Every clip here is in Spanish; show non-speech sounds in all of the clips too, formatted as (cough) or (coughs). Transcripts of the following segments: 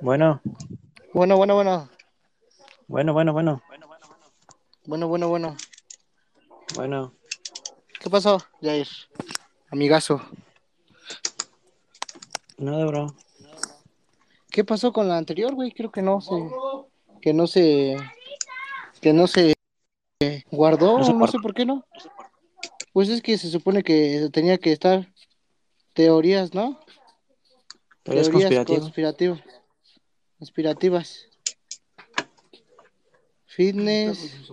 Bueno, Bueno, bueno, bueno. bueno, bueno, bueno, Bueno, bueno, bueno. bueno. ¿Qué pasó, Jair? Amigazo. Nada, bro. ¿Qué pasó con la anterior, güey? Creo que no se. Que no se. Que no se eh, guardó, No se no, guardó. sé por qué no. Pues es que se supone que tenía que estar teorías, ¿no? Teorías conspirativas. conspirativas. Conspirativas. Fitness.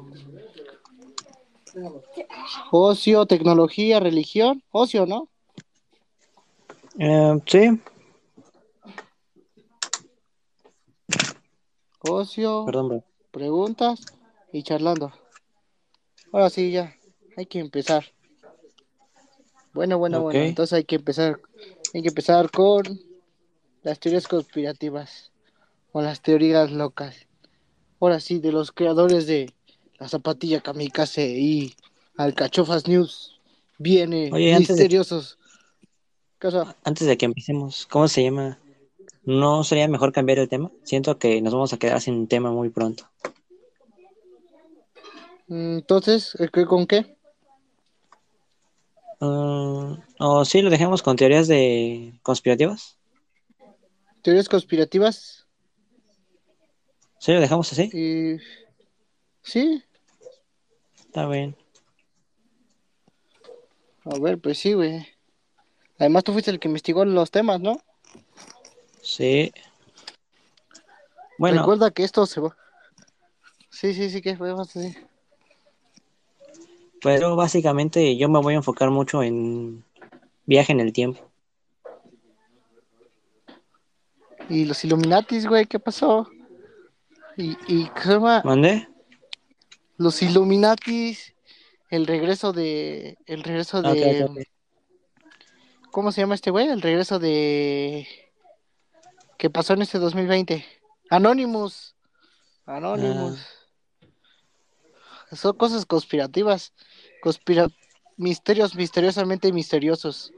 Ocio, tecnología, religión. Ocio, ¿no? Eh, sí, Ocio, perdón, bro. preguntas y charlando. Ahora sí, ya. Hay que empezar. Bueno, bueno, bueno. Entonces hay que empezar. Hay que empezar con las teorías conspirativas. O las teorías locas. Ahora sí, de los creadores de la zapatilla kamikaze y Alcachofas News. Viene Oye, antes de- misteriosos. Antes de que empecemos, ¿cómo se llama? ¿No sería mejor cambiar el tema? Siento que nos vamos a quedar sin tema muy pronto. Entonces, ¿eh, qué- ¿con qué? Mm, ¿O sí lo dejamos con teorías de conspirativas? Teorías conspirativas. ¿Sí lo dejamos así? Sí, Está bien. a ver, pues sí, güey. Además, tú fuiste el que investigó los temas, ¿no? Sí. Bueno, Recuerda que esto se va. Sí, sí, sí, que fue así. pero básicamente yo me voy a enfocar mucho en viaje en el tiempo. Y los Illuminatis, güey, ¿qué pasó? Y, y ¿qué se llama? ¿Mandé? Los Illuminatis, el regreso de. El regreso Ah, de. ¿Cómo se llama este güey? El regreso de. ¿Qué pasó en este 2020? Anonymous. Anonymous. Ah. Son cosas conspirativas. Conspira... Misterios misteriosamente misteriosos.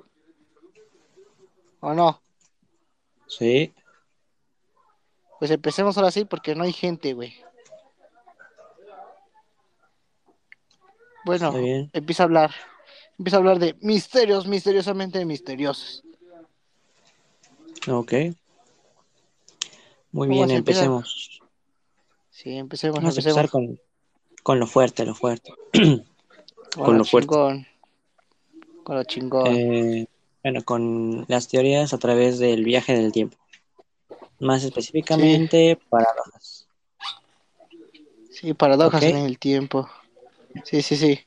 ¿O no? Sí. Pues empecemos ahora sí porque no hay gente, güey. Bueno, empieza a hablar. Empieza a hablar de misterios misteriosamente misteriosos. Ok. Muy ¿Cómo bien, empecemos. Sí, empecemos, Vamos a empezar con, con lo fuerte, lo fuerte. (clears throat) Con, con lo lo fuerte. chingón. Con lo chingón. Eh, bueno, con las teorías a través del viaje del tiempo. Más específicamente, paradojas. Sí, paradojas en el tiempo. Sí, sí, sí.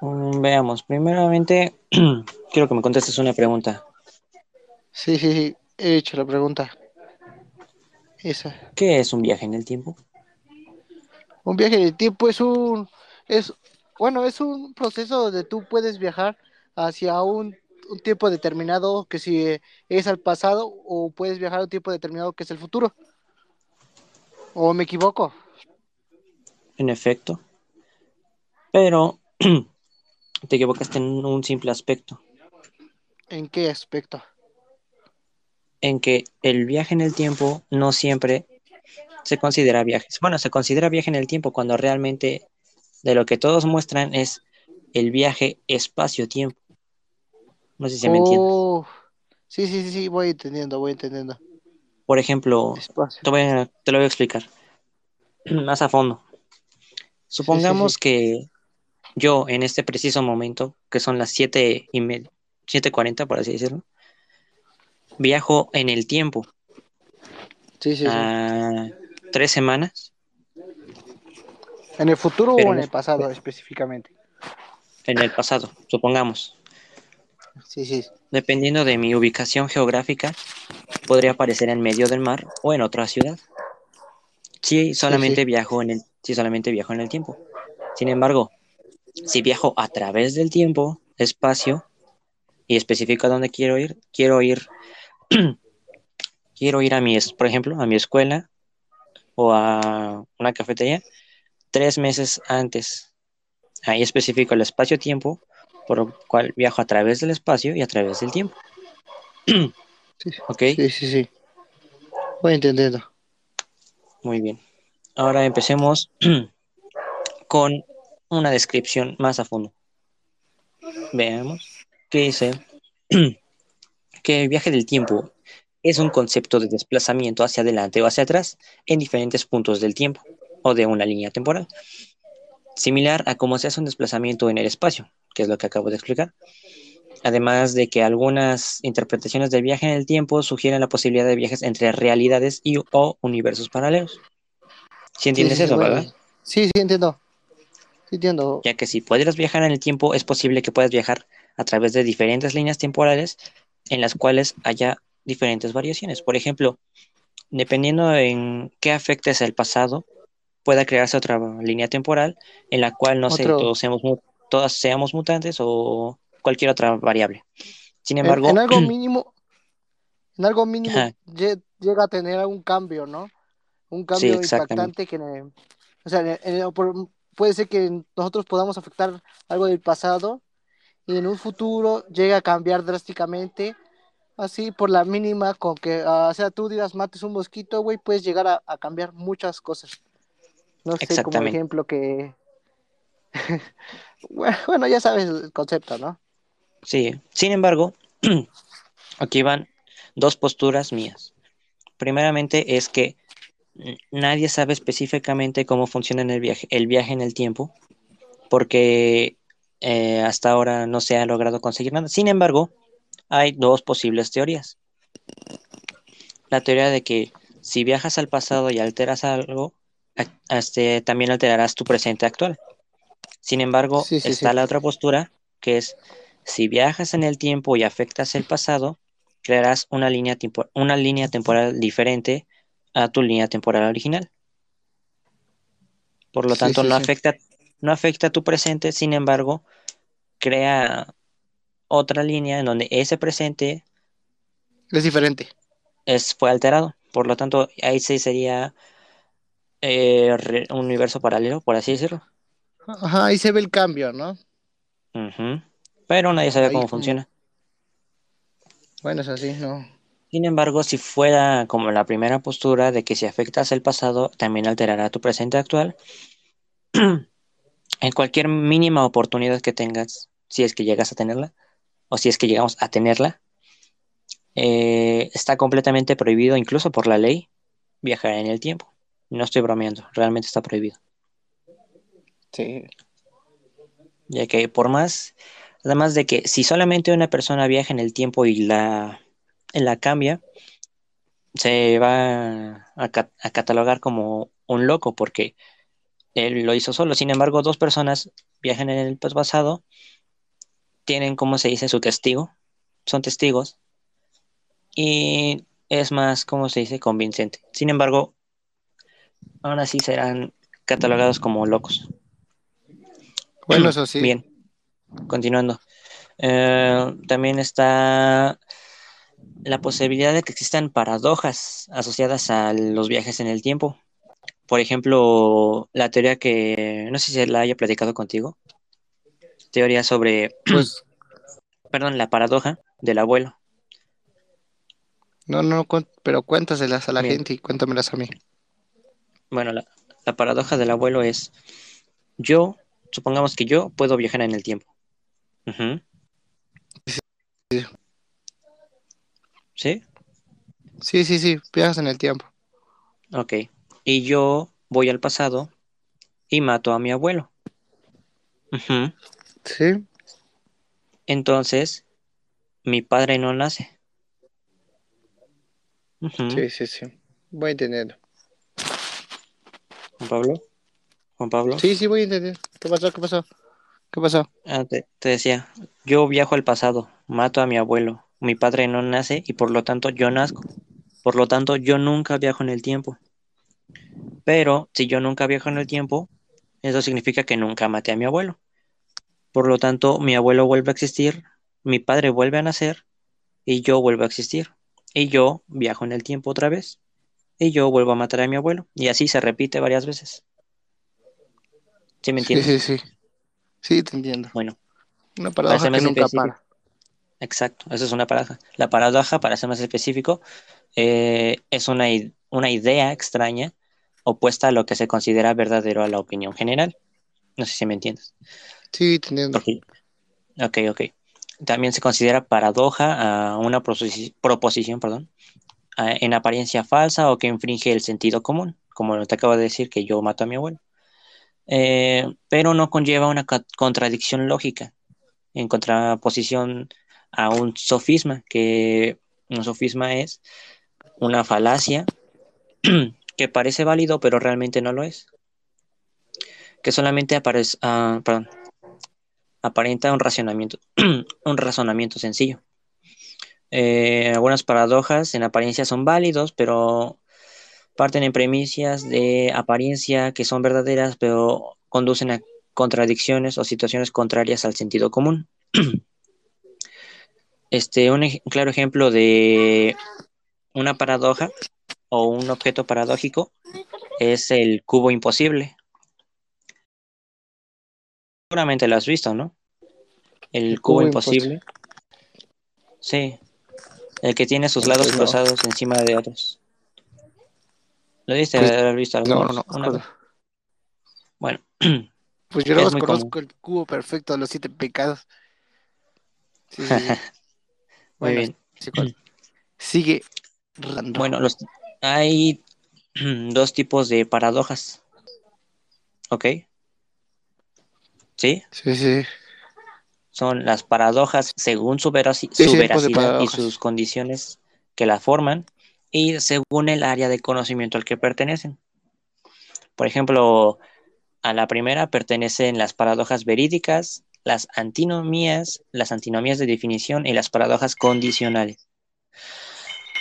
Mm, veamos, primeramente, (clears throat) quiero que me contestes una pregunta. Sí, sí, sí. He hecho la pregunta. Esa. ¿Qué es un viaje en el tiempo? Un viaje de tiempo es un es bueno, es un proceso donde tú puedes viajar hacia un, un tiempo determinado que si es al pasado o puedes viajar a un tiempo determinado que es el futuro. ¿O me equivoco? En efecto. Pero (clears throat) te equivocaste en un simple aspecto, ¿En qué aspecto? en que el viaje en el tiempo no siempre se considera viaje. Bueno, se considera viaje en el tiempo cuando realmente de lo que todos muestran es el viaje espacio-tiempo. No sé si me entiendes. Oh, sí, sí, sí, sí, voy entendiendo, voy entendiendo. Por ejemplo, te, voy a- te lo voy a explicar (clears throat) más a fondo. Supongamos sí. que yo en este preciso momento, que son las 7 y media, 7.40 por así decirlo, viajo en el tiempo Sí, sí, sí. a tres semanas ¿En el futuro o en el pasado específicamente? en el pasado, supongamos. Sí, sí. Dependiendo de mi ubicación geográfica, podría aparecer en medio del mar o en otra ciudad. Si solamente sí. viajo en el, si solamente viajo en el tiempo. Sin embargo, si viajo a través del tiempo, espacio, y especifico a dónde quiero ir, quiero ir, (clears throat) quiero ir a mi, es- por ejemplo, a mi escuela o a una cafetería tres meses antes. Ahí especifico el espacio-tiempo, por lo cual viajo a través del espacio y a través del tiempo. (clears throat) Sí, ¿Ok? sí, sí, sí. Voy entendiendo. Muy bien. Ahora empecemos (clears throat) con una descripción más a fondo. Veamos que dice (clears throat) que el viaje del tiempo es un concepto de desplazamiento hacia adelante o hacia atrás en diferentes puntos del tiempo o de una línea temporal, similar a cómo se hace un desplazamiento en el espacio, que es lo que acabo de explicar. Además de que algunas interpretaciones del viaje en el tiempo sugieren la posibilidad de viajes entre realidades y o universos paralelos. ¿Sí entiendes Sí, eso, bueno, verdad? Sí, sí, entiendo. Sí, entiendo. Ya que si puedes viajar en el tiempo, es posible que puedas viajar a través de diferentes líneas temporales en las cuales haya diferentes variaciones. Por ejemplo, dependiendo en qué afectes el pasado, pueda crearse otra línea temporal en la cual, no sé, Otro- todos seamos, mu- todas seamos mutantes o cualquier otra variable. Sin embargo, en algo (clears throat) mínimo, en algo mínimo Ajá. llega a tener un cambio, ¿no? Un Sí, cambio exactamente. impactante que, o sea, en- en- por- puede ser que nosotros podamos afectar algo del pasado y en un futuro llegue a cambiar drásticamente, así por la mínima con que, ah, o sea, tú digas mates un mosquito, güey, puedes llegar a, a cambiar muchas cosas. No sé, como ejemplo que, (laughs) bueno, ya sabes el concepto, ¿no? Sí, sin embargo, (clears throat) aquí van dos posturas mías. Primeramente es que nadie sabe específicamente cómo funciona el viaje, el viaje en el tiempo, porque eh, hasta ahora no se ha logrado conseguir nada. Sin embargo, hay dos posibles teorías. La teoría de que si viajas al pasado y alteras algo, este, también alterarás tu presente actual. Sin embargo, Sí, sí, está sí. la otra postura, que es si viajas en el tiempo y afectas el pasado, crearás una línea, una línea temporal diferente a tu línea temporal original. Por lo tanto, no afecta, no afecta tu presente, sin embargo, crea otra línea en donde ese presente Es diferente. es, fue alterado. Por lo tanto, ahí sí sería eh, un universo paralelo, por así decirlo. Ajá, ahí se ve el cambio, ¿no? Pero nadie sabe Ahí cómo como, funciona. bueno, es así, ¿no? Sin embargo, si fuera como la primera postura de que si afectas el pasado, también alterará tu presente actual, (clears throat) en cualquier mínima oportunidad que tengas, si es que llegas a tenerla, o si es que llegamos a tenerla, eh, está completamente prohibido, incluso por la ley, viajar en el tiempo. No estoy bromeando, realmente está prohibido. Sí. Ya que por más, además de que si solamente una persona viaja en el tiempo y la, la cambia, se va a, a catalogar como un loco porque él lo hizo solo. Sin embargo, dos personas viajan en el pasado, tienen, como se dice, su testigo, son testigos, y es más, como se dice, convincente. Sin embargo, aún así serán catalogados como locos. Bueno, (clears throat) eso sí. Bien, continuando. Eh, también está la posibilidad de que existan paradojas asociadas a los viajes en el tiempo. Por ejemplo, la teoría que no sé si la haya platicado contigo, teoría sobre, (clears throat) Pues, perdón, la paradoja del abuelo. no, no, pero cuéntaselas a la Bien. gente y cuéntamelas a mí. Bueno, la, la paradoja del abuelo es, yo, supongamos que yo puedo viajar en el tiempo. Sí. ¿Sí? Sí, sí, sí, viajas en el tiempo. Ok. Y yo voy al pasado y mato a mi abuelo. Sí. Entonces, mi padre no nace. Sí, sí, sí. Voy entendiendo. Pablo. Juan Pablo. Sí, sí, voy entendiendo. ¿Qué pasó? ¿Qué pasó? ¿Qué pasó? Ah, te, te decía, yo viajo al pasado, mato a mi abuelo, mi padre no nace y por lo tanto yo nazco. Por lo tanto, yo nunca viajo en el tiempo. Pero si yo nunca viajo en el tiempo, eso significa que nunca maté a mi abuelo. Por lo tanto, mi abuelo vuelve a existir, mi padre vuelve a nacer y yo vuelvo a existir. Y yo viajo en el tiempo otra vez y yo vuelvo a matar a mi abuelo. Y así se repite varias veces. ¿Sí me Sí, entiendes? sí, sí. Sí, te entiendo. Bueno, Una para paradoja que nunca específico, para. Exacto, eso es una paradoja. La paradoja, para ser más específico, eh, es una, una idea extraña opuesta a lo que se considera verdadero a la opinión general. No sé si me entiendes. Sí, entiendo. Ok, ok. También se considera paradoja a una proposición, perdón, en apariencia falsa o que infringe el sentido común, como te acabo de decir que yo mato a mi abuelo. Eh, pero no conlleva una contradicción lógica en contraposición a un sofisma, que un sofisma es una falacia (clears throat) que parece válido pero realmente no lo es, que solamente aparece, ah, aparenta un razonamiento, (clears throat) un razonamiento sencillo. Eh, algunas paradojas en apariencia son válidos, pero parten en premisas de apariencia que son verdaderas, pero conducen a contradicciones o situaciones contrarias al sentido común. (clears throat) Este, un, claro ejemplo de una paradoja o un objeto paradójico es el cubo imposible. Seguramente lo has visto, ¿no? El, cubo, imposible. Sí. El que tiene sus lados cruzados encima de otros. ¿Lo viste? Pues, haber visto No, no, no. Bueno. (clears throat) Pues yo no conozco el cubo perfecto de los siete pecados. Sí, sí, (laughs) Muy bien. Sigue. Bueno, los, hay (clears throat) dos tipos de paradojas. ¿Ok? ¿Sí? Sí, sí. Son las paradojas según su, veracidad y sus condiciones que la forman y según el área de conocimiento al que pertenecen. Por ejemplo, a la primera pertenecen las paradojas verídicas, las antinomías, las antinomías de definición y las paradojas condicionales.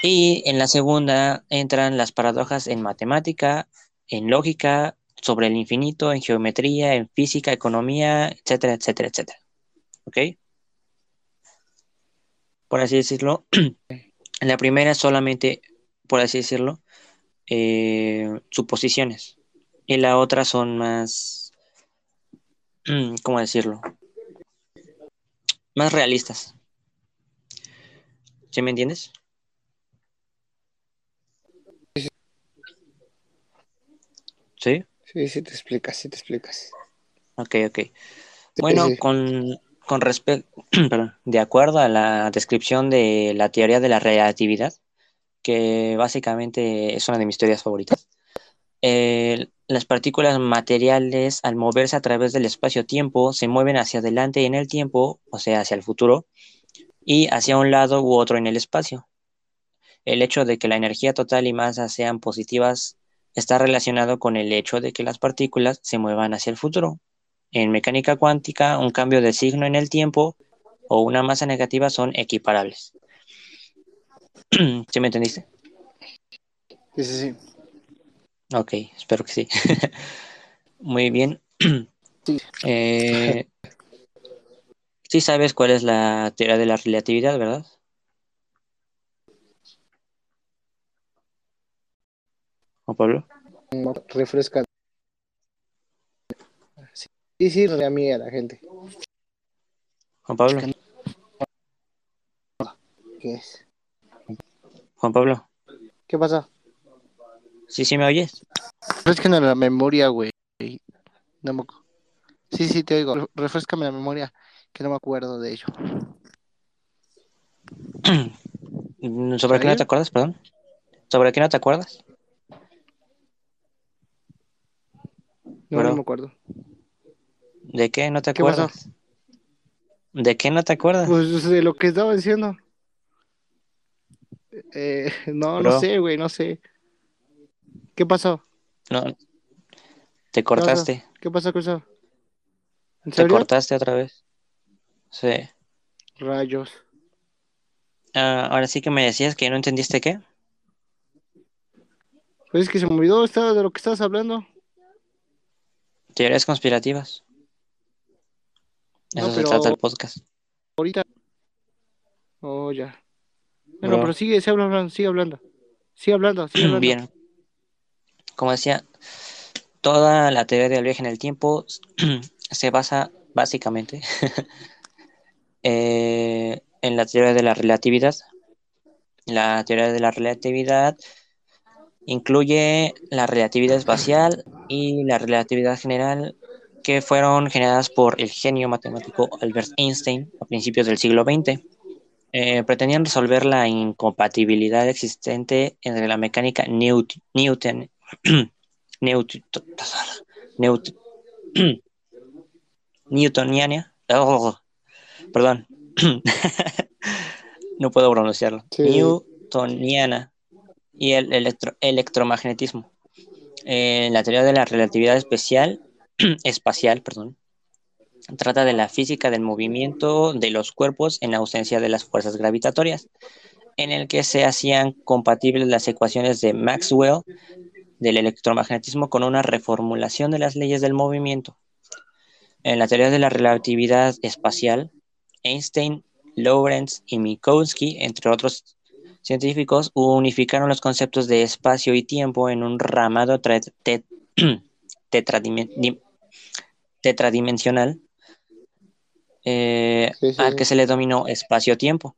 Y en la segunda entran las paradojas en matemática, en lógica, sobre el infinito, en geometría, en física, economía, etcétera, etcétera, etcétera. ¿Ok? Por así decirlo, (clears throat) la primera es solamente, por así decirlo, eh, suposiciones. Y la otra son más, (clears throat) ¿cómo decirlo? Más realistas. ¿Sí me entiendes? ¿Sí? Sí, sí te explicas, sí te explicas. Ok, ok. Bueno, con, con respecto, (clears throat) de acuerdo a la descripción de la teoría de la relatividad, que básicamente es una de mis teorías favoritas, las partículas materiales al moverse a través del espacio-tiempo se mueven hacia adelante en el tiempo, o sea, hacia el futuro, y hacia un lado u otro en el espacio. El hecho de que la energía total y masa sean positivas está relacionado con el hecho de que las partículas se muevan hacia el futuro. En mecánica cuántica, un cambio de signo en el tiempo o una masa negativa son equiparables. (clears throat) ¿Sí me entendiste? Sí, sí, sí. Ok, espero que sí. (laughs) Muy bien. (clears throat) Sí. Eh, sí sabes cuál es la teoría de la relatividad, ¿verdad? Juan Pablo. Refresca. Sí, sí, mí a la gente. Juan Pablo. ¿Qué es? Juan Pablo. ¿Qué pasa? Sí, sí, ¿me oyes? Refrescame la memoria, güey. No Sí, sí, te oigo. Refrescame la memoria, que no me acuerdo de ello. (clears throat) ¿Sobre qué no te acuerdas, perdón? ¿Sobre qué no te acuerdas? No, no me acuerdo. ¿De qué no te acuerdas? ¿De qué no te acuerdas? Pues de lo que estaba diciendo. Eh, (laughs) no, no sé, güey, no sé. ¿Qué pasó? No. Te cortaste. ¿Qué pasó, ¿Qué pasó? Te cortaste otra vez. Sí. Rayos. Ah, ahora sí que me decías que no entendiste qué. Pues es que se me olvidó estaba de lo que estabas hablando. Teorías conspirativas. Eso se trata el podcast. Ahorita. Oh, ya. Bueno, pero sigue, sigue hablando, sigue hablando. Sigue hablando, sigue hablando. Bien. Como decía, toda la teoría del viaje en el tiempo (clears throat) se basa básicamente (laughs) eh, en la teoría de la relatividad. La teoría de la relatividad incluye la relatividad espacial y la relatividad general que fueron generadas por el genio matemático Albert Einstein a principios del siglo XX. Eh, pretendían resolver la incompatibilidad existente entre la mecánica Newton, (clears throat) Newton, Newton, (clears throat) Newtoniana, oh, perdón, (clears throat) no puedo pronunciarlo, Newtoniana y el electromagnetismo. En la teoría de la relatividad especial, espacial, perdón, trata de la física del movimiento de los cuerpos en ausencia de las fuerzas gravitatorias, en el que se hacían compatibles las ecuaciones de Maxwell del electromagnetismo con una reformulación de las leyes del movimiento. En la teoría de la relatividad espacial, Einstein, Lorentz y Minkowski, entre otros científicos, unificaron los conceptos de espacio y tiempo en un ramado (clears throat) tetradimensional eh, al que se le dominó espacio-tiempo.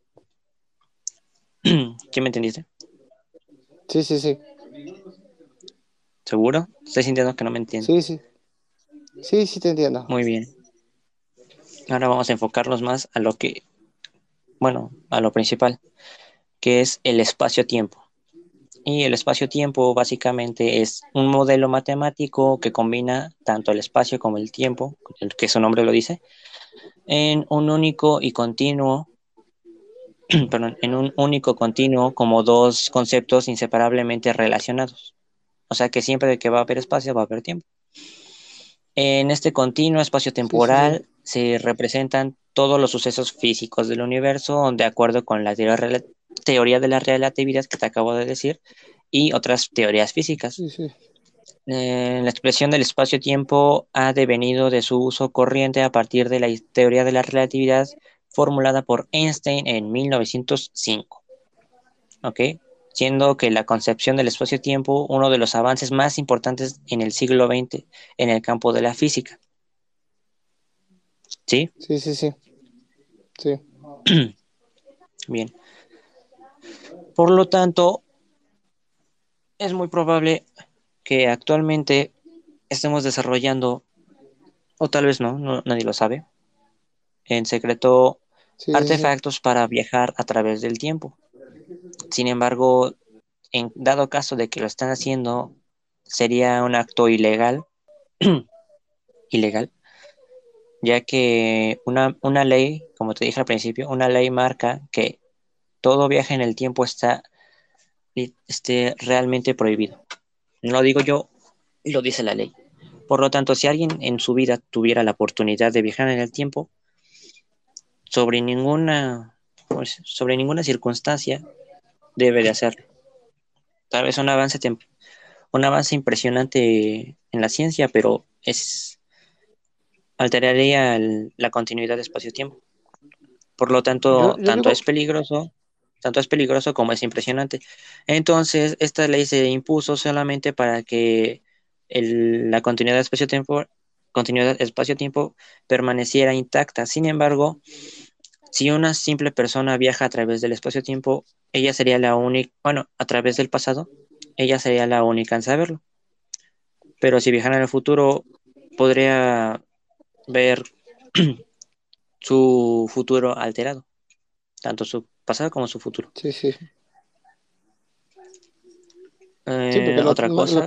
(clears throat) ¿Qué me entendiste? Sí, sí, sí. ¿Seguro? Estoy sintiendo que no me entiendo. Sí, sí. Sí, sí te entiendo. Muy bien. Ahora vamos a enfocarnos más a lo que, bueno, a lo principal, que es el espacio-tiempo. Y el espacio-tiempo básicamente es un modelo matemático que combina tanto el espacio como el tiempo, que su nombre lo dice, en un único y continuo, (clears throat) perdón, en un único continuo como dos conceptos inseparablemente relacionados. O sea que siempre que va a haber espacio va a haber tiempo. En este continuo espacio temporal se representan todos los sucesos físicos del universo de acuerdo con la teoría de la relatividad que te acabo de decir y otras teorías físicas. Eh, la expresión del espacio-tiempo ha devenido de su uso corriente a partir de la teoría de la relatividad formulada por Einstein en 1905. ¿Ok? siendo que la concepción del espacio-tiempo uno de los avances más importantes en el siglo XX en el campo de la física. ¿Sí? Sí, sí, sí. Sí. (clears throat) Bien. Por lo tanto, es muy probable que actualmente estemos desarrollando, o tal vez no, nadie lo sabe, en secreto artefactos para viajar a través del tiempo. Sin embargo, en dado caso de que lo están haciendo, sería un acto ilegal, (clears throat) ilegal, ya que una, una ley, como te dije al principio, una ley marca que todo viaje en el tiempo está este, realmente prohibido. No lo digo yo, lo dice la ley. Por lo tanto, si alguien en su vida tuviera la oportunidad de viajar en el tiempo, sobre ninguna, pues, sobre ninguna circunstancia debe de hacerlo. Tal vez un avance, un avance impresionante en la ciencia, pero es alteraría la continuidad de espacio-tiempo. Por lo tanto, tanto es peligroso, tanto es peligroso como es impresionante. Entonces, esta ley se impuso solamente para que la continuidad espacio-tiempo continuidad espacio-tiempo permaneciera intacta. Sin embargo, si una simple persona viaja a través del espacio-tiempo, ella sería la única, bueno, a través del pasado, ella sería la única en saberlo. Pero si viajara en el futuro, podría ver (clears throat) su futuro alterado, tanto su pasado como su futuro. Sí, sí. Eh, otra cosa.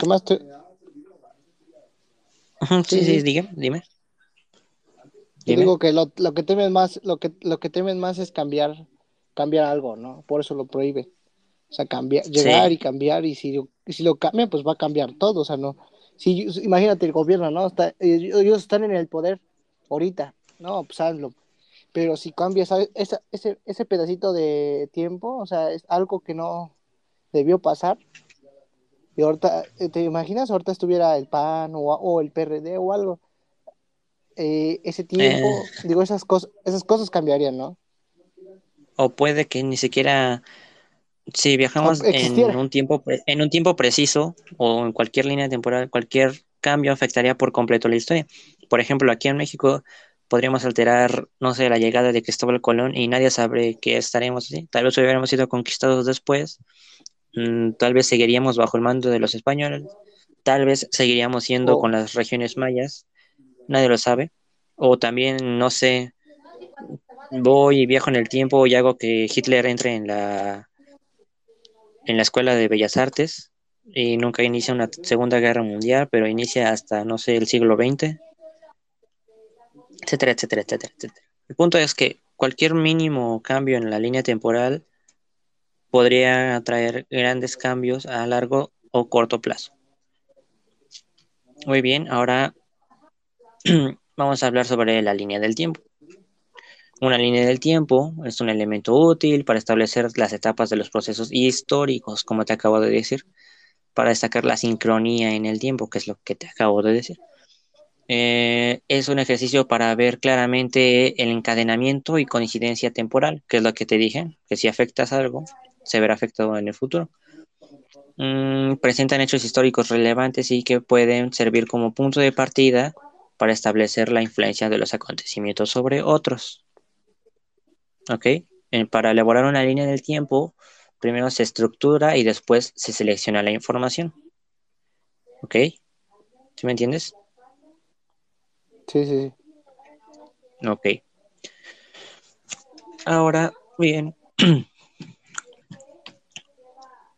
sí, sí, dime, dime. Yo digo que lo, que temen más, lo que, lo que temen más es cambiar, cambiar algo, ¿no? Por eso lo prohíbe. O sea, cambiar, llegar y cambiar, y si, si lo cambian, pues va a cambiar todo, o sea, no. Si, imagínate el gobierno, ¿no? Está, ellos están en el poder ahorita, ¿no? Pues hazlo. Pero si cambias ese, ese, ese pedacito de tiempo, o sea, es algo que no debió pasar. Y ahorita, ¿te imaginas? Ahorita estuviera el PAN o, o el PRD o algo eh, ese tiempo, eh. digo, esas cosas, esas cosas cambiarían, ¿no? O puede que ni siquiera, si viajamos en un tiempo, en un tiempo preciso o en cualquier línea temporal, cualquier cambio afectaría por completo la historia. Por ejemplo, aquí en México podríamos alterar, no sé, la llegada de Cristóbal Colón y nadie sabe que estaremos así. Tal vez hubiéramos sido conquistados después, mm, tal vez seguiríamos bajo el mando de los españoles, tal vez seguiríamos siendo Oh. con las regiones mayas, nadie lo sabe. O también, no sé, voy y viajo en el tiempo y hago que Hitler entre en la en la Escuela de Bellas Artes y nunca inicia una Segunda Guerra Mundial, pero inicia hasta, no sé, el siglo XX, etcétera, etcétera, etcétera, etcétera. El punto es que cualquier mínimo cambio en la línea temporal podría traer grandes cambios a largo o corto plazo. Muy bien, ahora (clears throat) vamos a hablar sobre la línea del tiempo. Una línea del tiempo es un elemento útil para establecer las etapas de los procesos históricos, como te acabo de decir, para destacar la sincronía en el tiempo, que es lo que te acabo de decir. Eh, es un ejercicio para ver claramente el encadenamiento y coincidencia temporal, que es lo que te dije, que si afectas algo, se verá afectado en el futuro. Mm, presentan hechos históricos relevantes y que pueden servir como punto de partida para establecer la influencia de los acontecimientos sobre otros. ¿Ok? Eh, para elaborar una línea del tiempo, primero se estructura y después se selecciona la información. ¿Ok? ¿Sí me entiendes? Sí, sí, sí. Ok. Ahora, bien. (clears throat)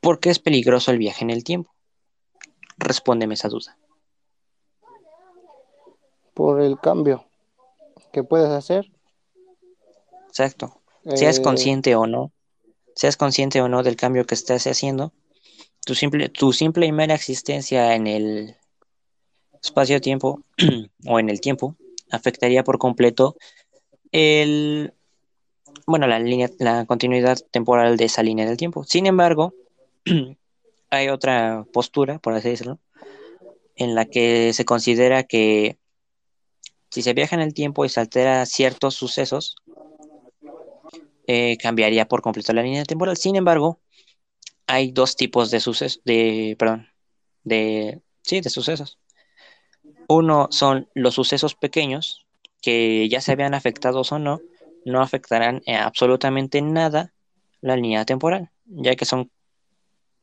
¿Por qué es peligroso el viaje en el tiempo? Respóndeme esa duda. Por el cambio que puedes hacer. Exacto. Seas eh, consciente o no, seas consciente o no del cambio que estás haciendo, tu simple, tu simple y mera existencia en el espacio-tiempo (clears throat) o en el tiempo afectaría por completo el, bueno, la línea, la continuidad temporal de esa línea del tiempo. Sin embargo, (clears throat) hay otra postura, por así decirlo, en la que se considera que si se viaja en el tiempo y se altera ciertos sucesos, eh, cambiaría por completo la línea temporal. Sin embargo, hay dos tipos de sucesos, de, perdón, de, sí, de sucesos. Uno son los sucesos pequeños, que ya se vean afectados o no, no afectarán eh, absolutamente nada la línea temporal, ya que son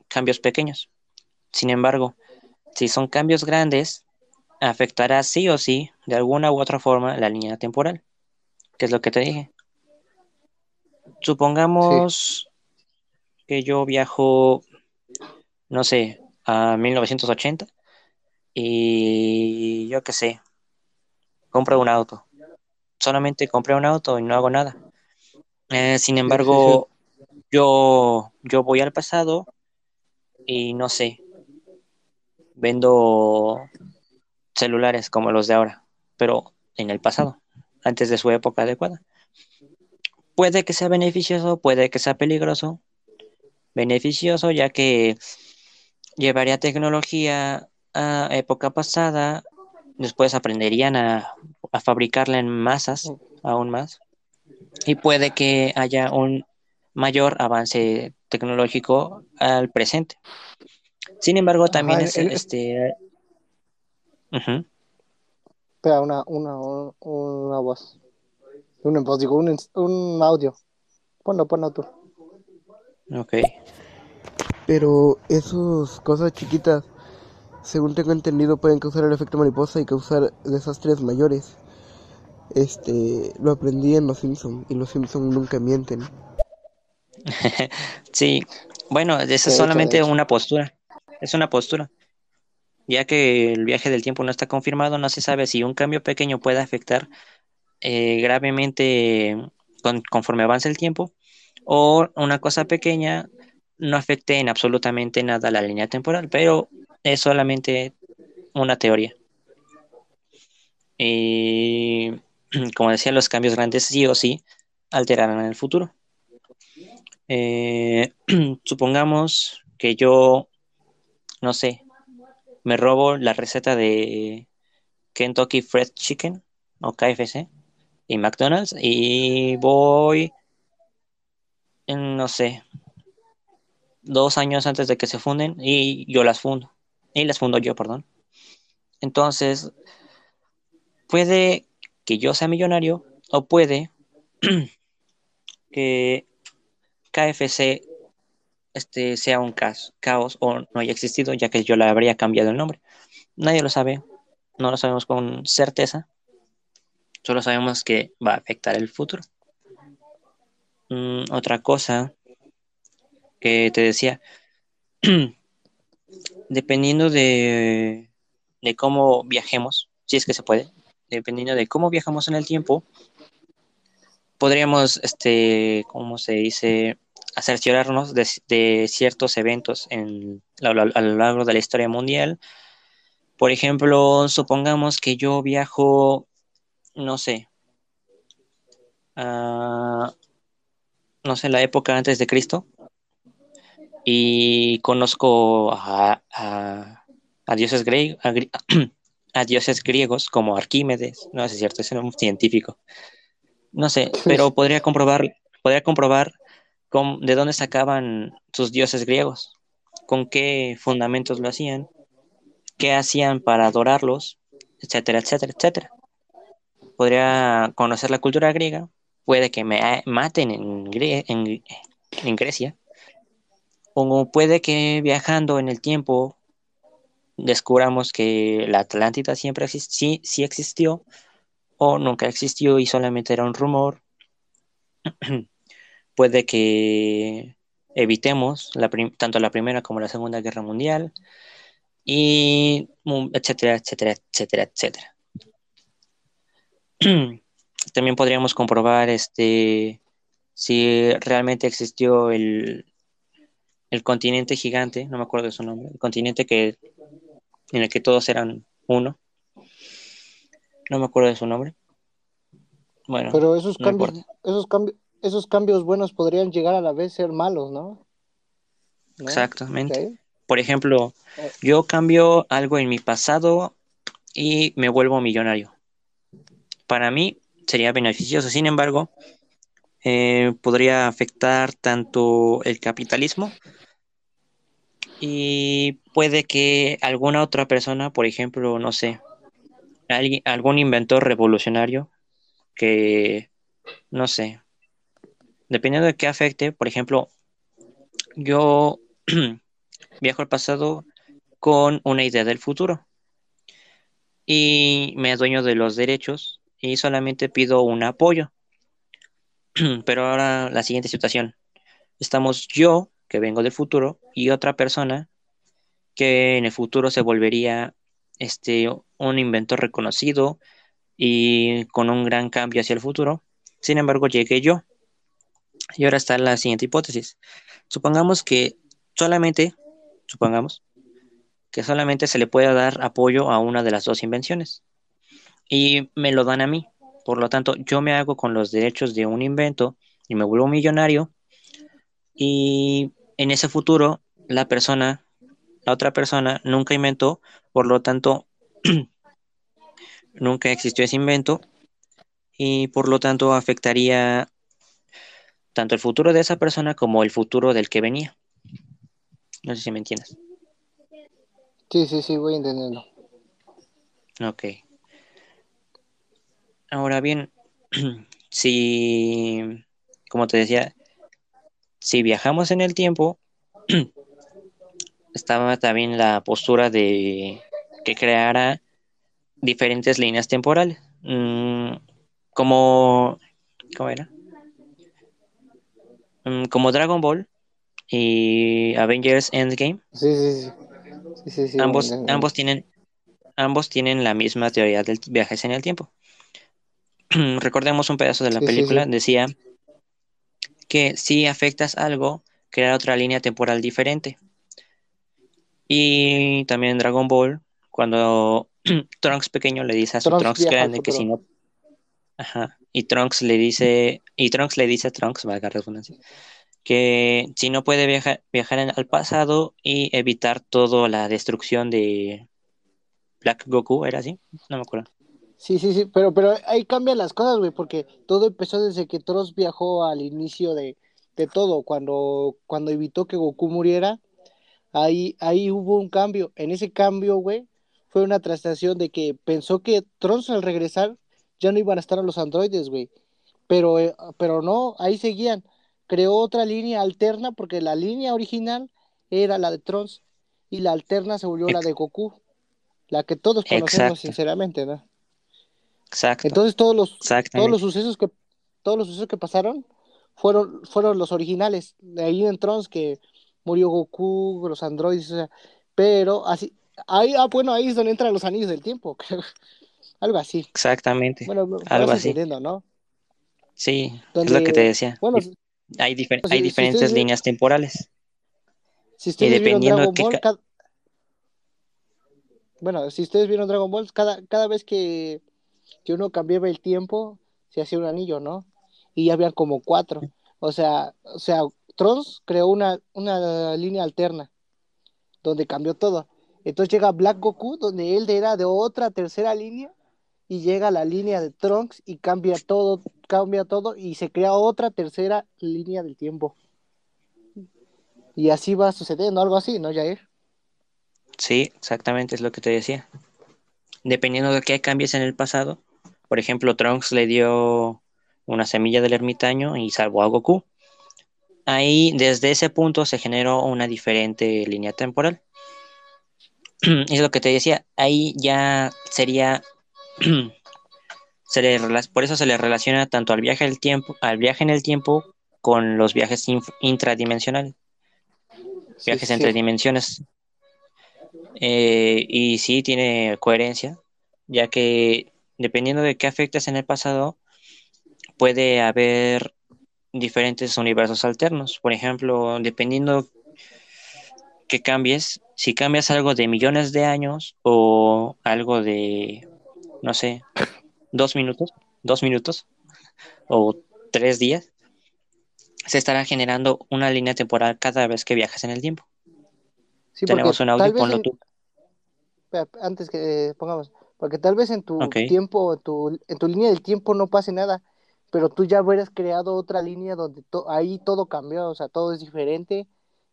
cambios pequeños. Sin embargo, si son cambios grandes, afectará sí o sí, de alguna u otra forma, la línea temporal, que es lo que te dije. Supongamos que yo viajo, no sé, a 1980 y yo qué sé, compro un auto. Solamente compré un auto y no hago nada. Eh, sin embargo, yo, yo voy al pasado y no sé, vendo celulares como los de ahora, pero en el pasado, antes de su época adecuada. Puede que sea beneficioso, puede que sea peligroso. Beneficioso ya que llevaría tecnología a época pasada, después aprenderían a, a fabricarla en masas aún más y puede que haya un mayor avance tecnológico al presente. Sin embargo, también Ajá, es el- este. Espera, una, una, un- una voz. Un, digo, un, un audio. Ponlo, ponlo tú. Ok. Pero esas cosas chiquitas, según tengo entendido, pueden causar el efecto mariposa y causar desastres mayores. Este, lo aprendí en Los Simpson y Los Simpson nunca mienten. (laughs) Sí, bueno, esa es solamente una postura. Es una postura. Ya que el viaje del tiempo no está confirmado, no se sabe si un cambio pequeño puede afectar eh, gravemente con- conforme avance el tiempo o una cosa pequeña no afecte en absolutamente nada la línea temporal, pero es solamente una teoría. Y (clears throat) como decía, los cambios grandes sí o sí alterarán el futuro. Eh, (clears throat) supongamos que yo, no sé, me robo la receta de Kentucky Fried Chicken o KFC y McDonald's y voy, no sé, dos años antes de que se funden y yo las fundo. Y las fundo yo, perdón. Entonces, puede que yo sea millonario o puede (clears throat) que KFC este, sea un caos, caos o no haya existido, ya que yo le habría cambiado el nombre. Nadie lo sabe, no lo sabemos con certeza, solo sabemos que va a afectar el futuro. Mm, otra cosa que te decía, (clears throat) dependiendo de, cómo viajemos, si es que se puede, dependiendo de cómo viajamos en el tiempo, podríamos, este, ¿cómo se dice? cerciorarnos de, de ciertos eventos en, a, lo, largo de la historia mundial. Por ejemplo, supongamos que yo viajo, no sé, a, no sé, la época antes de Cristo y conozco a, a, a dioses, griegos, a, (clears throat) dioses griegos como Arquímedes, no es cierto, es un científico. No sé, pero podría comprobar, podría comprobar de dónde sacaban sus dioses griegos, con qué fundamentos lo hacían, qué hacían para adorarlos, etcétera, etcétera, etcétera. Podría conocer la cultura griega, puede que me maten en, en, en Grecia, o puede que viajando en el tiempo descubramos que la Atlántida siempre sí, sí existió o nunca existió y solamente era un rumor. (clears throat) puede que evitemos tanto la Primera como la Segunda Guerra Mundial, y etcétera, etcétera, etcétera, etcétera. (clears throat) También podríamos comprobar este si realmente existió el, el continente gigante, no me acuerdo de su nombre, el continente que en el que todos eran uno. No me acuerdo de su nombre. Bueno, pero esos cambios, esos cambios, esos cambios buenos podrían llegar a la vez ser malos, ¿no? Exactamente. Por ejemplo, yo cambio algo en mi pasado y me vuelvo millonario. Para mí sería beneficioso. Sin embargo, eh, podría afectar tanto el capitalismo y puede que alguna otra persona, por ejemplo, no sé, alguien, algún inventor revolucionario que, no sé, dependiendo de qué afecte, por ejemplo, yo (clears throat) viajo al pasado con una idea del futuro y me adueño de los derechos y solamente pido un apoyo. (clears throat) Pero ahora la siguiente situación. Estamos yo, que vengo del futuro, y otra persona que en el futuro se volvería este un inventor reconocido y con un gran cambio hacia el futuro. Sin embargo, llegué yo y ahora está la siguiente hipótesis. Supongamos que solamente, supongamos, que solamente se le pueda dar apoyo a una de las dos invenciones. Y me lo dan a mí. Por lo tanto, yo me hago con los derechos de un invento y me vuelvo millonario. Y en ese futuro, la persona, la otra persona, nunca inventó. Por lo tanto, (clears throat) nunca existió ese invento. Y por lo tanto, afectaría tanto el futuro de esa persona como el futuro del que venía. No sé si me entiendes. Sí, sí, sí, voy entendiendo. Ok. Ahora bien, (clears throat) si, como te decía, si viajamos en el tiempo, (clears throat) estaba también la postura de que creara diferentes líneas temporales. Mm, como, ¿cómo era? Mm, como Dragon Ball y Avengers Endgame. ambos, ambos, tienen, ambos tienen la misma teoría del viajes en el tiempo. (clears throat) Recordemos un pedazo de la película, decía que si afectas algo, crea otra línea temporal diferente. Y también Dragon Ball, cuando (clears throat) Trunks pequeño le dice a su Trunks, grande que si no Ajá. Y Trunks le dice, y Trunks le dice a Trunks, valga redundancia, que si no puede viajar, viajar al pasado y evitar toda la destrucción de Black Goku, ¿era así? No me acuerdo. Sí, sí, sí, pero, pero ahí cambian las cosas, güey, porque todo empezó desde que Trunks viajó al inicio de, de todo, cuando, cuando evitó que Goku muriera, ahí, ahí hubo un cambio. En ese cambio, güey, fue una traslación de que pensó que Trunks al regresar ya no iban a estar los androides, güey. Pero, eh, pero no, ahí seguían. Creó otra línea alterna porque la línea original era la de Trunks y la alterna se volvió la de Goku. La que todos conocemos Exacto. sinceramente, ¿no? Exacto. Entonces todos los, todos los sucesos que todos los sucesos que pasaron fueron, fueron los originales. De ahí en Trunks que murió Goku, los androides, o sea, pero así, ahí, ah, bueno, ahí es donde entran los anillos del tiempo, (laughs) algo así. Exactamente. Bueno, Algo así. ¿no? Sí, es Donde, lo que te decía. bueno, Hay, difer- si- hay si diferentes ven- líneas temporales. si vieron dependiendo qué Ball, ca- cada- bueno, si ustedes vieron Dragon Ball, cada, cada vez que, que uno cambiaba el tiempo, se hacía un anillo, ¿no? Y ya habían como cuatro. O sea, o sea, Trunks creó una, una línea alterna donde cambió todo. Entonces llega Black Goku, donde él era de otra tercera línea, y llega la línea de Trunks y cambia todo, cambia todo, y se crea otra tercera línea del tiempo. Y así va sucediendo, algo así, ¿no, Jair? Sí, exactamente es lo que te decía. Dependiendo de qué cambies en el pasado. Por ejemplo, Trunks le dio una semilla del ermitaño y salvó a Goku. Ahí, desde ese punto, se generó una diferente línea temporal. (clears throat) Es lo que te decía. Ahí ya sería. (clears throat) se le por eso se le relaciona tanto al viaje del tiempo, al viaje en el tiempo con los viajes intradimensionales Sí, viajes sí, entre dimensiones. Eh, y sí tiene coherencia, ya que dependiendo de qué afectes en el pasado, puede haber diferentes universos alternos. Por ejemplo, dependiendo que cambies, si cambias algo de millones de años o algo de, no sé, dos minutos, dos minutos o tres días, se estará generando una línea temporal cada vez que viajas en el tiempo. Sí, Tenemos un audio, ponlo en- tú. antes que eh, pongamos, porque tal vez en tu tiempo, en tu, en tu línea del tiempo no pase nada, pero tú ya hubieras creado otra línea donde to- ahí todo cambió, o sea, todo es diferente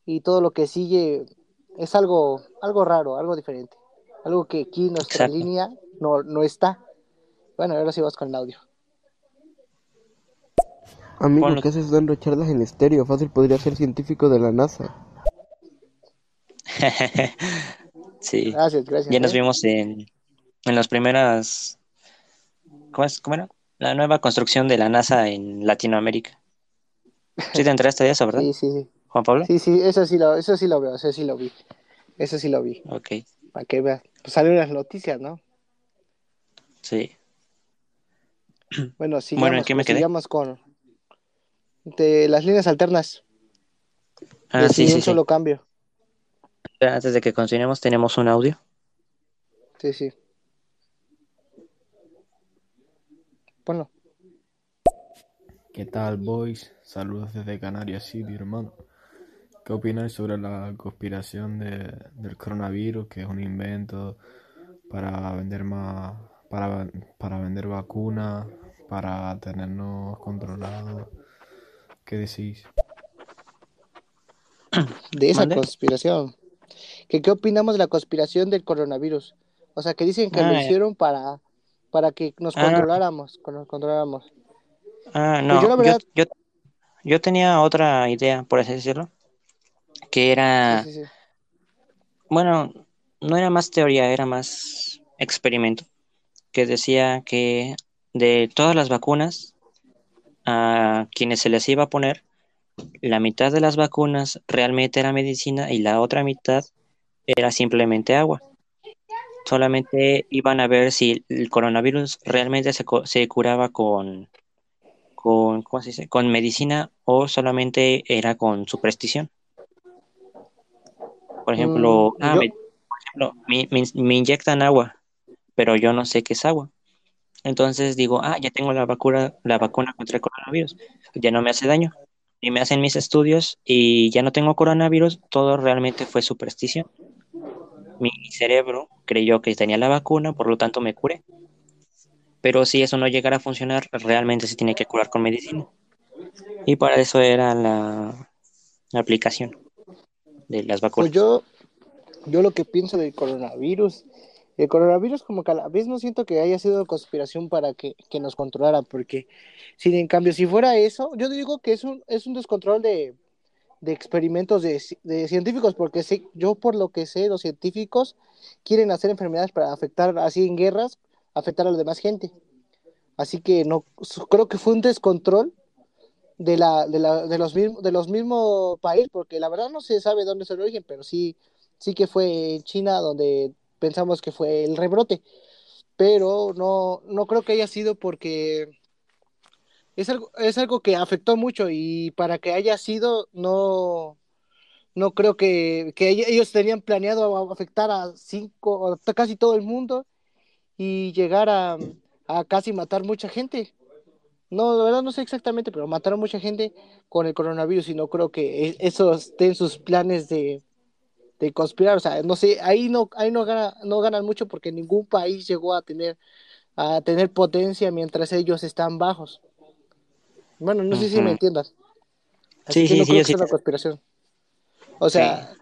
y todo lo que sigue es algo, algo raro, algo diferente, algo que aquí en nuestra Exacto. línea no, no está. Bueno, ahora sí vas con el audio. Amigo, Ponlo. ¿qué haces dando charlas en estéreo? Fácil podría ser científico de la NASA. (laughs) sí, Gracias, gracias. ya nos ¿eh? vimos en, en las primeras. ¿Cómo, es? ¿Cómo era? La nueva construcción de la NASA en Latinoamérica. Sí, te enteraste de eso, (laughs) ¿verdad? Sí, sí, sí. Juan Pablo. Sí, sí, eso sí lo, eso sí lo veo, eso sí lo vi. Eso sí lo vi. Ok, Para que veas. Pues salen las noticias, ¿no? sí. Bueno, sigamos, (clears throat) Bueno, ¿en qué me pues, quedé? sigamos con de las líneas alternas. Ah, de sí, sin sí, un sí. solo cambio. Antes de que continuemos, tenemos un audio. Sí, sí. Ponlo. ¿Qué tal, boys? Saludos desde Canarias City, hermano. ¿Qué opináis sobre la conspiración de- del coronavirus, que es un invento para vender más, para, para vender vacunas, para tenernos controlados? ¿Qué decís? De esa ¿Mande? conspiración. ¿Qué, ¿Qué opinamos de la conspiración del coronavirus? O sea, que dicen que lo hicieron para, para que nos Ah. controláramos, nos controláramos. Ah, Pues no, yo la yo, verdad- yo, yo tenía otra idea, por así decirlo, que era, Sí, sí, sí. bueno, no era más teoría, era más experimento, que decía que de todas las vacunas, a quienes se les iba a poner, la mitad de las vacunas realmente era medicina y la otra mitad era simplemente agua. Solamente iban a ver si el coronavirus realmente se, curaba con, con, ¿cómo se dice? con medicina o solamente era con superstición. Por ejemplo, Mm, ah, yo- me, por ejemplo, me, me- me inyectan agua, pero yo no sé qué es agua. Entonces digo, ah, ya tengo la vacuna, la vacuna contra el coronavirus, ya no me hace daño. Y me hacen mis estudios y ya no tengo coronavirus, todo realmente fue superstición. Mi cerebro creyó que tenía la vacuna, por lo tanto me curé. Pero si eso no llegara a funcionar, realmente se tiene que curar con medicina. Y para eso era la, aplicación de las vacunas. Pues yo, yo lo que pienso del coronavirus El coronavirus como que a la vez no siento que haya sido conspiración para que, que nos controlara, porque si en cambio si fuera eso, yo digo que es un, es un descontrol de, de experimentos de, de, científicos, porque sé, yo por lo que sé, los científicos quieren hacer enfermedades para afectar así en guerras, afectar a la demás gente. Así que no creo que fue un descontrol de la, de, la, de los mismos de los mismos países, porque la verdad no se sabe dónde es el origen, pero sí, sí que fue en China donde pensamos que fue el rebrote. Pero no, no creo que haya sido porque es algo, es algo que afectó mucho y para que haya sido, no, no creo que, que ellos tenían planeado afectar a cinco, casi todo el mundo y llegar a, a casi matar mucha gente. No, la verdad no sé exactamente, pero mataron mucha gente con el coronavirus y no creo que e, eso esté sus planes de, de conspirar. O sea, no sé, ahí no, ahí no, gana, no ganan mucho porque ningún país llegó a tener, a tener potencia mientras ellos están bajos. Bueno, no sé si me entiendas. Así sí, que sí, no sí, creo que sí. sea una conspiración. O sea,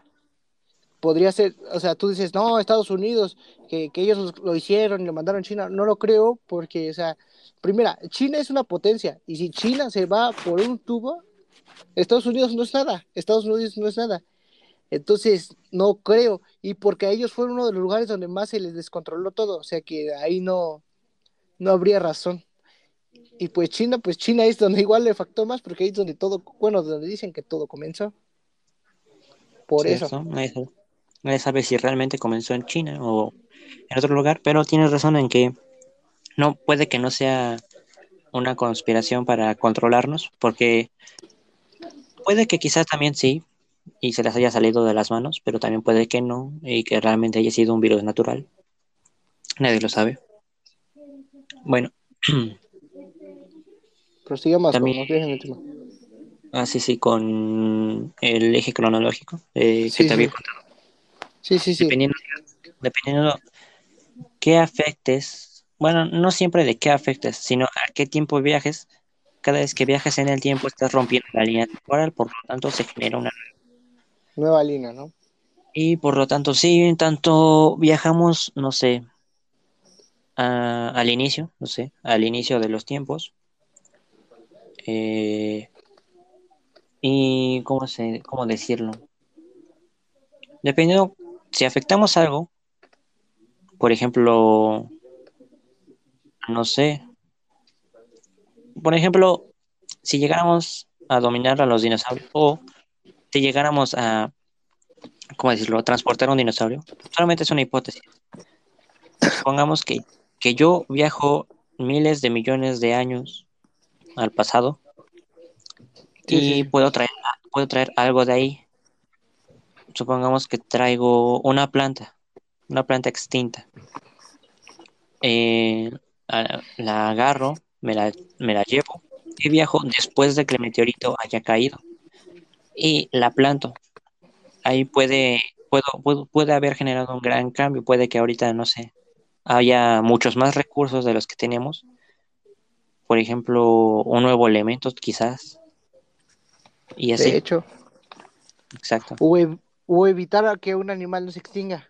podría ser, o sea, tú dices, no, Estados Unidos, que, que ellos lo hicieron y lo mandaron a China. No lo creo porque, o sea, primera, China es una potencia y si China se va por un tubo, Estados Unidos no es nada, Estados Unidos no es nada. Entonces, no creo, y porque a ellos fueron uno de los lugares donde más se les descontroló todo, o sea que ahí no, no habría razón. Y pues China, pues China es donde igual le factó más, porque ahí es donde todo, bueno, donde dicen que todo comenzó. Por Cierto, eso. Nadie sabe, nadie sabe si realmente comenzó en China o en otro lugar, pero tienes razón en que no puede que no sea una conspiración para controlarnos, porque puede que quizás también sí, y se les haya salido de las manos, pero también puede que no, y que realmente haya sido un virus natural. Nadie lo sabe. Bueno, (clears throat) Prosigamos También- con, el tema. así sí, con el eje cronológico eh, Sí, que te había sí. contado. Sí, sí, sí. Dependiendo, dependiendo qué afectes, bueno, no siempre de qué afectes, sino a qué tiempo viajes. Cada vez que viajes en el tiempo estás rompiendo la línea temporal, por lo tanto se genera una... Nueva línea, ¿no? Y por lo tanto, sí, en tanto viajamos, no sé, a- al inicio, no sé, al inicio de los tiempos. Eh, y cómo se, cómo decirlo. Dependiendo, si afectamos algo, por ejemplo, no sé, por ejemplo, si llegáramos a dominar a los dinosaurios o si llegáramos a, ¿cómo decirlo?, transportar un dinosaurio, solamente es una hipótesis. Supongamos que, que yo viajo miles de millones de años al pasado Sí, y sí, puedo traer puedo traer algo de ahí. Supongamos que traigo una planta, una planta extinta. Eh, la agarro, me la, me la llevo y viajo después de que el meteorito haya caído y la planto. Ahí puede, puedo, puedo- puede haber generado un gran cambio. Puede que ahorita, no sé, haya muchos más recursos de los que tenemos. Por ejemplo, un nuevo elemento, quizás. Y así, De hecho, exacto. o, ev- o evitar a que un animal no se extinga,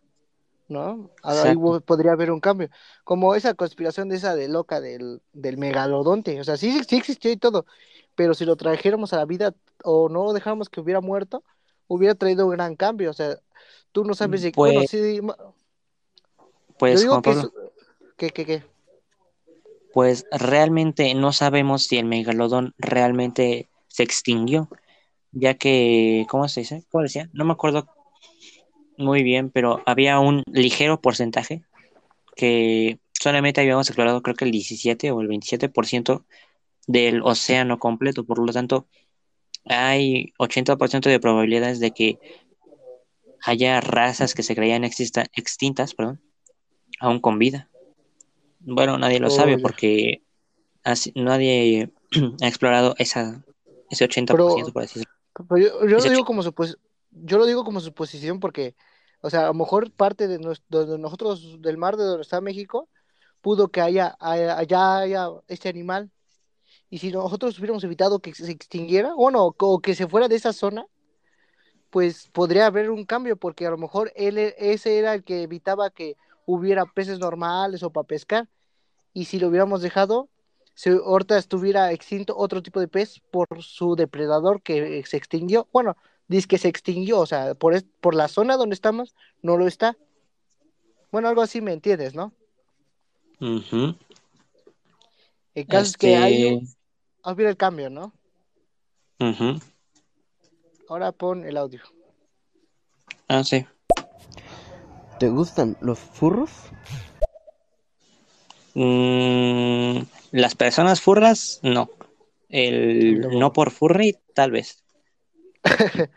¿no? Ahí podría haber un cambio. Como esa conspiración de esa de loca del, del megalodonte. O sea, sí, sí existió y todo, pero si lo trajéramos a la vida o no dejáramos que hubiera muerto, hubiera traído un gran cambio. O sea, tú no sabes de Pues- bueno, sí, Pues, yo digo que, que- pues realmente no sabemos si el megalodón realmente se extinguió, ya que, ¿cómo se dice? ¿Cómo decía? No me acuerdo muy bien, pero había un ligero porcentaje que solamente habíamos explorado, creo que el 17 o el 27% del océano completo, por lo tanto, hay 80% de probabilidades de que haya razas que se creían extintas, perdón, aún con vida. Bueno, nadie lo Oh, sabe porque así- nadie (clears throat) ha explorado esa, ese 80%, por así decirlo. Pero yo, yo lo digo como supos- yo lo digo como suposición porque, o sea, a lo mejor parte de, nosotros del mar de donde está México pudo que haya, haya- allá haya este animal y si nosotros hubiéramos evitado que se extinguiera, bueno, o que se fuera de esa zona, pues podría haber un cambio porque a lo mejor él e- ese era el que evitaba que hubiera peces normales o para pescar. Y si lo hubiéramos dejado, si ahorita estuviera extinto otro tipo de pez por su depredador que se extinguió. Bueno, dice que se extinguió, o sea, por, por la zona donde estamos, no lo está. Bueno, algo así me entiendes, ¿no? Ujú. El caso es que hay un, hubiera el cambio, ¿no? ujú. Ahora pon el audio. Ah, sí. ¿Te gustan los furros? Mm, las personas furras, no. El No. no por furry, tal vez. (laughs)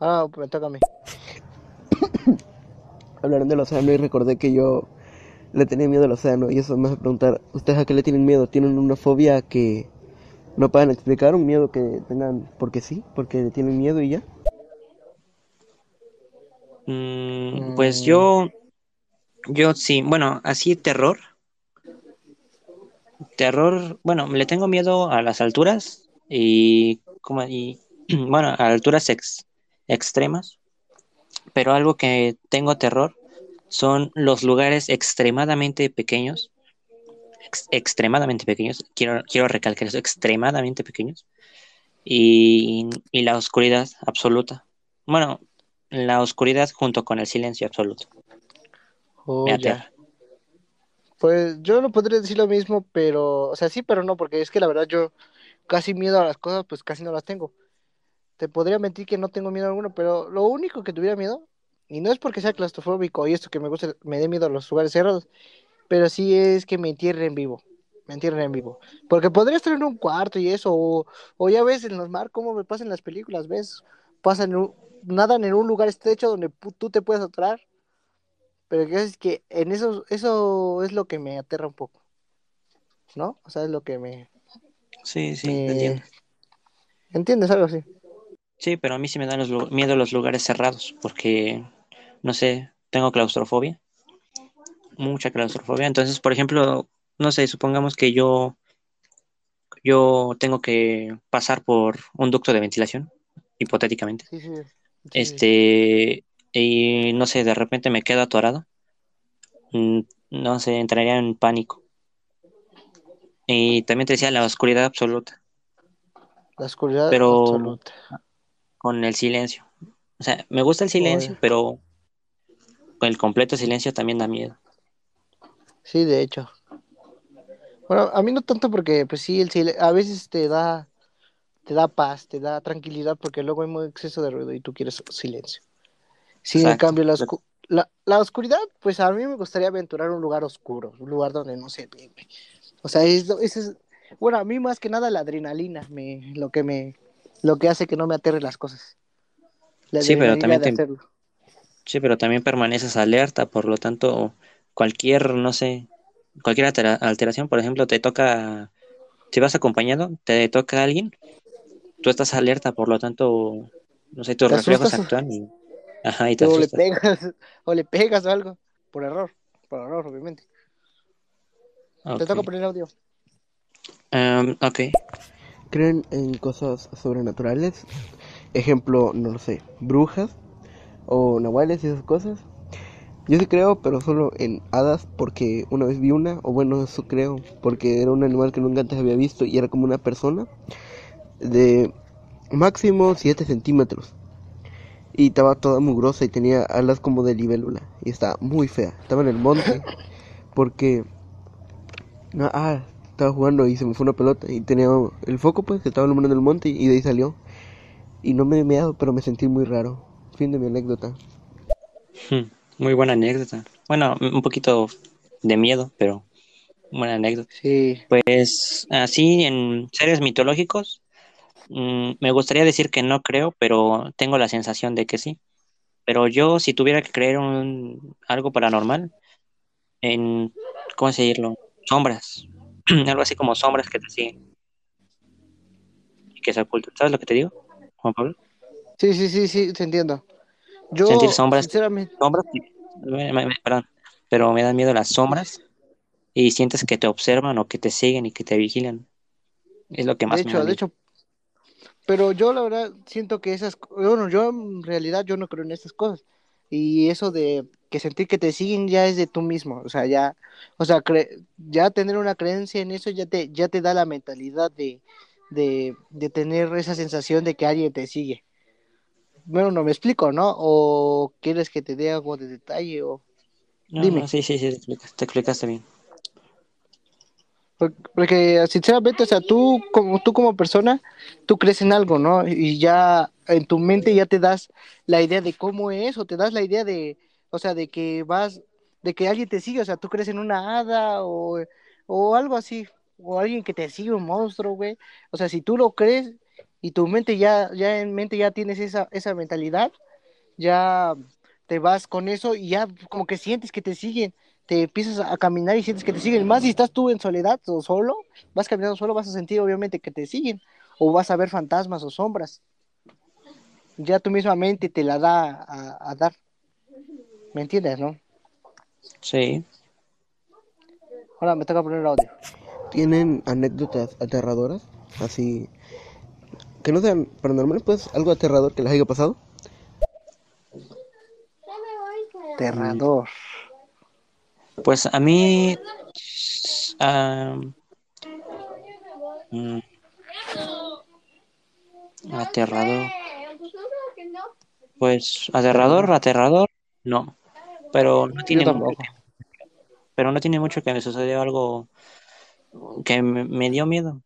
Ah, me toca a mí. (coughs) Hablaron del océano y recordé que yo le tenía miedo al océano y eso me hace preguntar, ¿ustedes a qué le tienen miedo? ¿Tienen una fobia que no puedan explicar? ¿Un miedo que tengan porque sí? ¿Porque le tienen miedo y ya? Mm, pues Mm. yo, yo sí, bueno, así terror. Terror, bueno, le tengo miedo a las alturas y, como, y (clears throat) bueno, a alturas ex- extremas, pero algo que tengo terror son los lugares extremadamente pequeños, ex- extremadamente pequeños, quiero, quiero recalcar eso, extremadamente pequeños, y, y la oscuridad absoluta. Bueno, la oscuridad junto con el silencio absoluto. Oh, ya. Pues yo no podría decir lo mismo, pero, o sea, sí, pero no, porque es que la verdad yo casi miedo a las cosas, pues casi no las tengo. Te podría mentir que no tengo miedo alguno, pero lo único que tuviera miedo, y no es porque sea claustrofóbico y esto que me gusta, me dé miedo a los lugares cerrados, pero sí es que me entierren vivo, me entierren en vivo. Porque podría estar en un cuarto y eso, o, o ya ves en los mar cómo me pasan las películas, ves, pasan, en nadan en un lugar estrecho donde tú te puedes atorar, pero que es que en eso, eso es lo que me aterra un poco, ¿no? O sea, es lo que me, Sí, sí, me- entiendo. ¿entiendes? Algo así. Sí, pero a mí sí me dan los miedo los lugares cerrados, porque, no sé, tengo claustrofobia, mucha claustrofobia. Entonces, por ejemplo, no sé, supongamos que yo, yo tengo que pasar por un ducto de ventilación, hipotéticamente. Sí, sí. Este, y no sé, de repente me quedo atorado. Mm, No sé, entraría en pánico. Y también te decía la oscuridad absoluta, La oscuridad pero- absoluta. con el silencio. O sea, me gusta el silencio, Oye. pero con el completo silencio también da miedo. Sí, de hecho. Bueno, a mí no tanto porque, pues sí, el sile- a veces te da, te da paz, te da tranquilidad, porque luego hay muy exceso de ruido y tú quieres silencio. Sí, en cambio, la, oscu- la, la oscuridad, pues a mí me gustaría aventurar un lugar oscuro, un lugar donde no se ve, güey. O sea, es, lo- ese es, bueno, a mí más que nada la adrenalina, me, lo que me, lo que hace que no me aterren las cosas. La Sí, pero también te-. Sí, pero también permaneces alerta, por lo tanto, cualquier, no sé, cualquier altera- alteración, por ejemplo, te toca, si vas acompañado, te toca a alguien, tú estás alerta, por lo tanto, no sé, tus reflejos actúan y, ajá, y te o le pegas, (laughs) o le pegas o algo, por error, por error, obviamente. Te Ok. toca poner audio. Em, ok. ¿Creen en cosas sobrenaturales? Ejemplo, no lo sé, brujas o nahuales y esas cosas. Yo sí creo, pero solo en hadas porque una vez vi una, o bueno, eso creo, porque era un animal que nunca antes había visto y era como una persona de máximo 7 centímetros. Y estaba toda mugrosa y tenía alas como de libélula y estaba muy fea. Estaba en el monte (laughs) porque... no, ah, estaba jugando y se me fue una pelota y tenía el foco pues que estaba alumbrando el monte y de ahí salió. Y no me dio miedo, pero me sentí muy raro. Fin de mi anécdota. Hmm, Muy buena anécdota. Bueno, un poquito de miedo, pero buena anécdota. Sí, Pues así en seres mitológicos, mm, me gustaría decir que no creo, pero tengo la sensación de que sí. Pero yo, si tuviera que creer un, algo paranormal, en, ¿cómo decirlo? Sombras. (clears throat) Algo así como sombras que te siguen y que se ocultan. ¿Sabes lo que te digo, Juan Pablo? sí, sí, sí, sí, te entiendo. Yo, Sentir sombras. sinceramente, Sombras, que- me- me- me- perdón, pero me dan miedo las sombras y sientes que te observan o que te siguen y que te vigilan. Es lo que más de me hecho, da de hecho, pero yo la verdad siento que esas, bueno, yo en realidad yo no creo en estas cosas. y eso de que sentir que te siguen ya es de tú mismo, o sea, ya, o sea, ya tener una creencia en eso ya te, ya te da la mentalidad de, de, de tener esa sensación de que alguien te sigue. Bueno, no me explico, ¿no? ¿O quieres que te dé algo de detalle? O... Dime. sí, sí, sí, te explicaste, te explicaste bien. Porque sinceramente, o sea, tú como tú como persona, tú crees en algo, ¿no? Y ya en tu mente ya te das la idea de cómo es o te das la idea de, o sea, de que vas, de que alguien te sigue, o sea, tú crees en una hada o, o algo así, o alguien que te sigue un monstruo, güey. O sea, si tú lo crees y tu mente ya, ya en mente ya tienes esa, esa mentalidad, ya te vas con eso y ya como que sientes que te siguen te empiezas a caminar y sientes que te siguen. Más si estás tú en soledad o solo, vas caminando solo, vas a sentir obviamente que te siguen. O vas a ver fantasmas o sombras. Ya tu misma mente te la da a, dar. ¿Me entiendes, no? Sí. Ahora me toca poner el audio. ¿Tienen anécdotas aterradoras? Así. Que no sean paranormales, pues algo aterrador que les haya pasado. Aterrador. Pues a mí... Mm, aterrador. Pues aterrador, aterrador, no. Pero no tiene mucho pero no tiene mucho que me sucedió algo que me, dio miedo.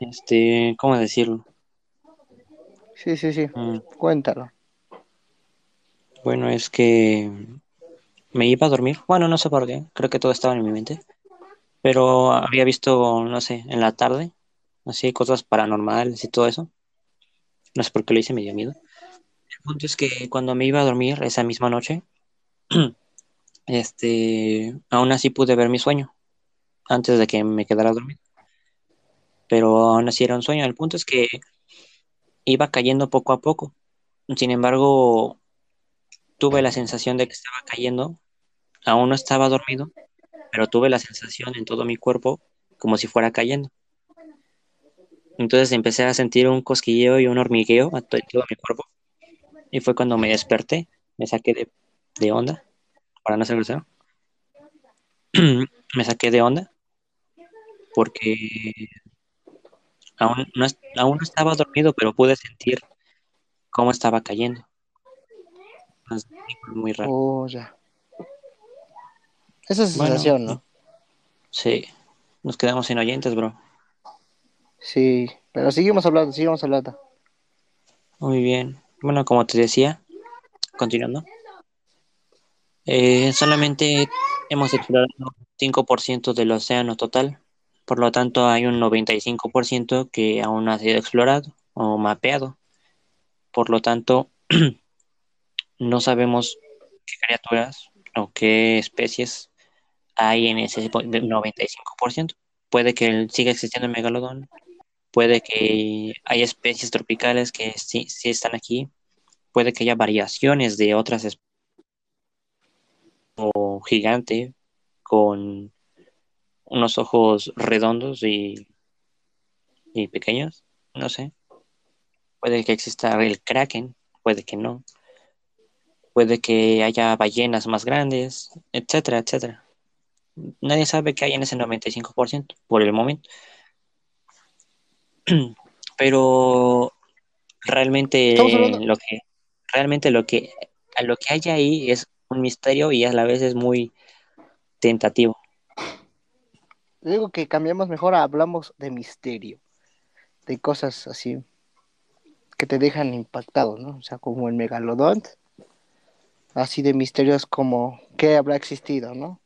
Este, ¿cómo decirlo? Sí, sí, sí. Mm. Cuéntalo. Bueno, es que me iba a dormir. Bueno, no sé por qué, creo que todo estaba en mi mente. Pero había visto, no sé, en la tarde, así cosas paranormales y todo eso. No sé por qué lo hice, me dio miedo. El punto es que cuando me iba a dormir esa misma noche, (clears throat) este, aún así pude ver mi sueño antes de que me quedara dormido. Pero aún así era un sueño. El punto es que iba cayendo poco a poco. Sin embargo, tuve la sensación de que estaba cayendo Aún no estaba dormido, pero tuve la sensación en todo mi cuerpo como si fuera cayendo. Entonces empecé a sentir un cosquilleo y un hormigueo a todo, mi cuerpo. Y fue cuando me desperté, me saqué de, onda, para no ser grosero. (clears throat) me saqué de onda porque aún no, aún no estaba dormido, pero pude sentir cómo estaba cayendo. Muy raro. Oh, ya. Esa sensación, ¿no? Sí, nos quedamos sin oyentes, bro. Sí, pero seguimos hablando, seguimos hablando. Muy bien. Bueno, como te decía, continuando. Eh, solamente hemos explorado 5% del océano total, por lo tanto hay un 95% que aún no ha sido explorado o mapeado. Por lo tanto, (clears throat) no sabemos qué criaturas o qué especies hay en ese 95%. Puede que siga existiendo el megalodón, puede que haya especies tropicales que sí, sí están aquí, puede que haya variaciones de otras especies, o gigante con unos ojos redondos y, y pequeños, no sé. Puede que exista el kraken, puede que no. Puede que haya ballenas más grandes, etcétera, etcétera nadie sabe qué hay en ese 95% por el momento. (clears throat) Pero realmente lo que realmente lo que a lo que hay ahí es un misterio y a la vez es muy tentativo. Digo que cambiamos mejor, hablamos de misterio, de cosas así que te dejan impactado, ¿no? O sea, como el megalodón, así de misterios como qué habrá existido, ¿no?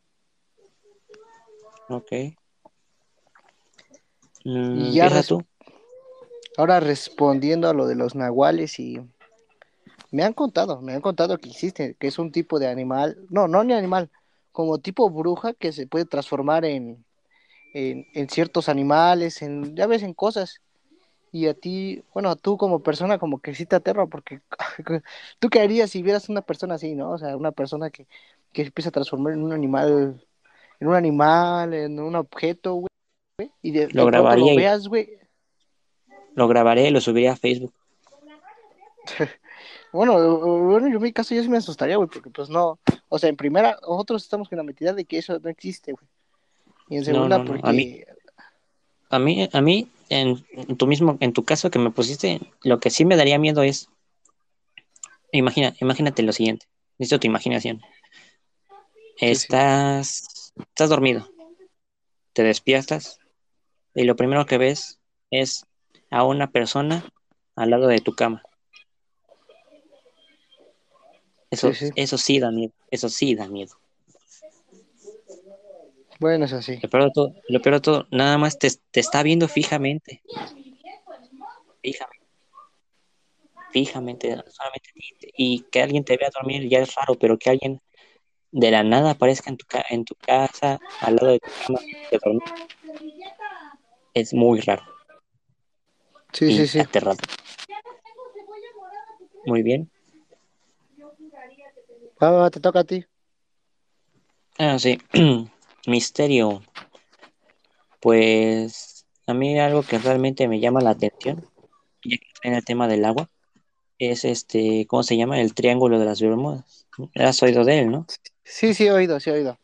Ok. y ya tú. Ahora respondiendo a lo de los nahuales y me han contado, me han contado que existe, que es un tipo de animal, no, no ni animal, como tipo bruja que se puede transformar en, en, ciertos animales, en, ya ves, en cosas. Y a ti, bueno, tú como persona como que sí te aterra, porque (laughs) tú qué harías si vieras una persona así, ¿no? O sea, una persona que, que empieza a transformar en un animal en un animal, en un objeto, güey. Y de, lo grabaría. Lo veas, güey. Lo grabaré y lo subiría a Facebook. (laughs) Bueno, bueno, yo en mi caso yo sí me asustaría, güey, porque pues no, o sea, en primera, nosotros estamos con la mentira de que eso no existe, güey. Y en segunda, no, no. porque... A mí, a mí, a mí, en, en tu mismo, en tu caso que me pusiste, lo que sí me daría miedo es, imagina, imagínate lo siguiente, necesito tu imaginación. sí. Estás, estás dormido, te despiertas y lo primero que ves es a una persona al lado de tu cama. Eso, Sí, sí. eso sí da miedo, eso sí da miedo. Bueno, es así. Lo peor de todo, lo peor de todo, nada más te, te está viendo fijamente, fijamente, fijamente, solamente y que alguien te vea dormir ya es raro, pero que alguien de la nada aparezca en tu, ca- en tu casa, al lado de tu cama, de dormir, es muy raro Sí, y sí, sí. aterrador. Muy bien. Va, te toca a ti. Ah, sí. (clears throat) Misterio. Pues a mí algo que realmente me llama la atención, ya que está en el tema del agua, es este, ¿cómo se llama? El Triángulo de las Bermudas. Has oído de él, ¿no? Sí, sí, he oído, sí, he oído.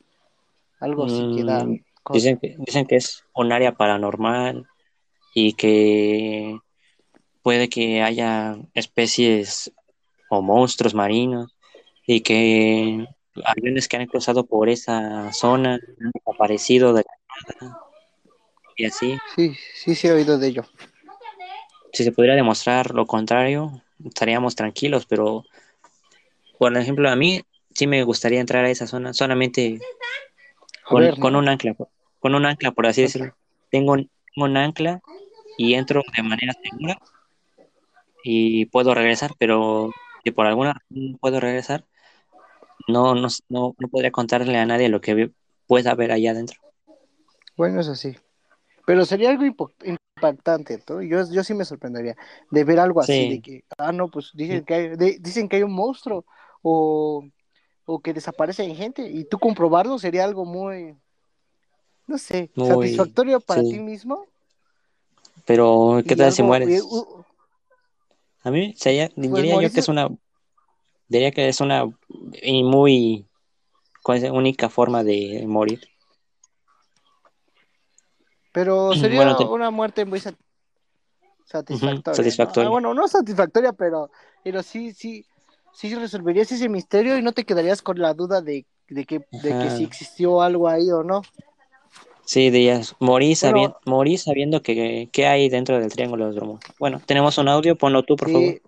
Algo Mm, cosa. dicen que, dicen que es un área paranormal y que puede que haya especies o monstruos marinos y que aviones que han cruzado por esa zona han desaparecido de la nada y así. Sí, sí, sí, he oído de ello. Si se pudiera demostrar lo contrario, estaríamos tranquilos, pero por ejemplo, a mí sí me gustaría entrar a esa zona solamente con, ver, con ¿no? un ancla, con un ancla, por así decirlo. Tengo, un- tengo un ancla y entro de manera segura y puedo regresar, pero si por alguna razón no puedo regresar, no, no, no, no podría contarle a nadie lo que pueda haber allá adentro. Bueno, es así. Pero sería algo impactante, ¿no? Yo, yo sí me sorprendería de ver algo así, Sí. de que, ah, no, pues dicen que hay, de- dicen que hay un monstruo o, o que desaparece gente y tú comprobarlo sería algo muy, no sé, Muy- satisfactorio para sí. ti mismo. Pero, ¿qué tal si mueres? uh, A mí sería, Pues diría yo que es una, diría que es una y muy ¿cuál es la única forma de morir. pero (clears throat) sería Bueno, te- una muerte muy sat- satisfactoria. ¿no? satisfactoria. Ah, bueno, no satisfactoria, pero, pero sí, sí, sí resolverías ese misterio y no te quedarías con la duda de, de que, de que si existió algo ahí o no. Sí, dirías, morí, Bueno. sabiendo, morí sabiendo que, que hay dentro del Triángulo de Bermudas. Bueno, tenemos un audio, ponlo tú, por favor.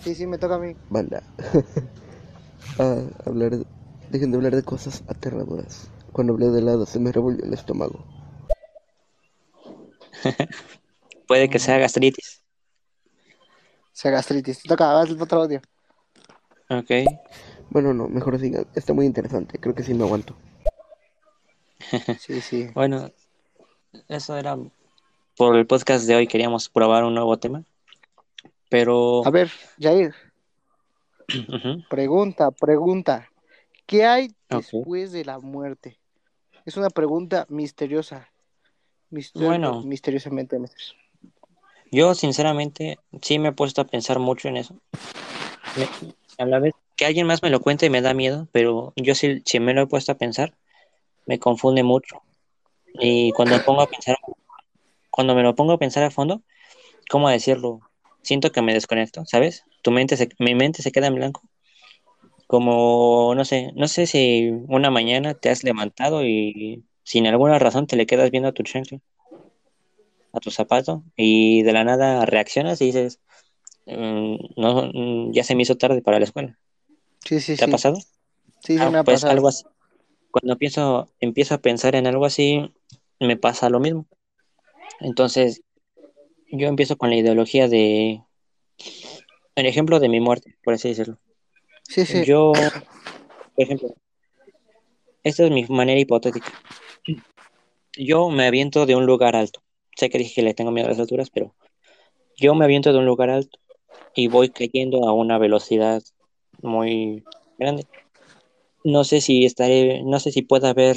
Sí, sí, me toca a mí. Banda. (laughs) Ah, hablar de- Dejen de hablar de cosas aterradoras. Cuando hablé de helado se me revolvió el estómago. (laughs) Puede que sea gastritis. Se gastritis. Te toca, haz otro audio. Ok. Bueno, no, mejor sigan. Está muy interesante. Creo que sí me aguanto. (laughs) Sí, sí. Bueno, eso era por el podcast de hoy. Queríamos probar un nuevo tema. Pero, A ver, Jair, pregunta, pregunta. ¿Qué hay después de la muerte? Es una pregunta misteriosa. Mister- Bueno. Misteriosamente misteriosa. yo sinceramente sí me he puesto a pensar mucho en eso. Me- a la vez que alguien más me lo cuente me da miedo, pero yo sí, sí me lo he puesto a pensar, me confunde mucho. Y cuando me pongo a pensar, cuando me lo pongo a pensar a fondo, ¿cómo decirlo? Siento que me desconecto, ¿sabes? Tu mente se, mi mente se queda en blanco. Como, no sé, no sé si una mañana te has levantado y sin alguna razón te le quedas viendo a tu chancla, a tu zapato, y de la nada reaccionas y dices, "Mm, no, mm, ya se me hizo tarde para la escuela. Sí, sí, ¿Te ha pasado? Sí, sí, Ah, me ha pues pasado. algo así. Cuando empiezo, empiezo a pensar en algo así, me pasa lo mismo. Entonces, yo empiezo con la ideología de, el ejemplo de mi muerte, por así decirlo. Sí, sí. Yo, por ejemplo, esta es mi manera hipotética. Yo me aviento de un lugar alto. Sé que dije que le tengo miedo a las alturas, pero yo me aviento de un lugar alto y voy cayendo a una velocidad muy grande. No sé si estaré, no sé si pueda ver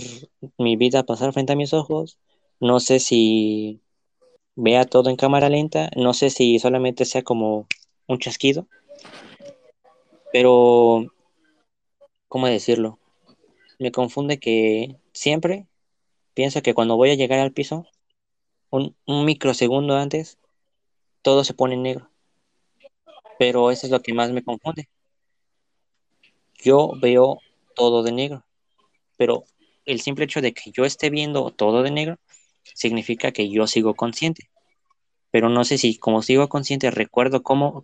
mi vida pasar frente a mis ojos. No sé si vea todo en cámara lenta. No sé si solamente sea como un chasquido. pero, ¿cómo decirlo? Me confunde que siempre pienso que cuando voy a llegar al piso, un, un microsegundo antes, todo se pone negro. Pero eso es lo que más me confunde. Yo veo todo de negro, pero el simple hecho de que yo esté viendo todo de negro significa que yo sigo consciente. Pero no sé si como sigo consciente recuerdo cómo,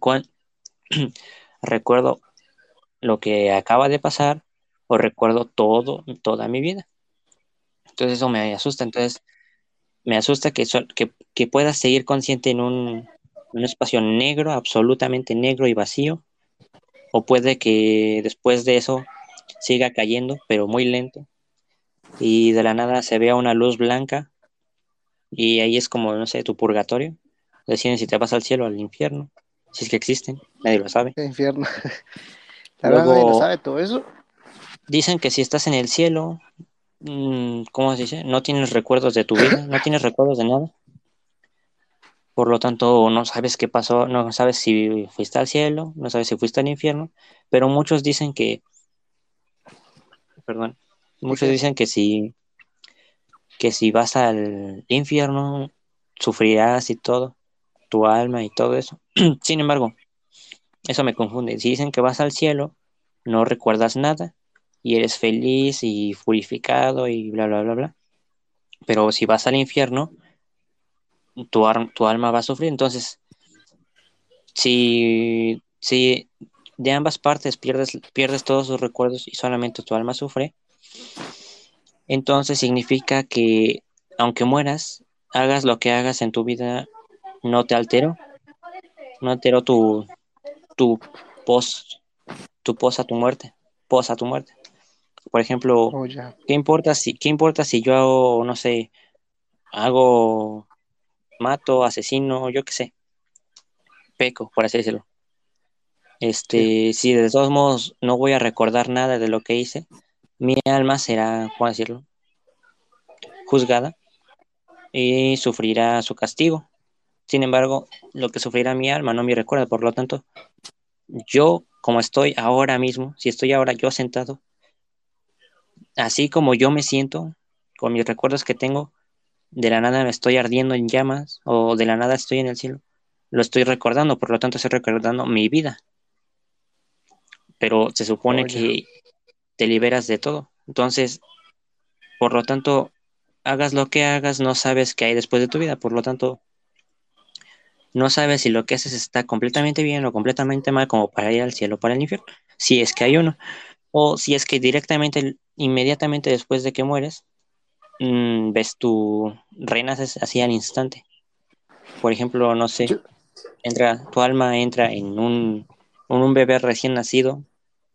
(clears throat) recuerdo lo que acaba de pasar o recuerdo todo, toda mi vida. Entonces eso me asusta. Entonces me asusta que, que, puedas seguir consciente en un, un espacio negro, absolutamente negro y vacío. O puede que después de eso siga cayendo, pero muy lento. Y de la nada se vea una luz blanca. Y ahí es como, no sé, tu purgatorio. Deciden si te vas al cielo o al infierno. Si es que existen, nadie lo sabe. El infierno. (laughs) La verdad, nadie lo sabe todo eso. Dicen que si estás en el cielo, mm, ¿cómo se dice? No tienes recuerdos de tu vida, no tienes recuerdos de nada. Por lo tanto, no sabes qué pasó, no sabes si fuiste al cielo, no sabes si fuiste al infierno, pero muchos dicen que, perdón, muchos dicen que si, que si vas al infierno, sufrirás y todo, tu alma y todo eso. (clears throat) Sin embargo, eso me confunde. Si dicen que vas al cielo, no recuerdas nada y eres feliz y purificado y bla, bla, bla, bla. Pero si vas al infierno, tu, tu alma va a sufrir. Entonces, si, si de ambas partes pierdes, pierdes todos tus recuerdos y solamente tu alma sufre, entonces significa que aunque mueras, hagas lo que hagas en tu vida, no te altero, no alteró tu, tu post, tu pos a tu muerte, pos a tu muerte. Por ejemplo, Oh. ¿qué importa si, qué importa si yo hago, no sé, hago, mato, asesino, yo qué sé, peco, por así decirlo? Este, si de todos modos no voy a recordar nada de lo que hice, mi alma será, ¿cómo decirlo? Juzgada y sufrirá su castigo. Sin embargo, lo que sufrirá mi alma no me recuerda, por lo tanto, yo, como estoy ahora mismo, si estoy ahora yo sentado, así como yo me siento, con mis recuerdos que tengo, de la nada me estoy ardiendo en llamas o de la nada estoy en el cielo, lo estoy recordando, por lo tanto estoy recordando mi vida. Pero se supone que te liberas de todo. Entonces, por lo tanto, hagas lo que hagas, no sabes qué hay después de tu vida, por lo tanto, no sabes si lo que haces está completamente bien o completamente mal como para ir al cielo o para el infierno, si es que hay uno, o si es que directamente, inmediatamente después de que mueres, mm, ves tu, renaces así al instante. Por ejemplo, no sé, entra, tu alma entra en un, en un bebé recién nacido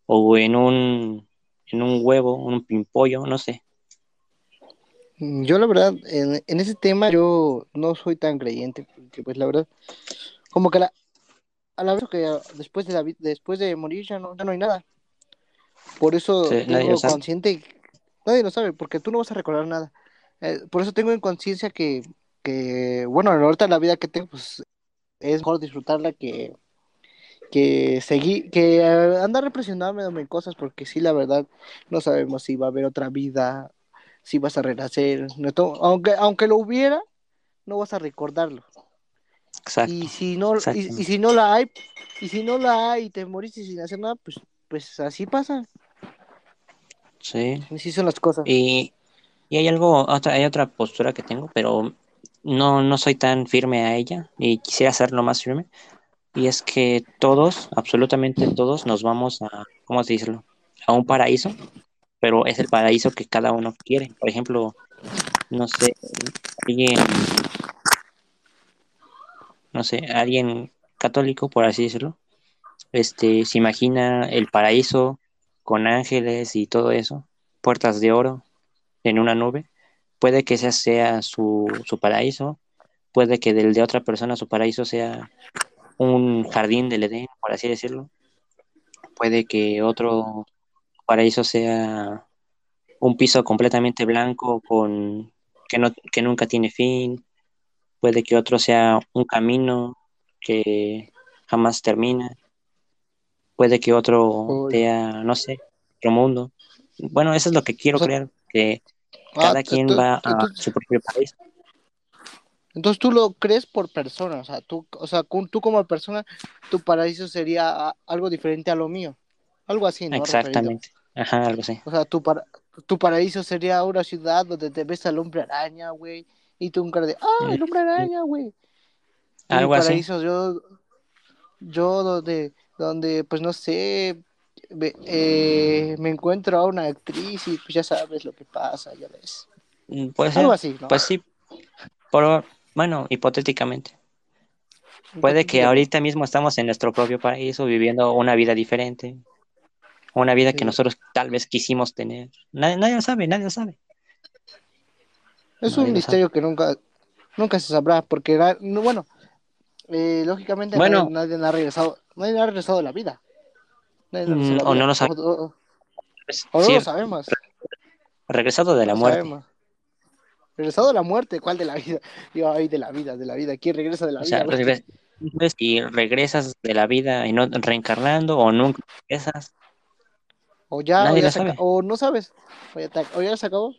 o en un, en un huevo, un pimpollo, no sé. Mm, Yo la verdad, en, en ese tema yo no soy tan creyente, porque pues la verdad, como que la, a la vez que después de la después de morir ya no, ya no hay nada. Por eso Sí, tengo consciente, nadie lo sabe, porque tú no vas a recordar nada. Eh, por eso tengo en conciencia que, que, bueno, ahorita la vida que tengo, pues es mejor disfrutarla que, que seguir, que eh, andar represionándome en cosas, porque sí, la verdad, no sabemos si va a haber otra vida, si vas a renacer, no aunque, aunque lo hubiera, no vas a recordarlo. Exacto. Y si no, y si no la hay, y si no la hay y te moriste sin hacer nada, pues, pues así pasa, Sí. así son las cosas. Y, y hay algo, otra, hay otra postura que tengo, pero no, no soy tan firme a ella y quisiera hacerlo más firme. Y es que todos, absolutamente todos, nos vamos a, ¿cómo decirlo? A un paraíso, pero es el paraíso que cada uno quiere. Por ejemplo, no sé, alguien, no sé, alguien católico, por así decirlo, este, se imagina el paraíso con ángeles y todo eso, puertas de oro en una nube. Puede que ese sea su, su paraíso, puede que del de otra persona su paraíso sea un jardín del Edén, por así decirlo. Puede que otro paraíso sea un piso completamente blanco con que no que nunca tiene fin. Puede que otro sea un camino que jamás termina. Puede que otro Uy. sea, no sé, otro mundo. Bueno, eso es lo que quiero O sea, creer, que Ah, cada quien va a su propio país. entonces tú lo crees por persona, o sea, tú, o sea, tú como persona, tu paraíso sería algo diferente a lo mío, algo así, ¿no? Exactamente. Ajá, algo así. O sea, tu, para, tu paraíso sería una ciudad donde te ves al hombre araña, güey, y tú un cara de, ah, el hombre araña, güey. Mi Algo así. yo, yo donde, donde, pues no sé, me, eh, me encuentro a una actriz y pues ya sabes lo que pasa, ya ves. Mm. Algo así, ¿no? Pues sí. Bueno, hipotéticamente. Puede que ahorita mismo estamos en nuestro propio paraíso viviendo una vida diferente. Una vida que nosotros tal vez quisimos tener. Nadie, nadie lo sabe, nadie lo sabe. Es Nadie un misterio que nunca, nunca se sabrá, porque, bueno, eh, lógicamente Bueno. nadie, nadie ha regresado, nadie ha regresado la vida. Nadie Mm, la o vida. no lo sabe- O- no lo sabemos. regresado de la No muerte. sabemos. Regresado a la muerte, ¿cuál de la vida? (laughs) Yo, ay, de la vida, de la vida. ¿Quién regresa de la O sea, vida? güey? regres- y regresas de la vida y no reencarnando o nunca regresas. O ya, o, ya sabe. no sabes. O ya, te- ya se acabó.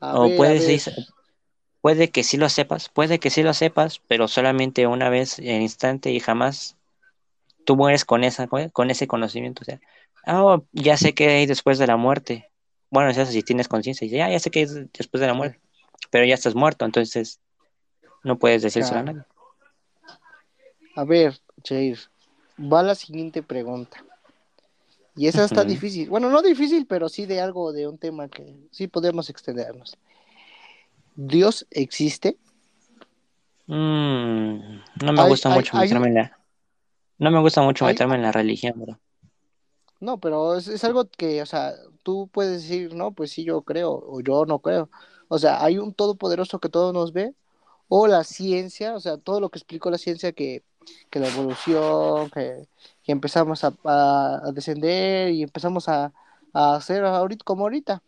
A O ver, puedes ir- puede que sí lo sepas, puede que sí lo sepas, pero solamente una vez en instante y jamás tú mueres con esa con ese conocimiento, o sea, ah, oh, ya sé que hay después de la muerte. Bueno, es eso si tienes conciencia, ya, ya sé que hay después de la muerte, pero ya estás muerto, entonces no puedes decírselo a nadie. A ver, Jair, va la siguiente pregunta. Y esa está difícil. Bueno, no difícil, pero sí de algo, de un tema que sí podemos extendernos. ¿Dios existe? Mm, no me Hay- gusta hay- mucho hay meterme en la no me gusta mucho meterme en la religión, bro. No, pero es, es algo que, o sea, tú puedes decir, no, pues sí, yo creo, o yo no creo. O sea, hay un todopoderoso que todo nos ve, o la ciencia, o sea, todo lo que explicó la ciencia, que, que la evolución, que, que empezamos a, a- a descender y empezamos a, a hacer ahorita como ahorita.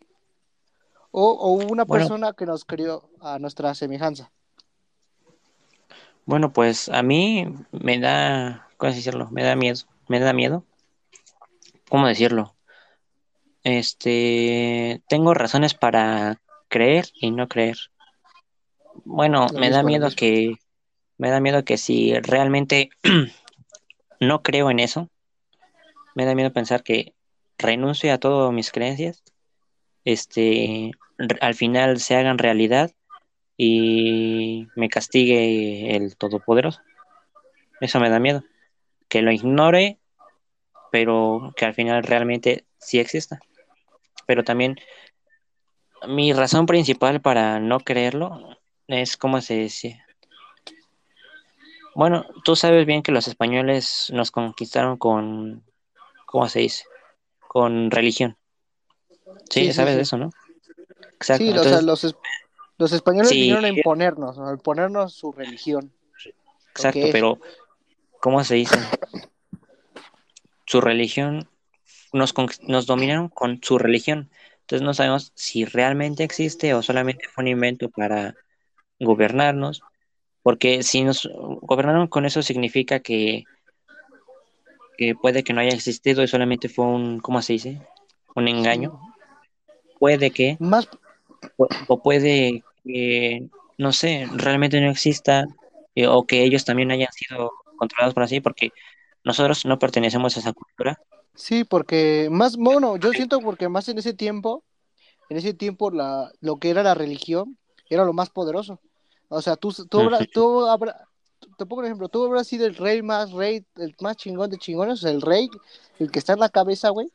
O, o una Bueno. persona que nos crió a nuestra semejanza. Bueno, pues a mí me da, ¿cómo decirlo? Me da miedo, me da miedo. ¿Cómo decirlo? Este, tengo razones para creer y no creer. Bueno, Lo me da mismo, miedo que, me da miedo que si realmente (clears throat) no creo en eso, me da miedo pensar que renuncie a todas mis creencias, este, al final se hagan realidad y me castigue el Todopoderoso. Eso me da miedo. Que lo ignore, pero que al final realmente sí exista. Pero también mi razón principal para no creerlo es como se decía. Bueno, tú sabes bien que los españoles nos conquistaron con, ¿cómo se dice? Con religión. Sí, Sí, sabes sí. de eso, ¿no? Exacto. Sí, o sea, entonces- los, es- los españoles vinieron a imponernos, a imponernos su religión. Exacto, pero ¿cómo se dice? Su religión, nos, conquist- nos dominaron con su religión. Entonces no sabemos si realmente existe o solamente fue un invento para gobernarnos. Porque si nos gobernaron con eso significa que, que puede que no haya existido y solamente fue un, ¿cómo se dice? Un engaño. Puede que, Más, o, o puede que, no sé, realmente no exista eh, o que ellos también hayan sido controlados por así, porque nosotros no pertenecemos a esa cultura. Sí, porque más, bueno, yo siento porque más en ese tiempo, en ese tiempo la, lo que era la religión era lo más poderoso. O sea, tú, tú, habrás- tú habrá- te pongo un ejemplo, tú habrás sido el rey más rey, el más chingón de chingones, el rey, el que está en la cabeza, güey.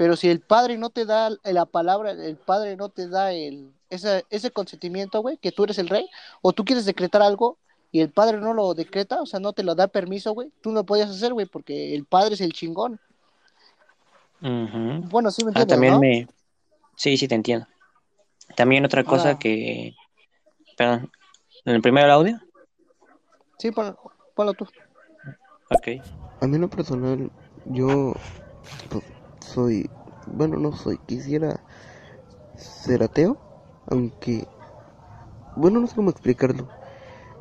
Pero si el padre no te da la palabra, el padre no te da el, ese, ese consentimiento, güey, que tú eres el rey, o tú quieres decretar algo y el padre no lo decreta, o sea, no te lo da permiso, güey, tú no lo podías hacer, güey, porque el padre es el chingón. Bueno, sí me Ah, entiendes, también ¿no? me... Sí, sí, te entiendo. También otra cosa que... Perdón, ¿en el primer audio? Sí, pon- ponlo tú. Ok. A mí en lo personal, yo pues, soy, bueno, no soy, quisiera ser ateo, aunque, bueno, no sé cómo explicarlo.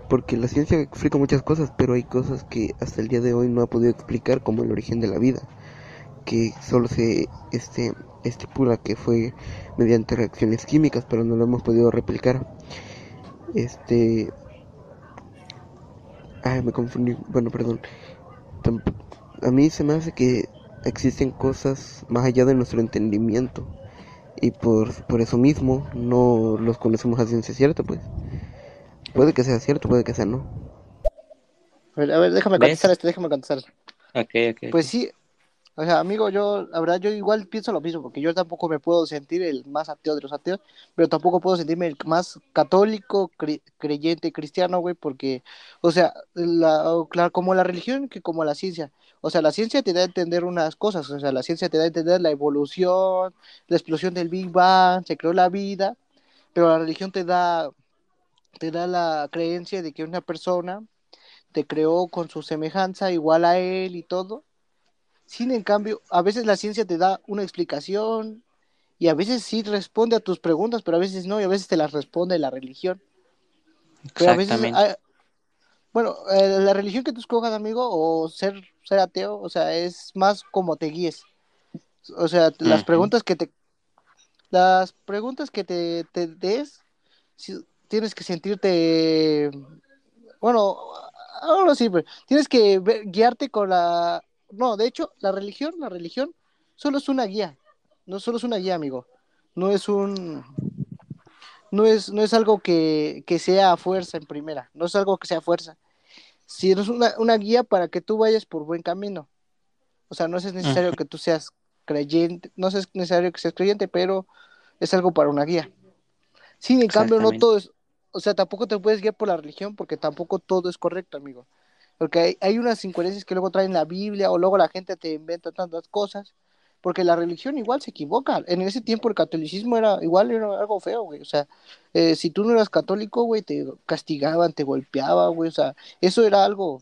porque la ciencia explica muchas cosas, pero hay cosas que hasta el día de hoy no ha podido explicar, como el origen de la vida, que solo se este, estipula que fue mediante reacciones químicas, pero no lo hemos podido replicar. Este. Ay, me confundí. Bueno, perdón. A mí se me hace que existen cosas más allá de nuestro entendimiento. Y por, por eso mismo no los conocemos a ciencia cierta, pues. Puede que sea cierto, puede que sea no. A ver, a ver déjame contestar esto, déjame contestar. Ok, ok. Pues sí, o sea, amigo, yo, la verdad, yo igual pienso lo mismo, porque yo tampoco me puedo sentir el más ateo de los ateos, pero tampoco puedo sentirme el más católico, creyente, cristiano, güey, porque, o sea, la, como la religión que como la ciencia. O sea, la ciencia te da a entender unas cosas, o sea, la ciencia te da a entender la evolución, la explosión del Big Bang, se creó la vida, pero la religión te da, te da la creencia de que una persona te creó con su semejanza igual a él y todo, sin en cambio, a veces la ciencia te da una explicación y a veces sí responde a tus preguntas, pero a veces no, y a veces te las responde la religión. Pero a veces, bueno, eh, la religión que tú escojas, amigo, o ser, ser ateo, o sea, es más como te guíes. O sea, las preguntas que te las preguntas que te, te des, si, tienes que sentirte, bueno, ahora sí, tienes que guiarte con la no, de hecho, la religión, la religión solo es una guía. No solo es una guía, amigo. No es un no es, no es algo que, que sea fuerza en primera, no es algo que sea fuerza. Sino es una, una guía para que tú vayas por buen camino. O sea, no es necesario que tú seas creyente, no es necesario que seas creyente, pero es algo para una guía. Sí, en cambio, no todo es, o sea, tampoco te puedes guiar por la religión porque tampoco todo es correcto, amigo. Porque hay, unas incoherencias que luego traen la Biblia o luego la gente te inventa tantas cosas. Porque la religión igual se equivoca. En ese tiempo el catolicismo era igual era algo feo, güey. O sea, eh, si tú no eras católico, güey, te castigaban, te golpeaban, güey. O sea, eso era algo,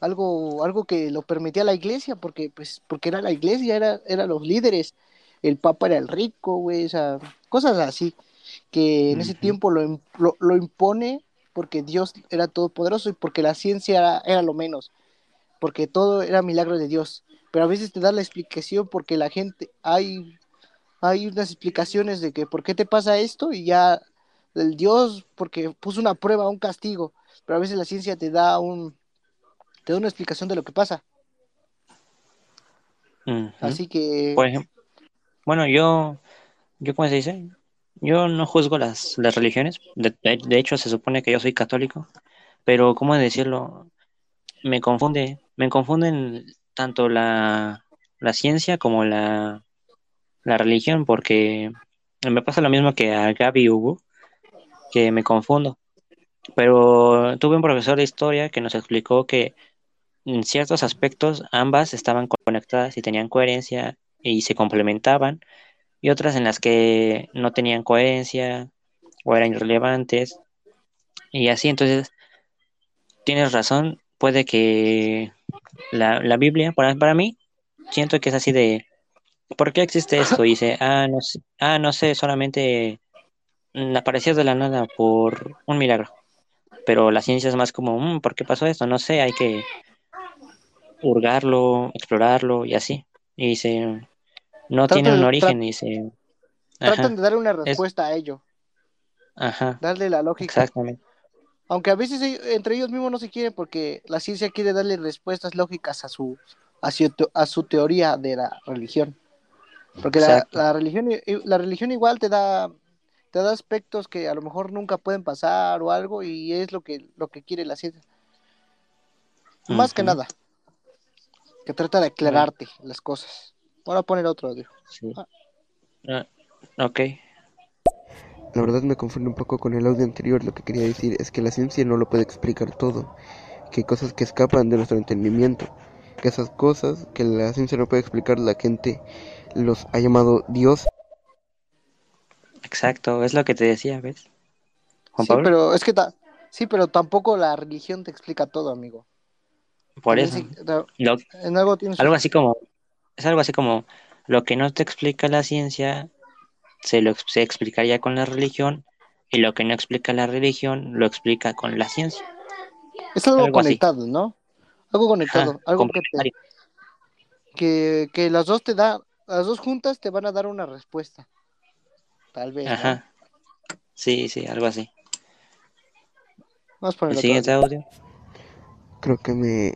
algo, algo que lo permitía la iglesia, porque, pues, porque era la iglesia, era, eran los líderes. El papa era el rico, güey. O sea, cosas así que en ese tiempo lo, lo, lo impone porque Dios era todopoderoso y porque la ciencia era, lo menos, porque todo era milagro de Dios. Pero a veces te da la explicación porque la gente, hay, hay unas explicaciones de que por qué te pasa esto y ya el Dios, porque puso una prueba, un castigo, pero a veces la ciencia te da un, te da una explicación de lo que pasa. Así que... Por ejemplo, bueno, yo, yo, ¿cómo se dice? Yo no juzgo las, las religiones, de, de, hecho se supone que yo soy católico, pero ¿cómo decirlo? Me confunde, me confunden tanto la, la ciencia como la, la religión, porque me pasa lo mismo que a Gaby Hugo, que me confundo. Pero tuve un profesor de historia que nos explicó que en ciertos aspectos ambas estaban conectadas y tenían coherencia y se complementaban y otras en las que no tenían coherencia o eran irrelevantes y así entonces tienes razón puede que la, la Biblia para, para mí siento que es así de ¿por qué existe esto? Y dice, ah, no sé, ah, no sé, solamente apareció de la nada por un milagro. Pero la ciencia es más como, mm, ¿por qué pasó esto? No sé, hay que hurgarlo, explorarlo y así. Y dice, no tiene un origen y se... Tratan de darle una respuesta a ello. Ajá. Darle la lógica. Exactamente. Aunque a veces entre ellos mismos no se quieren porque la ciencia quiere darle respuestas lógicas a su, a su, a su teoría de la religión. Porque la, la, religión, la religión igual te da, te da aspectos que a lo mejor nunca pueden pasar o algo y es lo que, lo que quiere la ciencia. Más que nada. Que trata de aclararte las cosas. Voy a poner otro audio. Ah. Ah, ok. La verdad me confunde un poco con el audio anterior. Lo que quería decir es que la ciencia no lo puede explicar todo. Que hay cosas que escapan de nuestro entendimiento. Que esas cosas que la ciencia no puede explicar, la gente los ha llamado Dios. Exacto, es lo que te decía, ¿ves? Juan sí, pero es que sí, pero tampoco la religión te explica todo, amigo. Por eso. en algo, algo así como es algo así como lo que no te explica la ciencia se lo se explicaría con la religión y lo que no explica la religión lo explica con la ciencia. Es algo, Algo así. conectado, ¿no? Algo conectado, Ajá, algo que, te- que, que las dos te da, las dos juntas te van a dar una respuesta. Tal vez. ¿no? Ajá. Sí, sí, algo así. Vamos a poner El otro siguiente audio. audio. Creo que me...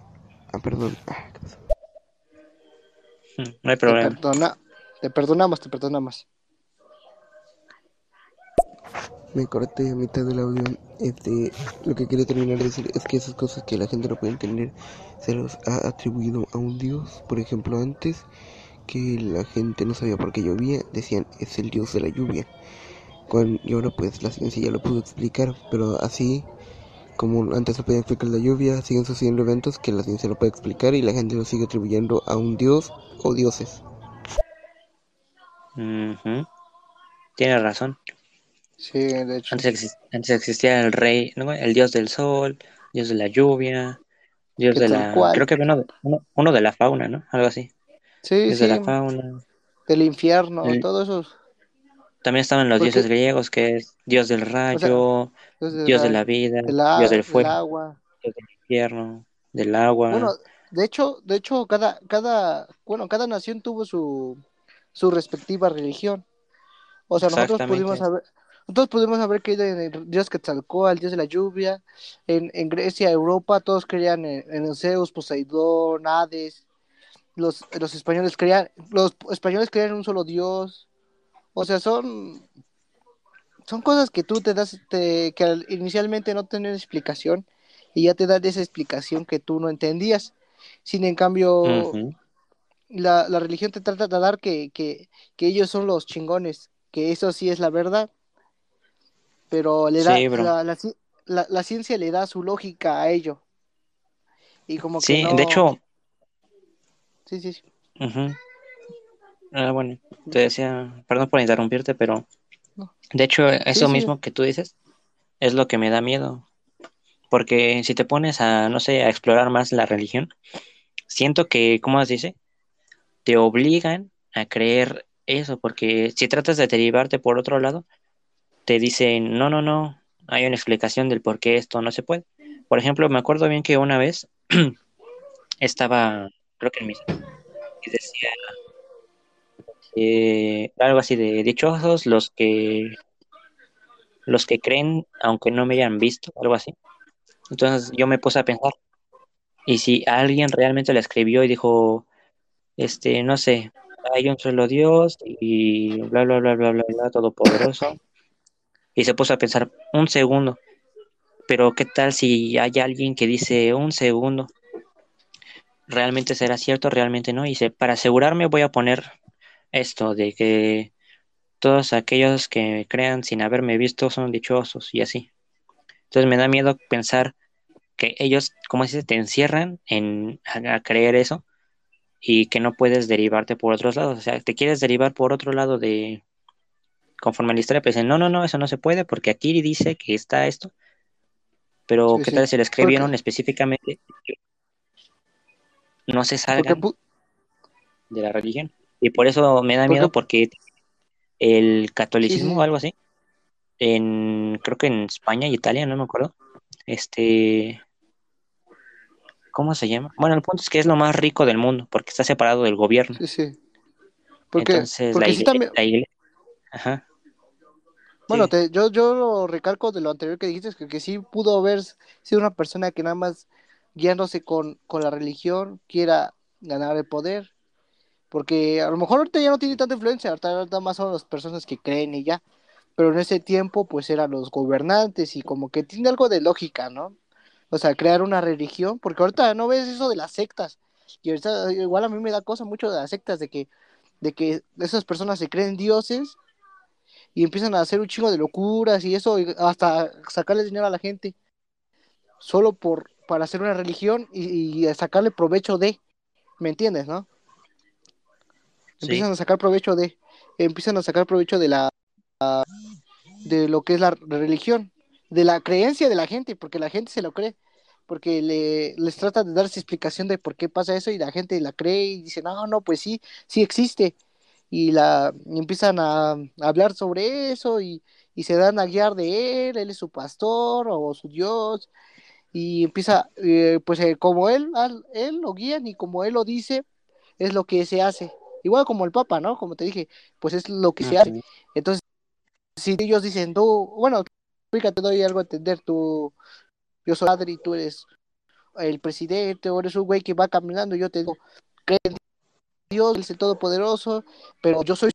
Ah, perdón. Ah, ¿qué pasó? No hay Te, problema. perdona, te perdonamos, te perdonamos. Me corté a mitad del audio. Este, lo que quería terminar de decir es que esas cosas que la gente no puede entender se los ha atribuido a un dios. Por ejemplo, antes que la gente no sabía por qué llovía, decían es el dios de la lluvia. Y ahora pues la ciencia ya lo pudo explicar, pero así como antes no podía explicar la lluvia, siguen sucediendo eventos que la ciencia no puede explicar y la gente lo sigue atribuyendo a un dios o dioses. Ujú. Tienes razón. Sí, de hecho. Antes, antes existía el rey, ¿no? el dios del sol, dios de la lluvia, dios de la... Creo que uno de, uno, uno de la fauna, ¿no? Algo así. Sí, Dios sí, de la fauna. del infierno, El- todo eso. También estaban los dioses griegos, que es dios del rayo, dios de la vida, a- dios del del fuego, agua. dios del infierno, del agua. Bueno, de hecho, de hecho, cada, cada, bueno, cada nación tuvo su, su respectiva religión. O sea, nosotros pudimos saber, nosotros pudimos haber creído en el dios Quetzalcóatl, el dios de la lluvia. En, en Grecia, Europa, todos creían en, en Zeus, Poseidón, Hades. Los, los españoles creían, los españoles creían en un solo dios. O sea, son, son cosas que tú te das, te, que al- inicialmente no tenían explicación y ya te dan esa explicación que tú no entendías. Sin en cambio, la, la religión te trata de dar que, que, que ellos son los chingones, que eso sí es la verdad, pero le da Sí, la, la, ci- la- la ciencia le da su lógica a ello. Y como que Sí, no- de hecho, sí, sí, sí. ujú. Ah, bueno, te decía, perdón por interrumpirte, pero de hecho, eso sí. mismo que tú dices es lo que me da miedo. Porque si te pones a, no sé, a explorar más la religión, siento que, ¿cómo se dice? Te obligan a creer eso, porque si tratas de derivarte por otro lado, te dicen, no, no, no, hay una explicación del por qué esto no se puede. Por ejemplo, me acuerdo bien que una vez (clears throat) estaba, creo que en misa, y decía eh, algo así de dichosos los que los que creen aunque no me hayan visto, algo así. Entonces yo me puse a pensar, y si alguien realmente la escribió y dijo, este, no sé, hay un solo Dios y bla, bla, bla, bla, bla, bla, todopoderoso, y se puso a pensar un segundo, pero ¿qué tal si hay alguien que dice un segundo? ¿Realmente será cierto? ¿Realmente no? Y dice, para asegurarme voy a poner esto de que todos aquellos que crean sin haberme visto son dichosos y así. Entonces me da miedo pensar que ellos, como dices, te encierran en a, a creer eso y que no puedes derivarte por otros lados. O sea, te quieres derivar por otro lado de conforme a la historia, pues dicen, no, no, no, eso no se puede porque aquí dice que está esto. Pero Sí, ¿qué sí. tal si lo escribieron Porque- específicamente? No se salgan de la religión. Y por eso me da miedo porque el catolicismo Sí, sí. o algo así, en, creo que en España y Italia, no me acuerdo, este, ¿cómo se llama? Bueno, el punto es que es lo más rico del mundo porque está separado del gobierno. sí, sí. Porque, Entonces, porque la sí iglesia, también, la iglesia- ajá, Bueno, Sí. te- yo, yo lo recalco de lo anterior que dijiste, que, que sí pudo haber sido una persona que nada más guiándose con, con la religión quiera ganar el poder. Porque a lo mejor ahorita ya no tiene tanta influencia, ahorita, más son las personas que creen y ya. Pero en ese tiempo, pues eran los gobernantes y como que tiene algo de lógica, ¿no? O sea, crear una religión, porque ahorita no ves eso de las sectas. Y ahorita igual a mí me da cosa mucho de las sectas, de que, de que esas personas se creen dioses y empiezan a hacer un chingo de locuras y eso, y hasta sacarle dinero a la gente, solo por para hacer una religión y sacarle provecho de, ¿me entiendes, no? Empiezan a sacar provecho de, empiezan a sacar provecho de la, de lo que es la religión, de la creencia de la gente, porque la gente se lo cree, porque le, les trata de darse explicación de por qué pasa eso y la gente la cree y dice, no, no, pues sí, sí existe. Y, la, y empiezan a, hablar sobre eso y, y se dan a guiar de él, él es su pastor o su Dios, y empieza, eh, pues eh, como él, él lo guían y como él lo dice, es lo que se hace. Igual como el Papa, ¿no? Como te dije, pues es lo que se hace. Entonces, si ellos dicen, tú, bueno, te doy algo a entender, tú, yo soy padre y tú eres el presidente o eres un güey que va caminando, yo te digo, que Dios es el Todopoderoso, pero yo soy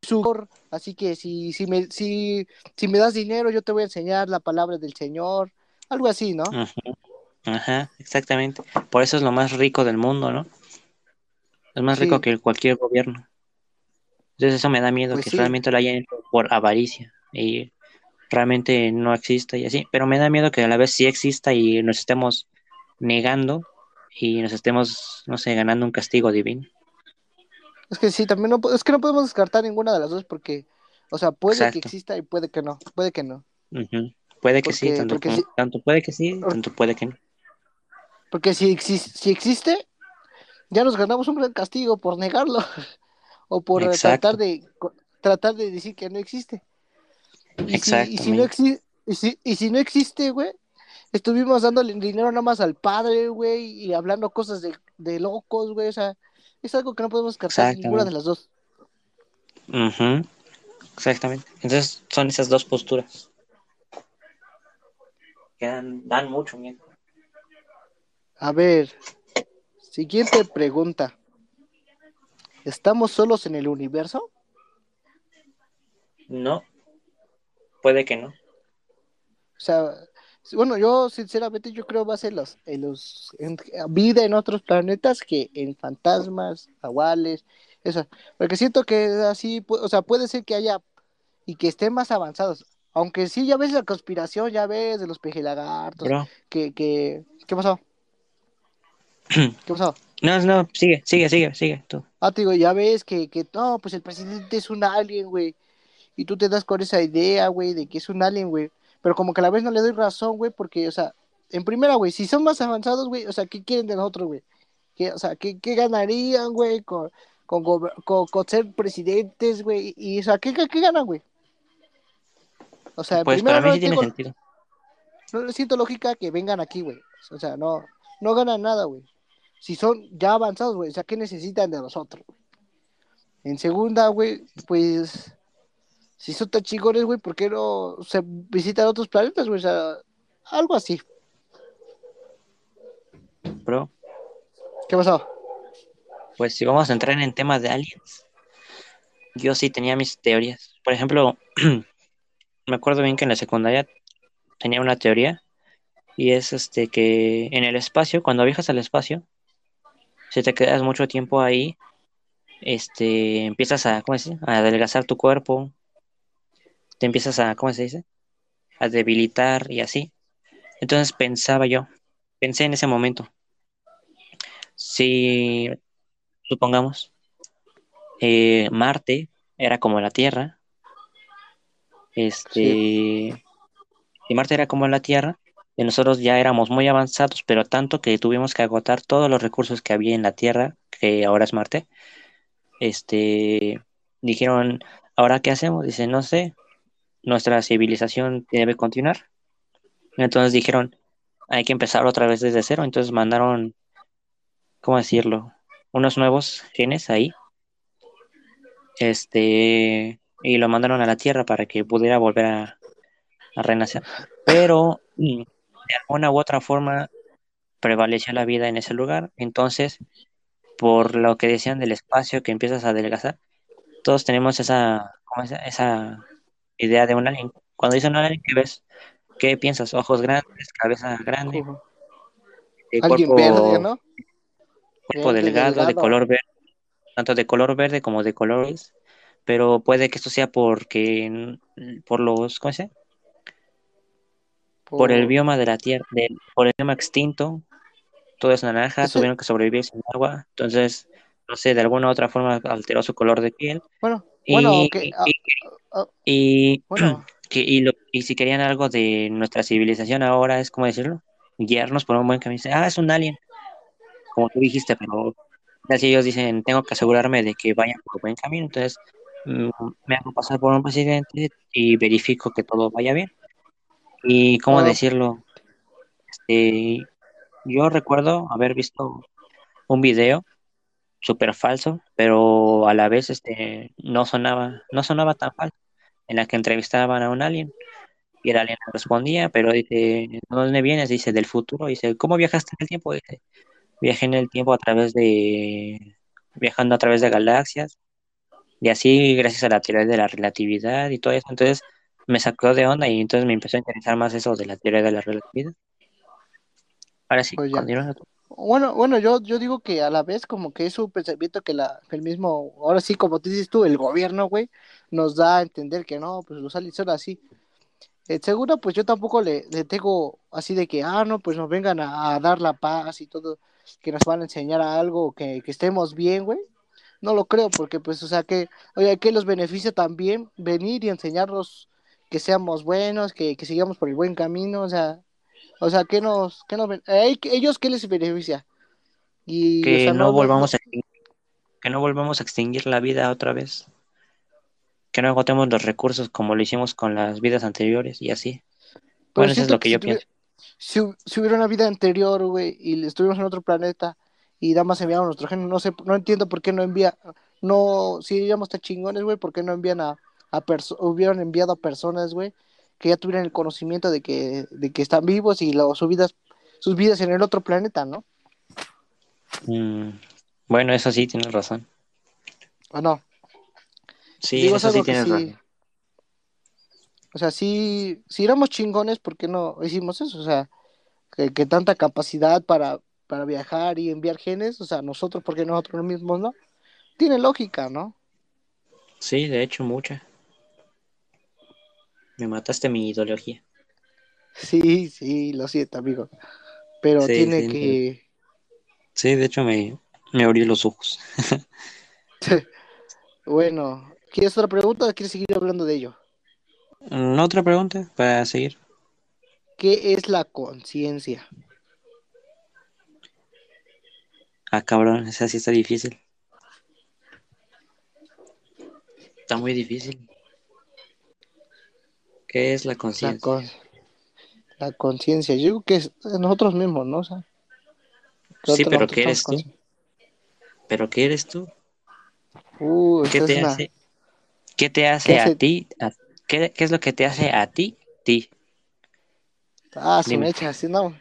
su así que si, si, me, si, si me das dinero, yo te voy a enseñar la palabra del Señor, algo así, ¿no? Ajá, exactamente. Por eso es lo más rico del mundo, ¿no? Es más rico que cualquier gobierno. Entonces eso me da miedo pues que realmente lo hayan hecho por avaricia y realmente no exista y así. Pero me da miedo que a la vez sí exista y nos estemos negando y nos estemos, no sé, ganando un castigo divino. Es que sí, también no, es que no podemos descartar ninguna de las dos porque, o sea, puede que exista y puede que no, puede que no. Puede que sí, tanto, tanto puede que sí, tanto puede que no. Porque si, si existe, ya nos ganamos un gran castigo por negarlo (laughs) o por tratar de tratar de decir que no existe. Y si, y si no existe y si, y si no existe, güey, estuvimos dándole dinero nada más al padre, güey, y hablando cosas de, de locos, güey, o sea, es algo que no podemos descartar ninguna de las dos. Exactamente. Entonces son esas dos posturas que dan, dan mucho miedo. A ver, siguiente pregunta. ¿Estamos solos en el universo? No. Puede que no. O sea, bueno, yo sinceramente yo creo más en los, en los en vida en otros planetas que en fantasmas, aguales, eso, porque siento que así, o sea, puede ser que haya y que estén más avanzados, aunque sí ya ves la conspiración, ya ves de los pejelagartos, que, que, ¿qué pasó? (clears throat) ¿Qué pasó? No, no, sigue, sigue, sigue, sigue, tú. Ah, te digo, ya ves que, que, no, pues el presidente es un alien, güey, y tú te das con esa idea, güey, de que es un alien, güey, pero como que a la vez no le doy razón, güey, porque, o sea, en primera, güey, si son más avanzados, güey, o sea, ¿qué quieren de nosotros, güey? o sea, ¿qué, qué ganarían, güey, con, con, con, ser presidentes, güey? Y, o sea, ¿qué, qué, ganan, güey? O sea, pues para mí no sí tiene sentido. No le siento lógica que vengan aquí, güey. O sea, no, no ganan nada, güey. Si son ya avanzados, güey, o sea, ¿qué necesitan de nosotros? En segunda, güey, pues si son tan chingones, güey, ¿por qué no se visitan otros planetas, güey? O sea, algo así. Bro. ¿Qué pasó? Pues si vamos a entrar en temas de aliens, yo sí tenía mis teorías. Por ejemplo, (clears throat) me acuerdo bien que en la secundaria tenía una teoría y es este que en el espacio, cuando viajas al espacio, si te quedas mucho tiempo ahí, este, empiezas a, ¿cómo se a adelgazar tu cuerpo, te empiezas a, ¿cómo se dice? A debilitar y así. Entonces pensaba yo, pensé en ese momento, si supongamos, eh, Marte era como la Tierra, este, si Marte era como la Tierra, nosotros ya éramos muy avanzados, pero tanto que tuvimos que agotar todos los recursos que había en la Tierra, que ahora es Marte, este, dijeron, ¿ahora qué hacemos? Dice, no sé, nuestra civilización debe continuar. Entonces dijeron, hay que empezar otra vez desde cero. Entonces mandaron, ¿cómo decirlo? Unos nuevos genes ahí. Este, y lo mandaron a la Tierra para que pudiera volver a, renacer. Pero mm, de alguna u otra forma prevaleció la vida en ese lugar. Entonces, por lo que decían del espacio que empiezas a adelgazar, todos tenemos esa, esa idea de un alien. Cuando dicen un alien, ¿qué ves? ¿Qué piensas? Ojos grandes, cabeza grande, eh, cuerpo, verde, ¿no? Cuerpo delgado, de color verde, tanto de color verde como de colores, pero puede que esto sea porque por los, ¿cómo se por... el bioma de la Tierra, por el bioma extinto, todo es naranja, tuvieron que sobrevivir sin agua, entonces, no sé, de alguna u otra forma alteró su color de piel. Bueno, bueno, Ah, y, bueno. (clears throat) que, y, lo, y si querían algo de nuestra civilización ahora, es como decirlo, guiarnos por un buen camino. Ah, es un alien, como tú dijiste, pero si ellos dicen, tengo que asegurarme de que vayan por un buen camino, entonces mm, me hago pasar por un presidente y verifico que todo vaya bien. Y cómo decirlo, este, yo recuerdo haber visto un video súper falso, pero a la vez este, no sonaba, no sonaba tan falso, en la que entrevistaban a un alien y el alien respondía, pero dice, ¿de dónde vienes? Dice, del futuro. Dice, ¿cómo viajaste en el tiempo? Dice, viajé en el tiempo a través de, viajando a través de galaxias y así gracias a la teoría de la relatividad y todo eso. Entonces me sacó de onda y entonces me empezó a interesar más eso de la teoría de la relatividad. Ahora sí, pues. Bueno, bueno, yo, yo digo que a la vez como que es un pensamiento que, la, que el mismo, ahora sí, como tú dices tú, el gobierno, güey, nos da a entender que no, pues los aliens son así. Eh, seguro, pues yo tampoco le, le tengo así de que, ah, no, pues nos vengan a, a dar la paz y todo, que nos van a enseñar a algo, que, que estemos bien, güey. No lo creo, porque pues, o sea, que, oye, que los beneficia también venir y enseñarnos que seamos buenos, que, que sigamos por el buen camino, o sea, o sea, ¿qué nos, qué nos, a ellos qué les beneficia? Y, o Que sea, no volvamos a extinguir, que no volvamos a extinguir la vida otra vez. Que no agotemos los recursos como lo hicimos con las vidas anteriores y así. pero Bueno, eso es lo que yo pienso. si, si hubiera una vida anterior, güey, y estuvimos en otro planeta y nada más enviaron nuestro gen, no sé, no entiendo por qué no envía, no, si éramos tan chingones, güey, por qué no envían a, a hubieran enviado a personas, güey, que ya tuvieran el conocimiento de que, de que están vivos y lo, sus vidas, sus vidas en el otro planeta, ¿no? Mm, bueno, eso sí, tienes razón. ¿O no? Sí, Digo, en es eso sí tienes sí, razón. o sea, sí, si éramos chingones, ¿por qué no hicimos eso? O sea, que, que tanta capacidad para, para viajar y enviar genes, o sea, nosotros, porque nosotros mismos no? Tiene lógica, ¿no? Sí, de hecho, mucha. Me mataste mi ideología. Sí, sí, lo siento, amigo. Pero Sí, tiene sí, que... Sí, de hecho me, me abrió los ojos. (laughs) Bueno, ¿quieres otra pregunta o quieres seguir hablando de ello? Mm, Otra pregunta para seguir. ¿Qué es la conciencia? Ah, cabrón, esa sí está difícil. Está muy difícil. ¿Qué es la conciencia? con... la conciencia, yo digo que es nosotros mismos, ¿no? O sea, Sí, pero ¿qué eres tú? ¿Pero qué eres tú? Uh, ¿Qué te una... hace? ¿Qué te hace ¿Qué a ti? a- ¿Qué, qué es lo que te hace a ti? Ti. Ah, su Dime. mecha, así no.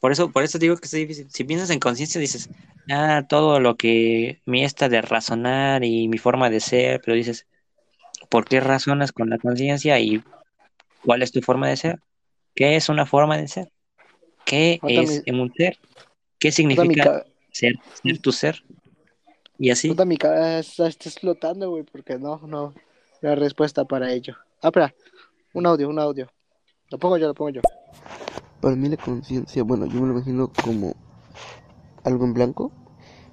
Por eso, por eso digo que es difícil. Si piensas en conciencia, dices, ah, todo lo que mi esta de razonar y mi forma de ser, pero dices, ¿por qué razonas con la conciencia y cuál es tu forma de ser? ¿Qué es una forma de ser? ¿Qué es mi- un ser? ¿Qué significa ca- ser, ser tu ser? Y así. ahorita mi cabeza está explotando, güey, porque no, no, la respuesta para ello. Ah, espera, un audio, un audio. Lo pongo yo, lo pongo yo. Para mí la conciencia, bueno, yo me lo imagino como algo en blanco,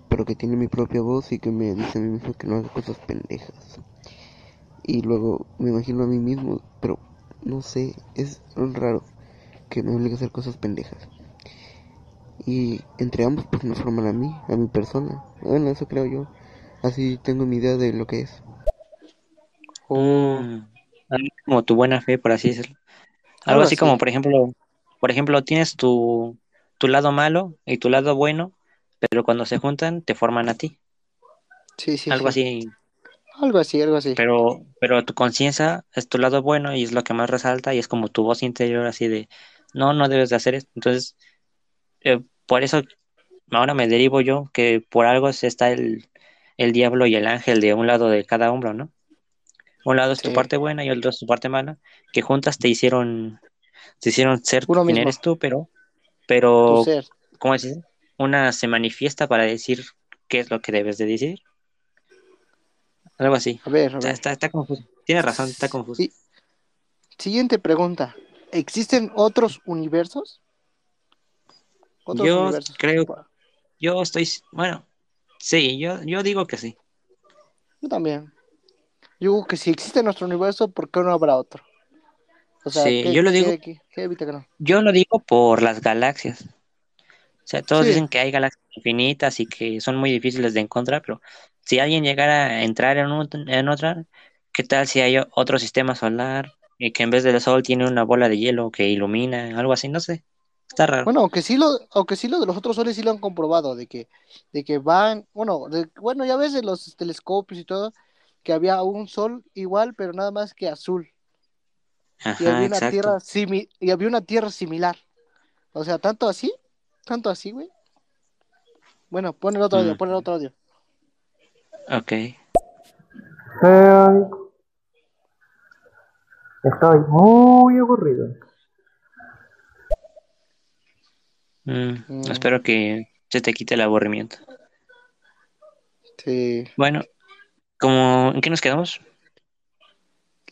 pero que tiene mi propia voz y que me dice a mí mismo que no haga cosas pendejas. Y luego me imagino a mí mismo, pero no sé, es raro que me obligue a hacer cosas pendejas. Y entre ambos pues me forman a mí, a mi persona. Bueno, eso creo yo. Así tengo mi idea de lo que es. Mm, como tu buena fe, por así decirlo. Algo Algo así como, por ejemplo, por ejemplo, tienes tu, tu lado malo y tu lado bueno, pero cuando se juntan te forman a ti. Sí, sí, algo sí. así, Algo así, algo así. pero, pero tu conciencia es tu lado bueno y es lo que más resalta y es como tu voz interior así de, no, no debes de hacer esto. Entonces, eh, por eso ahora me derivo yo que por algo está el, el diablo y el ángel de un lado de cada hombro, ¿no? Un lado es tu parte buena y el otro es tu parte mala, que juntas te hicieron, te hicieron ser Uno quien mismo. eres tú, pero, pero. ¿cómo decir? Una se manifiesta para decir qué es lo que debes de decir. Algo así. A ver, a Está, ver. está, está confuso. Tienes razón, está confuso. Sí. Siguiente pregunta. ¿Existen otros universos? Otros Yo universos. creo, yo estoy, bueno, sí, yo, yo digo que sí. Yo también. Yo digo que si existe nuestro universo, ¿por qué no habrá otro? O sea, Sí, ¿qué- yo lo digo- qué- qué- qué evita que no? Yo lo digo por las galaxias. O sea, todos Sí. dicen que hay galaxias infinitas y que son muy difíciles de encontrar, pero si alguien llegara a entrar en, un- en otra, ¿qué tal si hay otro sistema solar y que en vez del sol tiene una bola de hielo que ilumina, algo así? No sé. Está raro. Bueno, aunque sí lo, aunque sí lo de los otros soles sí lo han comprobado, de que, de que van, bueno, de- bueno, ya ves en los telescopios y todo, que había un sol igual, pero nada más que azul. Y había una exacto. tierra simi- y había una tierra similar. O sea, tanto así, tanto así, güey. Bueno, pon el otro audio, Mm. pon el otro audio. Ok. Soy... Estoy muy aburrido. Mm, Mm. Espero que se te quite el aburrimiento. Sí. Bueno, como, ¿en qué nos quedamos?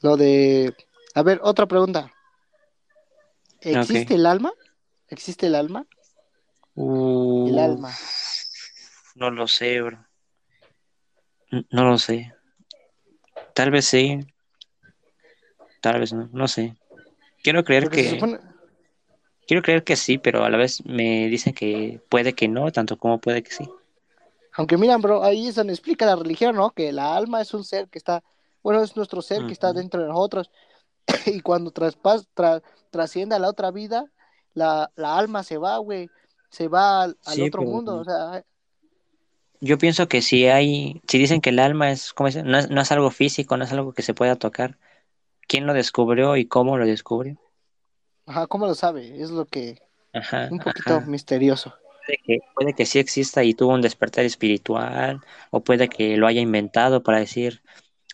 Lo de, a ver, otra pregunta. ¿Existe el alma? ¿Existe el alma? El alma. No lo sé, bro. No lo sé. Tal vez sí, tal vez no, no sé. Quiero creer Porque se que, supone, quiero creer que sí, pero a la vez me dicen que puede que no, tanto como puede que sí. aunque miran, bro, ahí es donde explica la religión, ¿no? Que la alma es un ser que está, bueno, es nuestro ser que está dentro de nosotros. (clears throat) Y cuando traspas, tra- trasciende a la otra vida, la, la alma se va, güey. Se va al, al Sí, otro pero mundo. O sea, yo pienso que si hay, si dicen que el alma es, ¿cómo es? No es, no es algo físico, no es algo que se pueda tocar. ¿Quién lo descubrió y cómo lo descubrió? ajá, ¿cómo lo sabe? Es lo que, Ajá, un poquito ajá. misterioso. Puede que, puede que sí exista y tuvo un despertar espiritual, o puede que lo haya inventado para decir,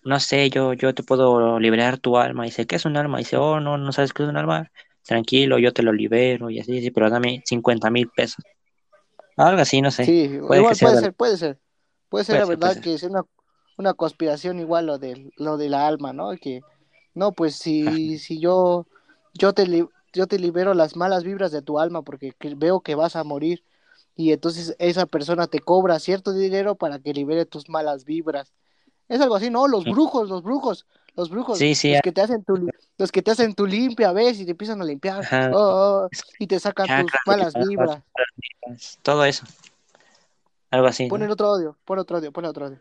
no sé, yo, yo te puedo liberar tu alma. Y dice, ¿qué es un alma? Y dice, oh, no, no sabes qué es un alma. Tranquilo, yo te lo libero y así, sí, pero dame 50 mil pesos. Algo así, no sé. Sí, Puede igual puede de- ser, puede ser. Puede ser la verdad ser. que es una, una conspiración igual lo de, lo de la alma, ¿no? Que, no, pues si, si yo, yo te, yo te libero las malas vibras de tu alma porque que- veo que vas a morir y entonces esa persona te cobra cierto dinero para que libere tus malas vibras. Es algo así, ¿no? Los brujos, los brujos, los brujos, Sí, sí, los que te hacen tu, los que te hacen tu limpia, ¿ves? Y te empiezan a limpiar, oh, oh, oh, y te sacan tus chakras, malas vibras. todo eso. Algo así, Pon ¿no? el otro audio, pon otro audio, pon otro audio.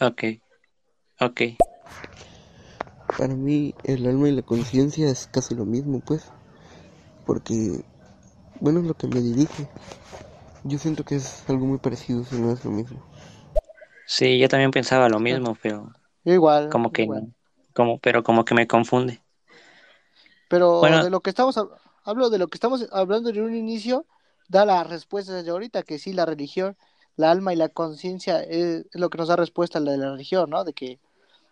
Ok, ok. Para mí el alma y la conciencia es casi lo mismo, pues. Porque, bueno, es lo que me dirige. Yo siento que es algo muy parecido, si no es lo mismo. Sí, yo también pensaba lo mismo, pero Yo igual, como que igual. Como, pero como que me confunde. Pero Bueno. de lo que estamos hab- hablo de lo que estamos hablando en un inicio, da la respuesta desde ahorita que sí la religión, la alma y la conciencia es, lo que nos da respuesta a la de la religión, ¿no? De que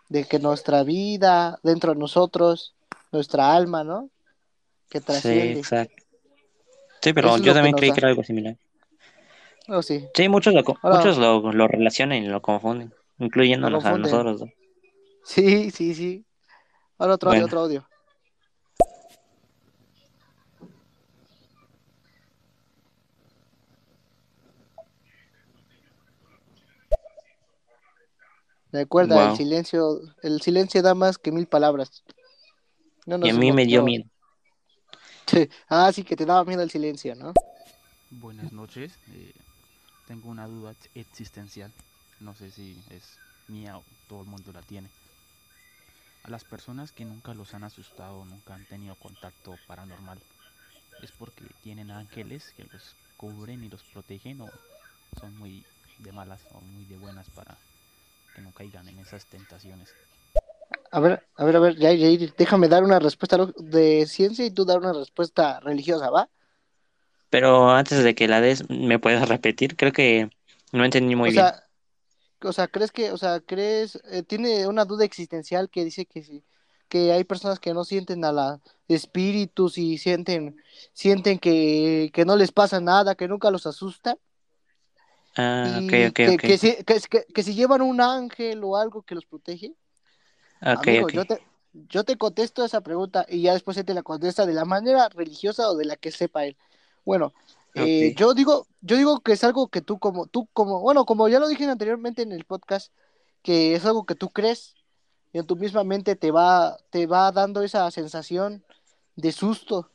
de que nuestra vida dentro de nosotros, nuestra alma, ¿no? Que Sí, trasciende. exacto. Sí, pero Eso yo que también creí da. que era algo similar. Oh, sí. Sí, muchos lo, Ahora- muchos lo, lo relacionan y lo confunden, incluyéndonos Lo a nosotros dos. Sí, sí, sí. Ahora otro audio, otro audio. Recuerda, el Wow. silencio, el silencio da más que mil palabras. No Y a mí me dio miedo. Ah, sí, que te daba miedo el silencio, ¿no? Buenas noches. eh, tengo una duda ex- existencial. No sé si es mía o todo el mundo la tiene. A las personas que nunca los han asustado, nunca han tenido contacto paranormal, ¿es porque tienen ángeles que los cubren y los protegen o son muy de malas o muy de buenas para que no caigan en esas tentaciones? A ver, a ver, a ver, Jair, Jair, déjame dar una respuesta de ciencia y tú dar una respuesta religiosa, ¿va? Pero antes de que la des, ¿me puedes repetir? Creo que no entendí muy o bien. sea, o sea, crees que, o sea, crees, eh, tiene una duda existencial que dice que sí, que hay personas que no sienten a los espíritus y sienten, sienten que, que no les pasa nada, que nunca los asusta. Ah, y ok, ok, que, que, si, que, si llevan un ángel o algo que los protege. Amigo, yo te, yo te contesto esa pregunta y ya después él te la contesta de la manera religiosa o de la que sepa él. Bueno, eh, yo digo, yo digo que es algo que tú como, tú como, bueno, como ya lo dije anteriormente en el podcast, que es algo que tú crees y en tu misma mente te va, te va dando esa sensación de susto.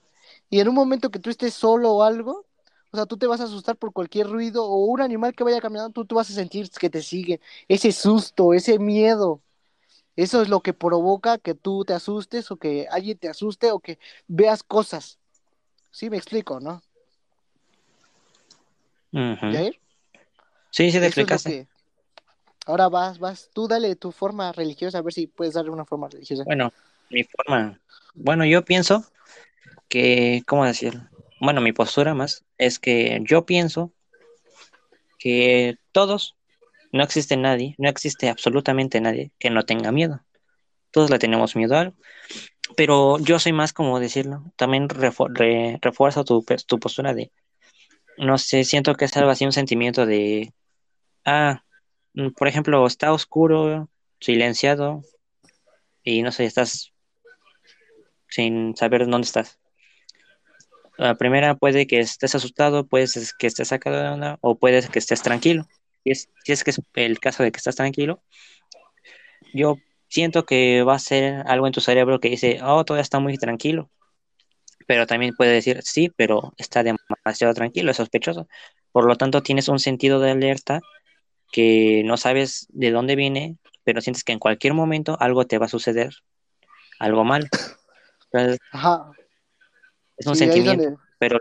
Y en un momento que tú estés solo o algo, O sea, tú te vas a asustar por cualquier ruido o un animal que vaya caminando, tú, tú vas a sentir que te sigue. Ese susto, ese miedo. Eso es lo que provoca que tú te asustes o que alguien te asuste o que veas cosas. Sí, me explico, ¿no? Ujú. Jair? Sí, sí, te explicaste. Ahora vas, vas, tú dale tu forma religiosa, a ver si puedes darle una forma religiosa. Bueno, mi forma. Bueno, yo pienso que, ¿cómo decirlo? Bueno, mi postura más es que yo pienso que todos, no existe nadie, no existe absolutamente nadie que no tenga miedo. Todos le tenemos miedo a algo. Pero yo soy más como decirlo. También refu- re- refuerzo tu, tu postura de, no sé, siento que es algo así, un sentimiento de, ah, mm, por ejemplo, está oscuro, silenciado, y no sé, estás sin saber dónde estás. La primera puede que estés asustado, puede que estés sacado de onda o puede que estés tranquilo. Si es, si es que es el caso de que estás tranquilo, yo siento que va a ser algo en tu cerebro que dice, oh, todo está muy tranquilo. Pero también puede decir, sí, pero está demasiado tranquilo, es sospechoso. Por lo tanto, tienes un sentido de alerta que no sabes de dónde viene, pero sientes que en cualquier momento algo te va a suceder, algo. Entonces, Ajá. es un Sí, sentimiento, donde- pero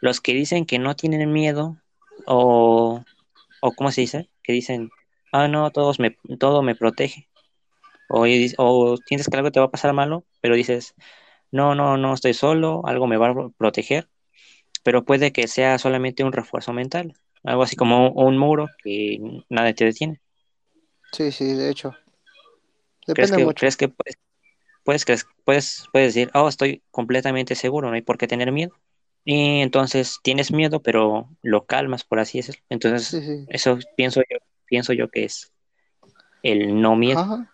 los que dicen que no tienen miedo o, o ¿cómo se dice? Que dicen, ah, no, todos me, todo me protege. O, o sientes que algo te va a pasar malo, pero dices, no, no, no estoy solo, algo me va a proteger, pero puede que sea solamente un refuerzo mental, algo así como un muro que nada te detiene. Sí, sí, de hecho. ¿Crees Depende que, mucho. crees que puedes, puedes, crees- puedes, puedes decir, oh, estoy completamente seguro, no hay por qué tener miedo? Y entonces tienes miedo, pero lo calmas, por así decirlo. Entonces, Sí, sí. eso pienso yo, pienso yo que es el no miedo. Ajá.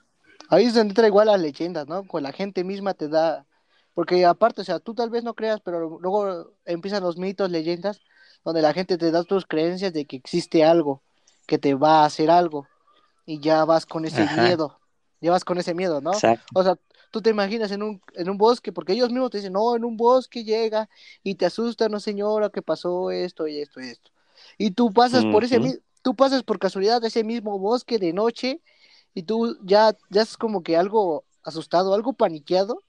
Ahí es donde entra igual las leyendas, ¿no? Con la gente misma te da. Porque aparte, o sea, tú tal vez no creas, pero luego empiezan los mitos, leyendas, donde la gente te da tus creencias de que existe algo, que te va a hacer algo, y ya vas con ese Ajá. miedo. Ya vas con ese miedo, ¿no? Exacto. O sea, tú te imaginas en un, en un bosque, porque ellos mismos te dicen, no, en un bosque llega y te asusta, no señora, que pasó esto y esto y esto. Y tú pasas por ese, tú pasas por casualidad ese mismo bosque de noche y tú ya, ya es como que algo asustado, algo paniqueado.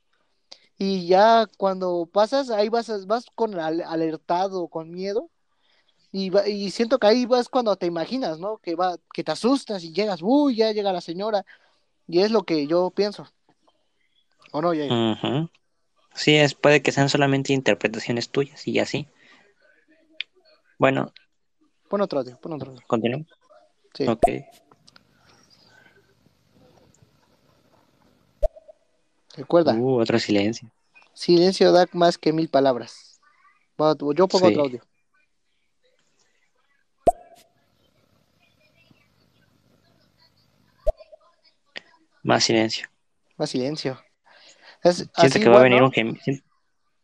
Y ya cuando pasas, ahí vas, vas con al- alertado, con miedo. Y, va- y siento que ahí vas cuando te imaginas, ¿no? Que va, que te asustas y llegas, uy, ya llega la señora. Y es lo que yo pienso. ¿O no, Jair? Ujú. Sí, es, puede que sean solamente interpretaciones tuyas y así. Bueno, Pon otro audio, pon otro audio. continuamos. Sí. Ok. Recuerda, Uh, otro silencio. silencio da más que mil palabras. Yo pongo Sí. otro audio. Más silencio. Más silencio. Es Siento así que va a venir un gemido.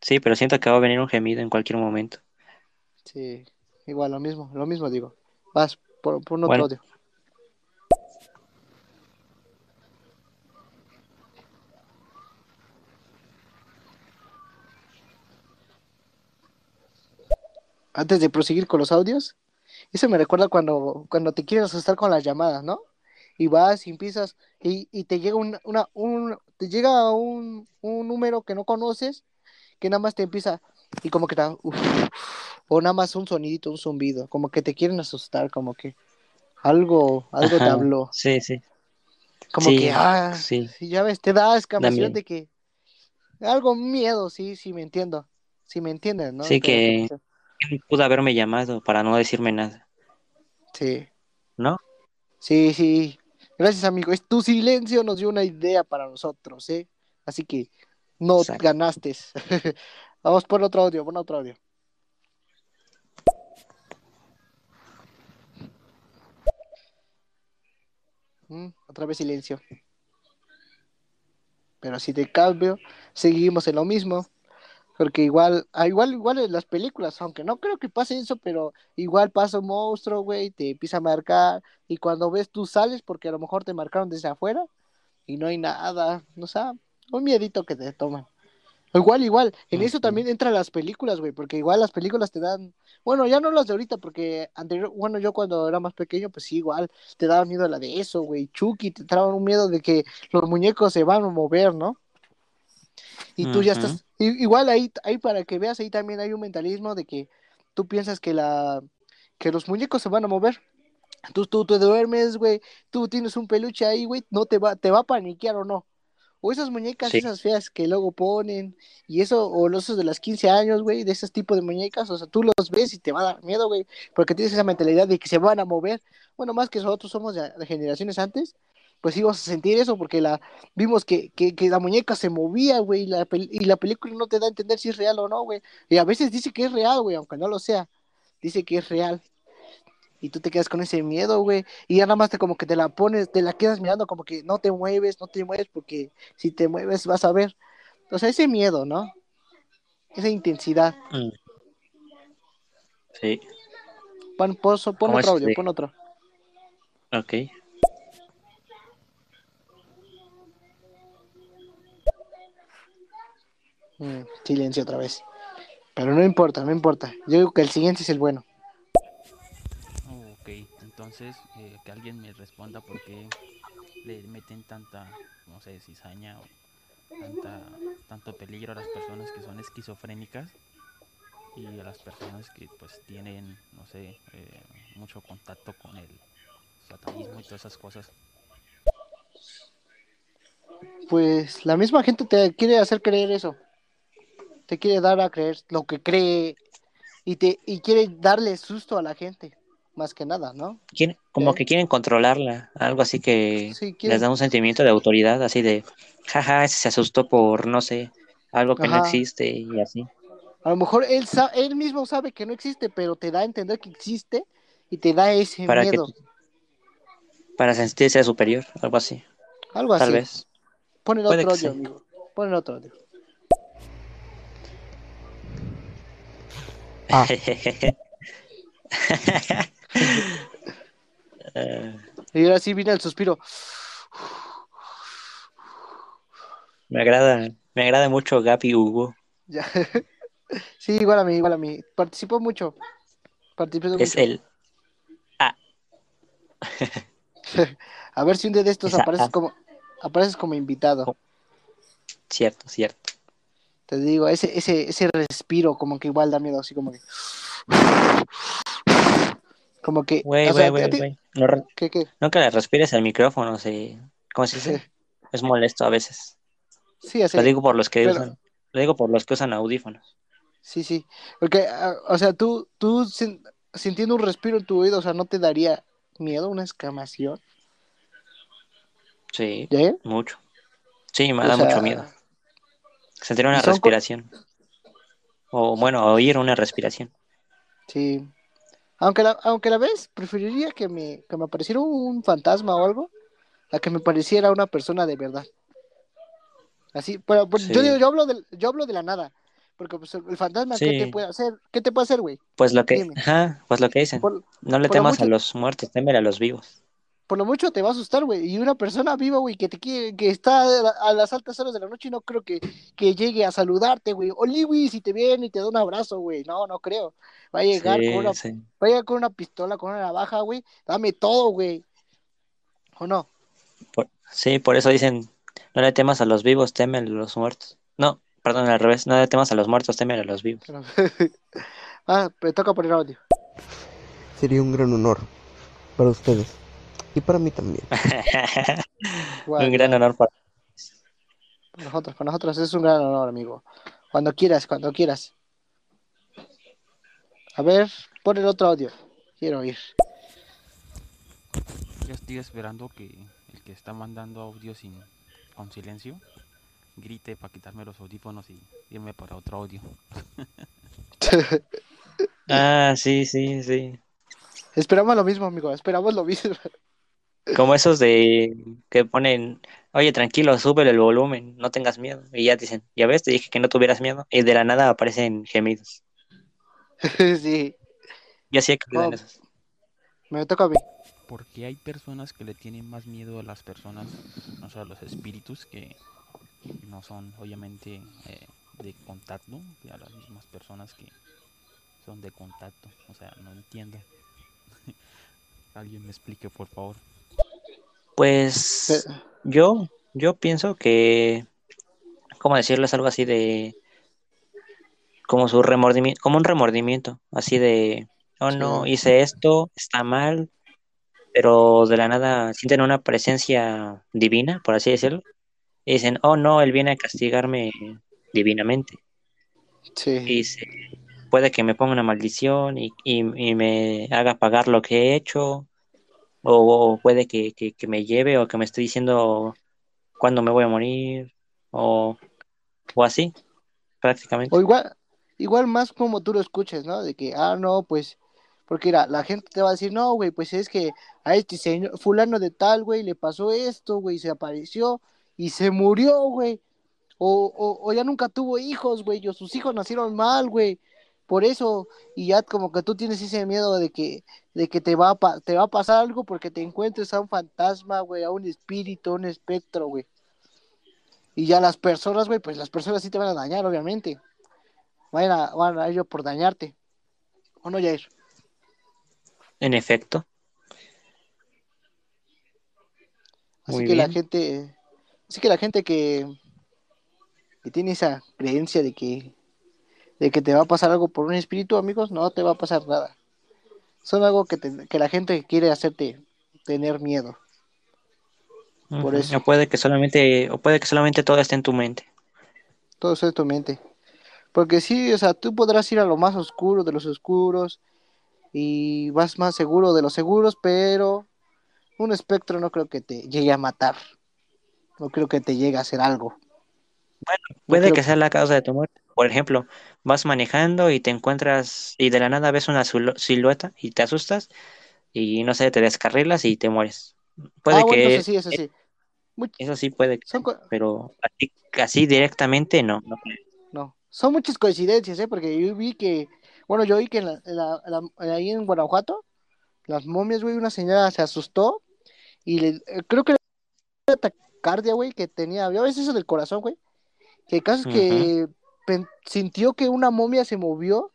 Sí, pero siento que va a venir un gemido en cualquier momento. Sí, igual, lo mismo, lo mismo digo. Vas, pon, pon otro Bueno. audio. Antes de proseguir con los audios, eso me recuerda cuando, cuando te quieres asustar con las llamadas, ¿no? Y vas y empiezas y, y te llega un, una, un, te llega un, un número que no conoces, que nada más te empieza y como que te, da, uf, o nada más un sonidito, un zumbido, como que te quieren asustar, como que algo, algo te habló, Sí, sí. como Sí, que, ah, sí. ya ves, te da escamación de que, algo miedo, sí, sí, me entiendo, sí me entiendes, ¿no? Sí, Que- Pudo haberme llamado para no decirme nada, Sí, ¿no? sí, sí, gracias amigo, es tu silencio nos dio una idea para nosotros, ¿eh? Así que no Exacto. ganaste. (laughs) Vamos por otro audio, pon otro audio. Mm, otra vez silencio. Pero si te cambio, seguimos en lo mismo. Porque igual, ah, igual, igual en las películas, aunque no creo que pase eso, pero igual pasa un monstruo, güey, te empieza a marcar, y cuando ves tú sales, porque a lo mejor te marcaron desde afuera, y no hay nada, o sea, un miedito que te toman. Igual, igual, en eso también entran las películas, güey, porque igual las películas te dan, bueno, ya no las de ahorita, porque anterior, bueno, yo cuando era más pequeño, pues sí, igual, te daba miedo la de eso, güey, Chucky, te daban un miedo de que los muñecos se van a mover, ¿no? Y tú ya estás, igual ahí, ahí para que veas, ahí también hay un mentalismo de que tú piensas que la, que los muñecos se van a mover. Tú, tú, tú duermes, güey, tú tienes un peluche ahí, güey, no te va, te va a paniquear o no. O esas muñecas, Sí. esas feas que luego ponen, y eso, o los de las 15 años, güey, de ese tipo de muñecas, o sea, tú los ves y te va a dar miedo, güey, porque tienes esa mentalidad de que se van a mover. Bueno, más que nosotros somos de, de generaciones antes, pues íbamos a sentir eso, porque la vimos que, que, que la muñeca se movía, güey, y la, y la película no te da a entender si es real o no, güey. Y a veces dice que es real, güey, aunque no lo sea, dice que es real. Y tú te quedas con ese miedo, güey. Y ya nada más te como que te la pones, te la quedas mirando como que no te mueves, no te mueves, porque si te mueves vas a ver. O sea, ese miedo, ¿no? Esa intensidad. Mm. Sí, Pon, pon, pon ¿Cómo otro audio, de- pon otro. ok. Mm, silencio otra vez. Pero no importa, no importa. Yo digo que el siguiente es el bueno. Ok, entonces eh, que alguien me responda por qué le meten tanta, no sé, cizaña o tanta, tanto peligro a las personas que son esquizofrénicas y a las personas que pues tienen, no sé, eh, mucho contacto con el satanismo y todas esas cosas. Pues la misma gente te quiere hacer creer eso. Te quiere dar a creer lo que cree y te y quiere darle susto a la gente, más que nada, ¿no? Quieren- como Ok. que quieren controlarla, algo así que Sí, les da un sentimiento de autoridad, así de, jaja, ese se asustó por, no sé, algo que no existe y así. A lo mejor él, él mismo sabe que no existe, pero te da a entender que existe y te da ese Para que miedo. Para sentirse superior, algo así, Algo tal así. vez. Pon el otro sí. amigo. Pon el otro audio. Ah. Y ahora sí viene el suspiro. me agrada, me agrada mucho Gapi Hugo. Ya. sí, igual a mí, igual a mí. Participó mucho. Participó Es mucho. el (laughs) A ver si un día de estos Esa- apareces como apareces como invitado. cierto, cierto. Te digo, ese, ese, ese respiro como que igual da miedo, así como que. Como que. Güey, güey, ¿a güey. No le respires al micrófono, se, ¿cómo se dice? Es molesto a veces. Sí, así. Lo digo por los que pero- usan, lo digo por los que usan audífonos. Sí, sí. Porque, ah, o sea, tú, tú sin- sintiendo un respiro en tu oído, o sea, ¿no te daría miedo una escamación? Sí, ¿Ya? mucho. Sí, me O da sea, mucho miedo. Sentir una respiración. O bueno, oír una respiración. Sí. Aunque la, aunque la vez preferiría que me, que me apareciera un fantasma o algo, a que me pareciera una persona de verdad. Así, pero, pero yo digo, yo hablo de, yo hablo de la nada. Porque pues, el fantasma, ¿qué Sí. te puede hacer? ¿Qué te puede hacer, güey? Pues lo que, ajá, pues lo que dicen. Por, No le temas a los muertos, témele a los vivos. Por lo mucho te va a asustar, güey. Y una persona viva, güey, que te quiere, que está a, la- a las altas horas de la noche, no creo que, que llegue a saludarte, güey. O güey, si te viene y te da un abrazo, güey. No, no creo. Va a llegar Sí, con una, sí. va a llegar con una pistola, con una navaja, güey. Dame todo, güey. ¿O no? Por, sí, por eso dicen, no le temas a los vivos, témele a los muertos. No, perdón, al revés, no le temas a los muertos, témele a los vivos. (laughs) Ah, me toca poner audio. Sería un gran honor para ustedes y para mí también. (laughs) Un gran honor para Para nosotros, para nosotros es un gran honor, amigo. Cuando quieras, cuando quieras. A ver, pon el otro audio. Quiero oír. Ya estoy esperando que el que está mandando audio sin, con silencio grite para quitarme los audífonos y irme para otro audio. (laughs) Ah, sí, sí, sí. Esperamos lo mismo, amigo. Esperamos lo mismo. Como esos de que ponen, oye, tranquilo, súbele el volumen, no tengas miedo. Y ya te dicen, ya ves, te dije que no tuvieras miedo. Y de la nada aparecen gemidos. (laughs) sí, Yo sí he caído en Oh. esos. me toca a mí. Porque hay personas que le tienen más miedo a las personas, o sea, a los espíritus, que no son obviamente eh, de contacto que a las mismas personas que son de contacto. O sea, no entiendo. (laughs) Alguien me explique, por favor. Pues Pe- yo, yo pienso que, ¿cómo decirlo? Es algo así de, como su remordimiento, como un remordimiento, así de, oh no, hice esto, está mal, pero de la nada sienten una presencia divina, por así decirlo, y dicen, oh no, él viene a castigarme divinamente, Sí. y se- puede que me ponga una maldición y, y- y me haga pagar lo que he hecho, o, puede que, que- que me lleve o que me esté diciendo cuándo me voy a morir, o, o así, prácticamente. O igual, igual más como tú lo escuches, ¿no? De que, ah, no, pues, porque mira, la gente te va a decir, no, güey, pues es que a este señor, fulano de tal, güey, le pasó esto, güey, se apareció y se murió, güey. O, o, o ya nunca tuvo hijos, güey, o sus hijos nacieron mal, güey. Por eso, y ya como que tú tienes ese miedo de que, de que te va a, pa- te va a pasar algo porque te encuentres a un fantasma, güey, a un espíritu, a un espectro, güey. Y ya las personas, güey, pues las personas sí te van a dañar, obviamente. Van a, van a ello por dañarte. ¿O no, Jair? En efecto, Así Muy que la gente, así que la gente que, que tiene esa creencia de que, de que te va a pasar algo por un espíritu, amigos, no te va a pasar nada. Son algo que, te- que la gente quiere hacerte tener miedo. Por eso. O puede que solamente, o puede que solamente todo esté en tu mente. Todo eso es tu mente. Porque sí, o sea, tú podrás ir a lo más oscuro de los oscuros y vas más seguro de los seguros, pero un espectro no creo que te llegue a matar. No creo que te llegue a hacer algo. No Puede creo que sea la causa de tu muerte. Por ejemplo, vas manejando y te encuentras y de la nada ves una silu- silueta y te asustas y no sé, te descarrilas y te mueres. Puede ah, bueno, que entonces sí, eso sí. Much- eso sí puede que son, pero así, así directamente no. no no, son muchas coincidencias, ¿eh? Porque yo vi que, bueno, yo vi que en la- en la- en la- ahí en Guanajuato, las momias, güey, una señora se asustó y le, eh, creo que era taquicardia, güey, que tenía, ¿ya ves eso del corazón, güey? Que el caso es que sintió que una momia se movió,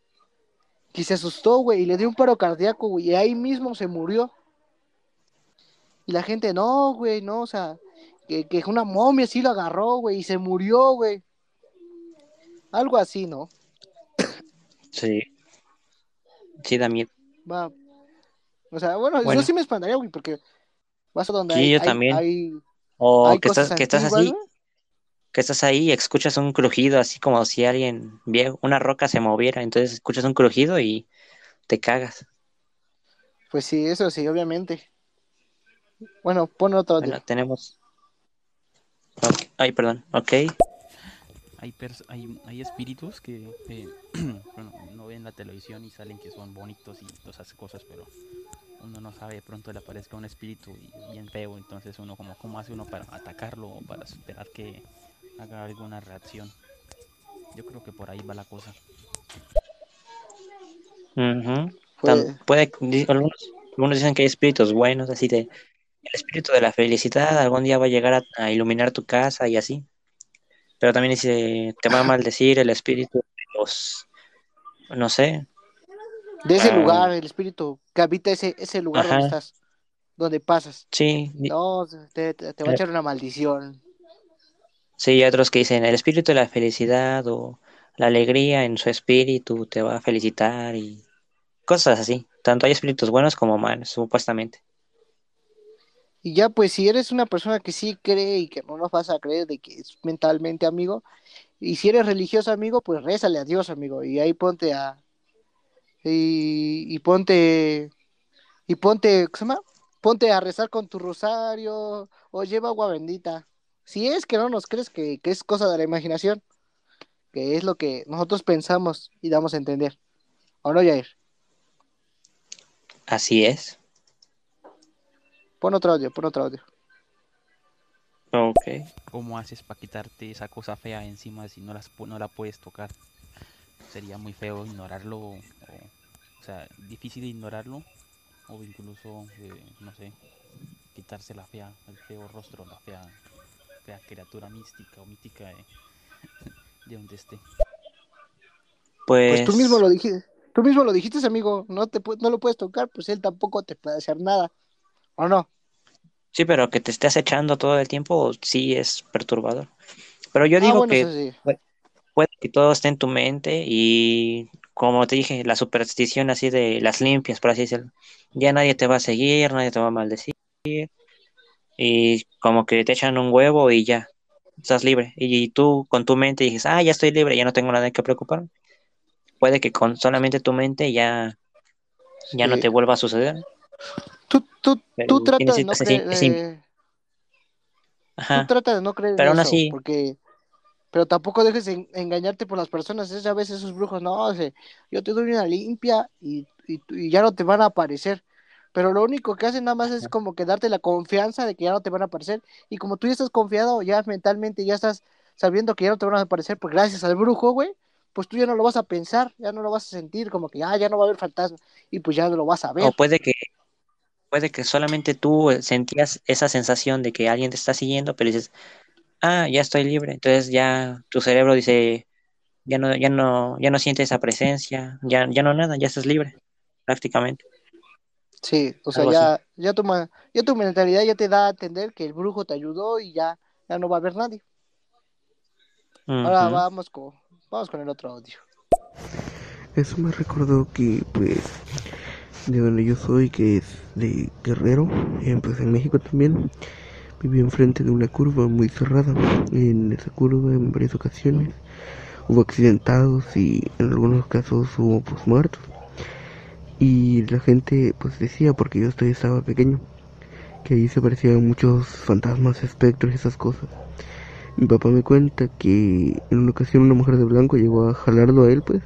que se asustó, güey, y le dio un paro cardíaco, güey, y ahí mismo se murió. Y la gente, no, güey, no, o sea, que, que una momia sí lo agarró, güey, y se murió, güey. Algo así, ¿no? Sí. Sí da miedo. Va. O sea, bueno, Bueno. yo sí me espantaría, güey, porque vas a donde Sí, hay, yo hay- también. hay, O que cosas estás, que estás antiguas, así. Que estás ahí y escuchas un crujido, así como si alguien viejo, una roca se moviera, entonces escuchas un crujido y te cagas. Pues sí, eso sí, obviamente. Bueno, pon otro audio. Bueno, tenemos. Ay, perdón. Ok. Hay, pers- hay, hay espíritus que eh, (clears throat) bueno, no ven la televisión y salen que son bonitos y todas esas cosas, pero uno no sabe, de pronto le aparezca un espíritu y- bien feo, entonces uno como, ¿cómo hace uno para atacarlo o para esperar que haga alguna reacción? Yo creo que por ahí va la cosa. Tan- puede, algunos, algunos dicen que hay espíritus buenos, así de el espíritu de la felicidad algún día va a llegar a, a iluminar tu casa y así. Pero también dice, te va a maldecir el espíritu de los, no sé, De ese Ah. lugar, el espíritu que habita ese, ese lugar donde estás, donde pasas. sí, No, te, va a echar una maldición. Sí, hay otros que dicen el espíritu de la felicidad o la alegría en su espíritu te va a felicitar y cosas así. Tanto hay espíritus buenos como malos, supuestamente. Y ya, pues, si eres una persona que sí cree y que no nos vas a creer de que es mentalmente amigo, y si eres religioso amigo, pues rézale a Dios, amigo, y ahí ponte a. Y, y ponte. Y ponte. ¿Cómo se llama? Ponte a rezar con tu rosario o lleva agua bendita. Si es que no nos crees que, que es cosa de la imaginación, que es lo que nosotros pensamos y damos a entender. ¿O no, Jair? Así es. Pon otro audio, pon otro audio. Ok. ¿Cómo haces para quitarte esa cosa fea encima si no, las, pu- no la puedes tocar? Sería muy feo ignorarlo, o, o sea, difícil ignorarlo, o incluso, eh, no sé, quitarse la fea, el feo rostro, la fea, fea criatura mística o mítica de, de donde esté. Pues, Pues tú mismo lo dijiste, tú mismo lo dijiste, amigo, no te no lo puedes tocar, pues él tampoco te puede hacer nada. ¿O no? sí, pero que te estés echando todo el tiempo sí es perturbador. Pero yo ah, digo bueno, que puede que todo esté en tu mente y como te dije, la superstición así de las limpias, por así decirlo. Ya nadie te va a seguir, nadie te va a maldecir y como que te echan un huevo y ya, estás libre. Y tú con tu mente dices, ah, ya estoy libre, ya no tengo nada de qué preocuparme. Puede que con solamente tu mente ya, ya no te vuelva a suceder. Tú, tú, Pero tú trata de no creer, eh, tú Ajá. trata de no creer Pero en aún eso, así- porque, pero tampoco dejes de en- engañarte por las personas, es a veces esos brujos, no, o sea, yo te doy una limpia y, y, y ya no te van a aparecer, pero lo único que hacen nada más es como que darte la confianza de que ya no te van a aparecer, y como tú ya estás confiado, ya mentalmente ya estás sabiendo que ya no te van a aparecer, pues gracias al brujo, güey, pues tú ya no lo vas a pensar, ya no lo vas a sentir, como que ah, ya no va a haber fantasma, y pues ya no lo vas a ver. O puede que, puede que solamente tú eh, sentías esa sensación de que alguien te está siguiendo, pero dices, ah, ya estoy libre. Entonces ya tu cerebro dice, ya no, ya no, ya no siente esa presencia, ya, ya no nada, ya estás libre, prácticamente. Sí, o sea, ya, ya, tu, ma- ya tu mentalidad ya te da a entender que el brujo te ayudó y ya, ya no va a haber nadie. Ahora vamos con, vamos con el otro audio. Eso me recordó que, pues, de donde yo soy, que es de Guerrero, eh, pues en México también, viví enfrente de una curva muy cerrada. En esa curva, en varias ocasiones, hubo accidentados y en algunos casos hubo pues muertos. Y la gente, pues decía, porque yo todavía estaba pequeño, que ahí se aparecían muchos fantasmas, espectros y esas cosas. Mi papá me cuenta que en una ocasión una mujer de blanco llegó a jalarlo a él, pues,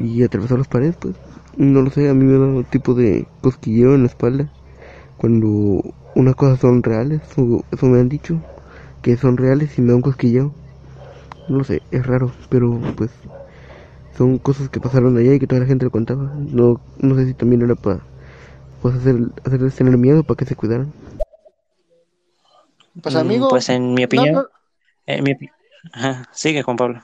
y atravesar las paredes, pues. No lo sé, a mí me da un tipo de cosquilleo en la espalda cuando unas cosas son reales, eso me han dicho, que son reales y me da un cosquilleo. No lo sé, es raro, pero pues son cosas que pasaron allá y que toda la gente lo contaba. No, no sé si también era para pues hacer, hacerles tener miedo para que se cuidaran. Pues amigo, Pues en mi opinión, no, en mi opi- Ajá, sigue Juan Pablo.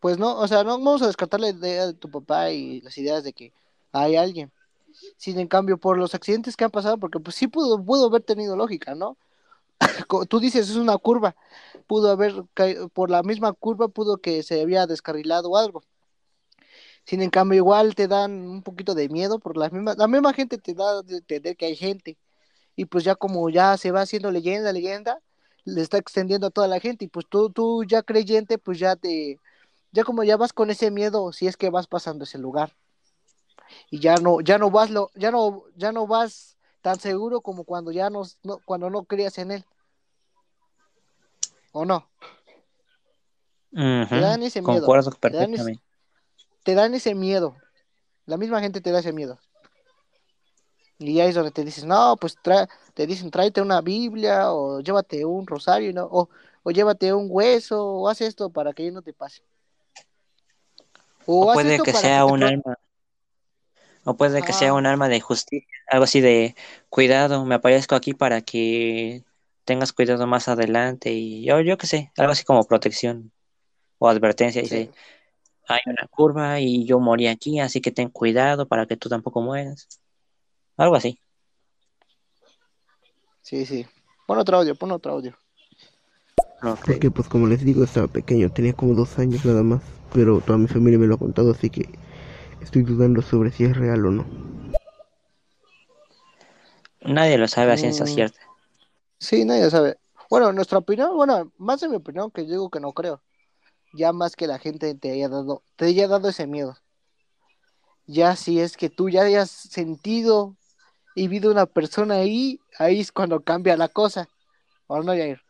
pues no, o sea, no vamos a descartar la idea de tu papá y las ideas de que hay alguien. Sin en cambio, por los accidentes que han pasado, porque pues sí pudo, pudo haber tenido lógica, ¿no? (coughs) Tú dices, es una curva, pudo haber caído, por la misma curva pudo que se había descarrilado o algo. Sin en cambio, igual te dan un poquito de miedo por las mismas, la misma gente te da de entender que hay gente. Y pues ya como ya se va haciendo leyenda, leyenda, le está extendiendo a toda la gente. Y pues tú, tú ya creyente, pues ya te, ya como ya vas con ese miedo, si es que vas pasando ese lugar. Y ya no, ya no vas lo, ya no, ya no vas tan seguro como cuando ya no, no- cuando no creías en él. ¿O no? Ujú, Te dan ese miedo. Concuerdo perfectamente. Te dan ese miedo. La misma gente te da ese miedo. Y ya es donde te dices, no, pues tra te dicen, tráete una Biblia o llévate un rosario, ¿no? O, o llévate un hueso o haz esto para que no te pase. O, puede que sea un alma, o puede que sea un alma de justicia, algo así de cuidado, me aparezco aquí para que tengas cuidado más adelante y yo, yo qué sé, algo así como protección o advertencia, Sí, dice, hay una curva y yo morí aquí, así que ten cuidado para que tú tampoco mueras. Algo así. sí, sí. Pon otro audio, pon otro audio. Ok. Porque pues como les digo, estaba pequeño, tenía como dos años nada más, pero toda mi familia me lo ha contado, así que estoy dudando sobre si es real o no. Nadie lo sabe a ciencia Mm. cierta. Sí, nadie sabe. Bueno, nuestra opinión, bueno, más de mi opinión, que digo que no creo. Ya más que la gente te haya dado, te haya dado ese miedo. Ya si es que tú ya hayas sentido y visto una persona ahí, ahí es cuando cambia la cosa. ¿O no, Jair?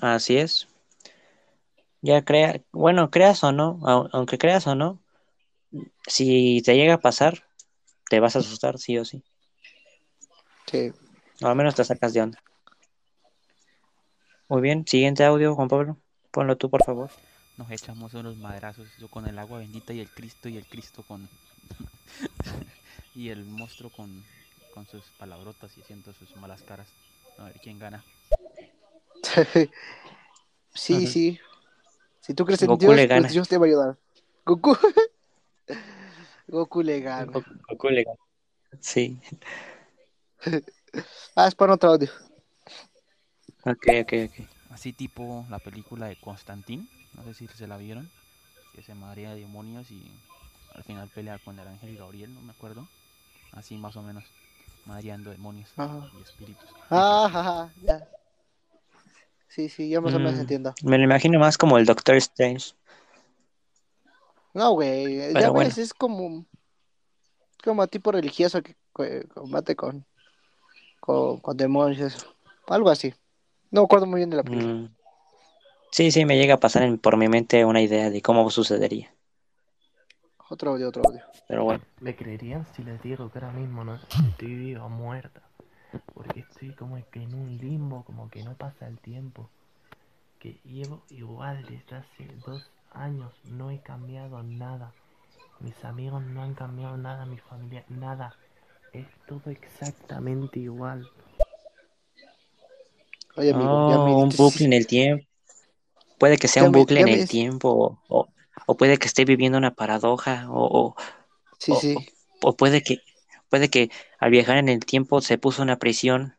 Así es. Ya crea, bueno, creas o no, au- aunque creas o no, si te llega a pasar, te vas a asustar, sí o sí. Sí. O al menos te sacas de onda. Muy bien, siguiente audio, Juan Pablo. Ponlo tú, por favor. Nos echamos unos madrazos, yo con el agua bendita y el Cristo y el Cristo con... (laughs) y el monstruo con, con sus palabrotas y haciendo sus malas caras. A ver quién gana. (laughs) Sí, sí. Si tú crees en Goku Dios, le gana. pues Dios te va a ayudar. Goku. (laughs) Goku le gana. Goku, Goku le gana. Sí, Ah, es para otro audio. ok, ok, ok. Así tipo la película de Constantín, no sé si se la vieron, que se marea de demonios y al final pelea con el ángel Gabriel, no me acuerdo. Así más o menos, mareando demonios Ajá. y espíritus. Ah, ajá, ya. Sí, sí, ya más o menos Mm, entiendo. Me lo imagino más como el Doctor Strange. No, güey, ya ves, bueno. es como, como tipo religioso que, que combate con, con, con demonios, eso. Algo así. No acuerdo muy bien de la película. Mm, Sí, sí, me llega a pasar en- por mi mente una idea de cómo sucedería. Otro audio, otro audio. Pero bueno, ¿Me creerían si les digo que ahora mismo no estoy viva o muerta? Porque estoy como que en un limbo, como que no pasa el tiempo. Que llevo igual desde hace dos años, no he cambiado nada. Mis amigos no han cambiado nada, mi familia, nada. Es todo exactamente igual. Oye, amigo, ya me un bucle en el tiempo. Puede que sea Ya un bucle en me- el tiempo, o, puede que esté viviendo una paradoja, o, o- Sí, o- sí. o puede que, puede que al viajar en el tiempo se puso una prisión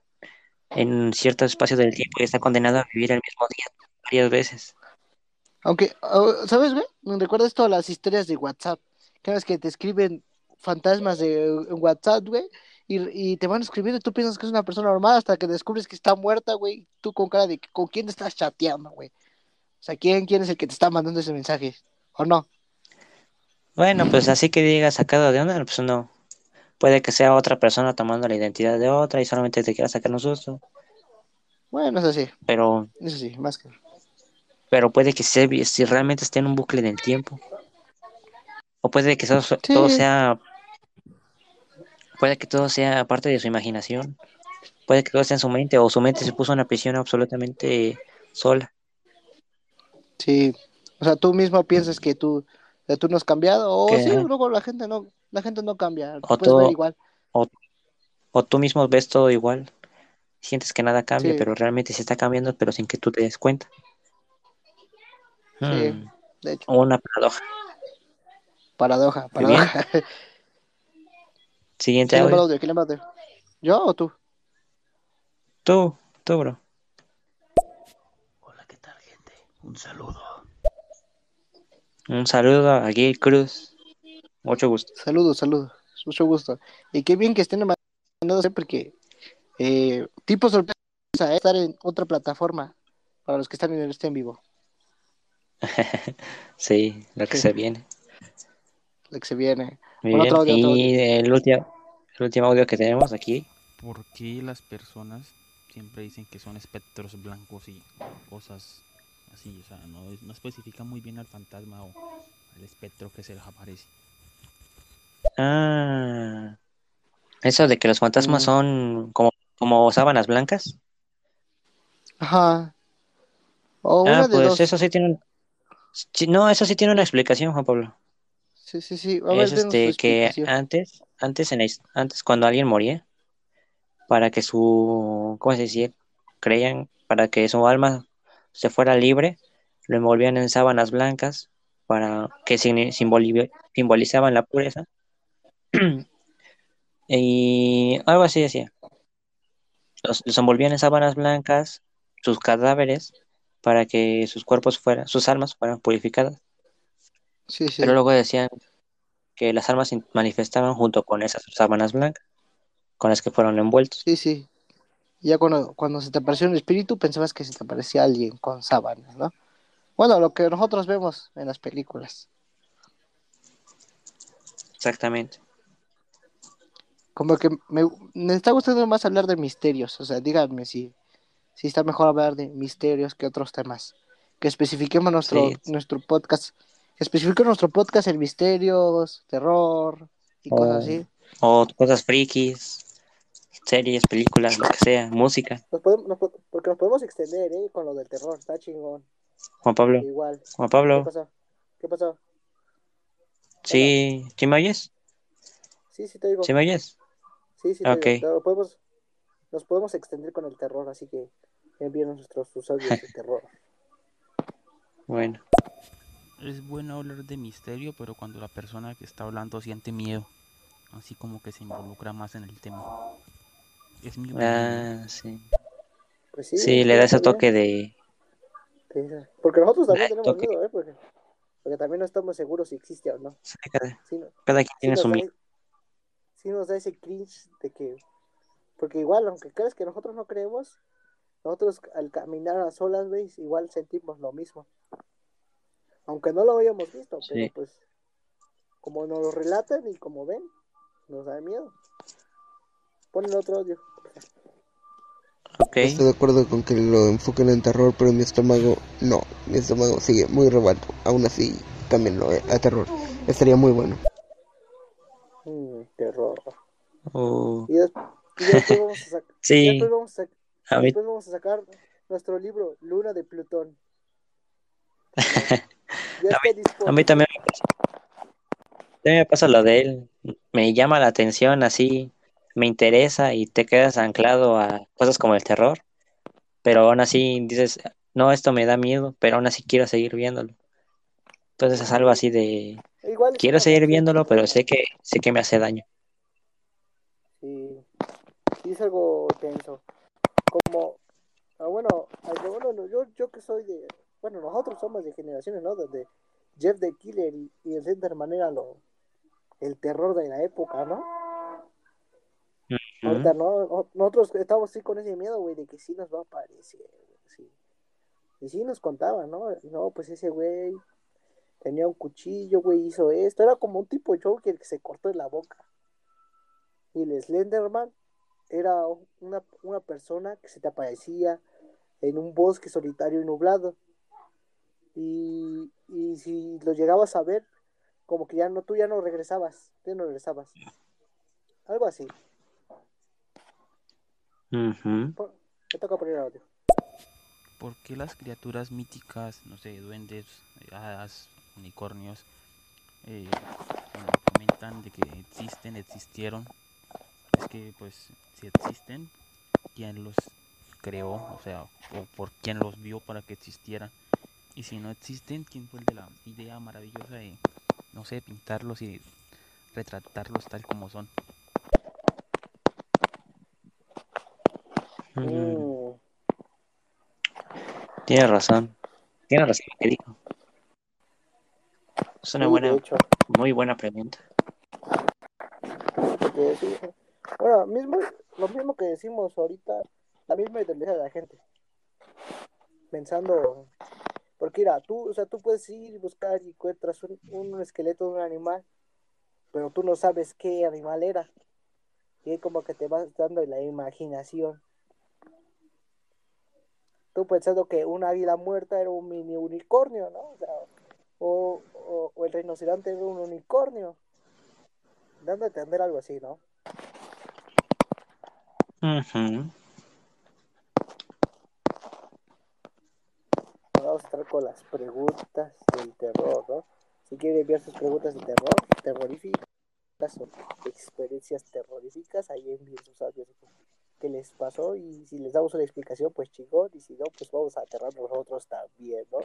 en cierto espacio del tiempo y está condenado a vivir el mismo día varias veces. Aunque, ah, ¿sabes, güey? Me recuerda esto a las historias de WhatsApp. Cada vez que te escriben fantasmas de, en WhatsApp, güey, y, y te van escribiendo y tú piensas que es una persona normal hasta que descubres que está muerta, güey. Tú con cara de con quién estás chateando, güey. O sea, ¿quién, quién es el que te está mandando ese mensaje? ¿O no? Bueno, pues así que digas sacado de onda, pues no. Puede que sea otra persona tomando la identidad de otra y solamente te quiera sacar un susto, Bueno, eso sí, pero, eso sí, más que. pero puede que se, si realmente esté en un bucle del tiempo. O puede que todo, todo sea puede que todo sea parte de su imaginación. Puede que todo esté en su mente o su mente se puso en una prisión absolutamente sola. Sí, o sea, tú mismo piensas que tú, que tú no has cambiado, o Que- sí, luego la gente no, la gente no cambia, O ver igual. O, o tú mismo ves todo igual. Sientes que nada cambia, Sí. pero realmente se está cambiando, pero sin que tú te des cuenta. Sí. Hmm, De hecho, Una paradoja. paradoja, paradoja. (laughs) Siguiente ¿Quién le audio. ¿Quién audio? ¿Yo o tú? Tú, tú, bro. Hola, ¿qué tal, gente? Un saludo. Un saludo a Gil Cruz. Mucho gusto. Saludos, saludos. Mucho gusto. Y qué bien que estén mandándose porque eh, tipo sorpresa ¿eh? estar en otra plataforma para los que están en este en vivo, (laughs) Sí, lo que Sí. se viene. lo que se viene. Muy Bueno, bien. otro audio, otro y el último, el último audio que tenemos aquí. ¿Por qué las personas siempre dicen que son espectros blancos y cosas así? O sea, no, no especifica muy bien al fantasma o al espectro que se les aparece. Ah, eso de que los fantasmas Mm. son como, como sábanas blancas. Ajá. O Ah, pues dos. eso sí tiene un... sí, no, eso sí tiene una explicación, Juan Pablo. Sí, sí, sí. A ver, es este que antes, antes en la antes cuando alguien moría, para que su, ¿cómo se decía? Creían, para que su alma se fuera libre, lo envolvían en sábanas blancas para que simbolizaban la pureza. (clears throat) y algo así decía. Los, los envolvían en sábanas blancas, sus cadáveres, para que sus cuerpos fueran, sus almas fueran purificadas. Sí, sí. Pero luego decían que las almas se manifestaban junto con esas sábanas blancas con las que fueron envueltos. Sí, sí. Ya cuando, cuando se te apareció un espíritu, pensabas que se te aparecía alguien con sábanas, ¿no? Bueno, lo que nosotros vemos en las películas. Exactamente. Como que me, me está gustando más hablar de misterios. O sea, díganme si, si está mejor hablar de misterios que otros temas. Que especifiquemos nuestro, Sí. nuestro podcast. Que especifiquemos nuestro podcast en misterios, terror y Oh. cosas así. O cosas frikis, series, películas, lo que sea, música. Nos podemos, nos po- porque nos podemos extender, ¿eh? Con lo del terror. Está chingón. Juan Pablo, Igual. Juan ¿Qué Pablo, pasó? ¿Qué pasó? ¿sí, ¿sí me oyes? Sí, sí te digo. ¿Sí me oyes? Sí, sí, digo. Pero podemos, nos podemos extender con el terror, así que envíenos nuestros sus audios de terror. (laughs) Bueno, Es bueno hablar de misterio, pero cuando la persona que está hablando siente miedo, así como que se involucra más en el tema. Es mi opinión. ah, sí. Pues sí, Sí, le da ese toque de... Sí, sí. Porque nosotros también Ay, tenemos toque. miedo, ¿eh? Porque, porque también no estamos seguros si existe o no. sí, cada, Sí, no- cada quien sí tiene nos su da, miedo. sí nos da ese cringe de que... Porque igual, aunque creas que nosotros no creemos, nosotros al caminar a solas, ¿veis? Igual sentimos lo mismo. Aunque no lo hayamos visto, Sí. pero pues como nos lo relatan y como ven, nos da miedo. Ponen otro audio. Ok. Estoy de acuerdo con que lo enfoquen en terror, pero mi estómago no. Mi estómago sigue muy revuelto. Aún así, cámbienlo eh, a terror. Estaría muy bueno. Mm, terror. Uh, Y, des- y después vamos a sacar... (laughs) sí, Después vamos a, a mí, después vamos a sacar nuestro libro Luna de Plutón. (laughs) A mí también me pasa, también me pasa lo de él. Me llama la atención así, me interesa y te quedas anclado a cosas como el terror, pero aún así dices, no, esto me da miedo, pero aún así quiero seguir viéndolo. Entonces es algo así de, Igual quiero seguir viéndolo, pero sé que, sé que me hace daño. Sí, sí es algo tenso. Como, ah, bueno, yo, yo que soy de, bueno, nosotros somos de generaciones, ¿no? Donde Jeff the Killer y, y el Slenderman era lo, el terror de la época, ¿no? Ahorita no, no- nosotros estamos así con ese miedo, güey, de que sí nos va a aparecer, güey, sí. Y sí nos contaban, ¿no? No, pues ese güey tenía un cuchillo, güey, hizo esto. Era como un tipo Joker que se cortó en la boca. Y el Slenderman era una, una persona que se te aparecía en un bosque solitario y nublado. Y, y si lo llegabas a ver, como que ya no, tú ya no regresabas, ya no regresabas. Algo así. Ujú. Pon- Me toca poner audio. ¿Por qué las criaturas míticas, no sé, duendes, hadas, unicornios, eh, bueno, comentan de que existen, existieron? Es que, pues, si existen, ¿quién los creó? O sea, o por quién los vio para que existieran. Y si no existen, ¿quién fue el de la idea maravillosa de, no sé, pintarlos y retratarlos tal como son? Mm, Mm, Tienes razón, tienes razón, que digo. Es una sí, buena, muy buena pregunta. Bueno, mismo, lo mismo que decimos ahorita, la misma idea de la gente. Pensando, porque mira, tú, o sea, tú puedes ir y buscar y encuentras un, esqueleto de un animal, pero tú no sabes qué animal era. Y ahí como que te vas dando la imaginación. Tú pensando que un águila muerta era un mini unicornio, ¿no? O, el rinoceronte era un unicornio. Dando a entender algo así, ¿no? Ujú. Vamos a estar con las preguntas del terror, ¿no? Si quieren enviar sus preguntas de terror, terroríficas o experiencias terroríficas, ahí envíen sus audios. ¿Qué les pasó? Y si les damos una explicación, pues chingón. Y si no, pues vamos a aterrar nosotros también, ¿no?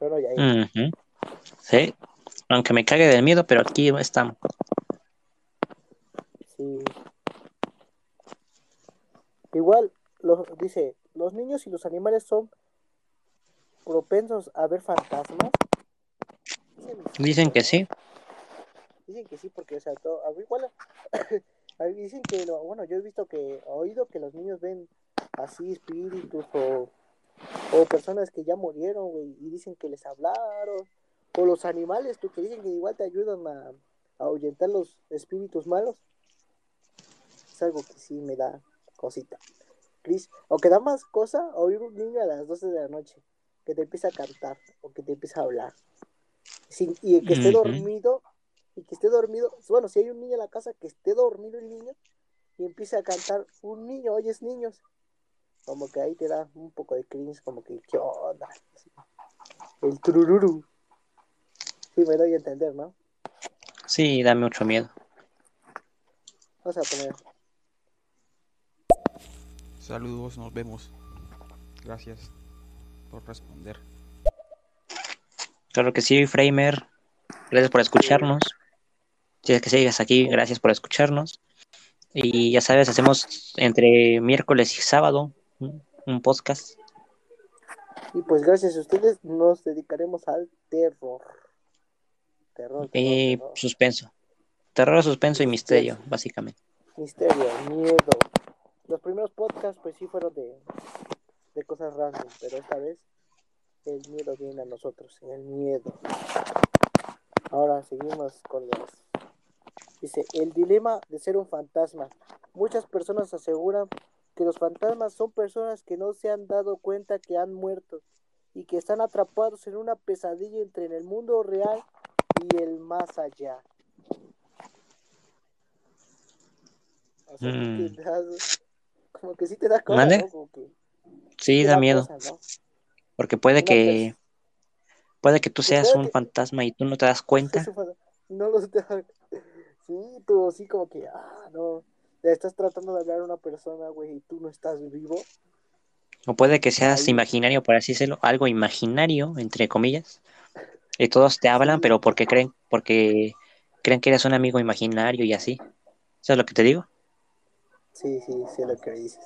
Bueno, ya Ujú. Sí, aunque me cague del miedo, pero aquí estamos. Sí. Igual, los, dice, los niños y los animales son propensos a ver fantasmas. Dicen, Dicen que sí. Dicen que sí, porque, o sea, todo, a mí igual, (coughs) dicen que, lo- bueno, yo he visto que, he oído que los niños ven así espíritus o, o personas que ya murieron, güey, y dicen que les hablaron, o los animales, tú que dicen que igual te ayudan a, a ahuyentar los espíritus malos. Es algo que sí me da cosita. Chris, o que da más cosa oír un niño a las 12 de la noche, que te empieza a cantar, o que te empieza a hablar. Sin- y que esté dormido, y que esté dormido, bueno, si hay un niño en la casa, que esté dormido el niño, y empiece a cantar un niño, oyes niños, como que ahí te da un poco de cringe, como que, ¿qué onda? El turururu. Sí, me doy a entender, ¿no? Sí, da mucho miedo. Vamos a poner. Saludos, nos vemos. Gracias por responder. Claro que sí, Framer. Gracias por escucharnos. Si es que sigues aquí, gracias por escucharnos. Y ya sabes, hacemos entre miércoles y sábado un, podcast. Y pues gracias a ustedes nos dedicaremos al terror. Terror, terror, Y terror. suspenso. Terror, suspenso y misterio, básicamente. Misterio, miedo. Los primeros podcasts pues sí fueron de, de cosas random, pero esta vez el miedo viene a nosotros, el miedo. Ahora seguimos con los... Dice, el dilema de ser un fantasma. Muchas personas aseguran que los fantasmas son personas que no se han dado cuenta que han muerto y que están atrapados en una pesadilla entre el mundo real y el más allá. O sea, Mm. das- como que sí te da cosa, ¿Mande? ¿no? Como que Sí, da miedo. cosa, ¿no? Porque puede Una que puede que tú Pues seas un que- fantasma y tú no te das cuenta. (laughs) No lo sé. (laughs) Sí, tú sí como que, ah, no. Le estás tratando de hablar a una persona, güey, y tú no estás vivo. O puede que seas Ahí. imaginario, por así decirlo, algo imaginario, entre comillas. Y todos te hablan, pero porque creen, porque creen que eres un amigo imaginario y así. ¿Eso es lo que te digo? Sí, sí, sí, lo que dices.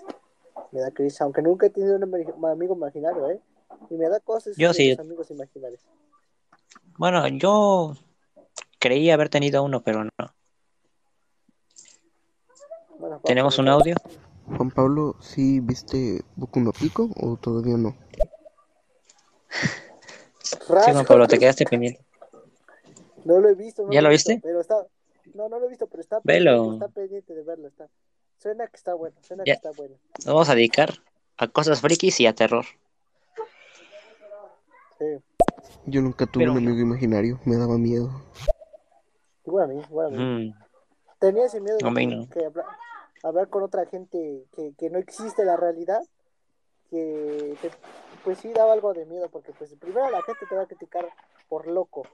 Me da crisis, aunque nunca he tenido un ami- amigo imaginario, ¿eh? Y me da cosas Yo sí. los amigos imaginarios. Bueno, yo creí haber tenido uno, pero no. Bueno, ¿Tenemos un audio? Juan Pablo, ¿sí viste Boku no Pico o todavía no? (laughs) Sí, Juan Pablo, te quedaste pendiente. No lo he visto. no ¿Ya lo visto, viste? Pero está... No, no lo he visto, pero está Velo. pendiente, está pendiente de verlo. Está... Suena que está bueno, suena Ya. que está bueno. Nos vamos a dedicar a cosas frikis y a terror. Sí. Yo nunca tuve Pero- un amigo imaginario, me daba miedo. Igual a mí, igual a mí. Mm, Tenía ese miedo de no. que hablar, hablar con otra gente que, que no existe la realidad, que te- pues sí daba algo de miedo, porque pues primero la gente te va a criticar por loco.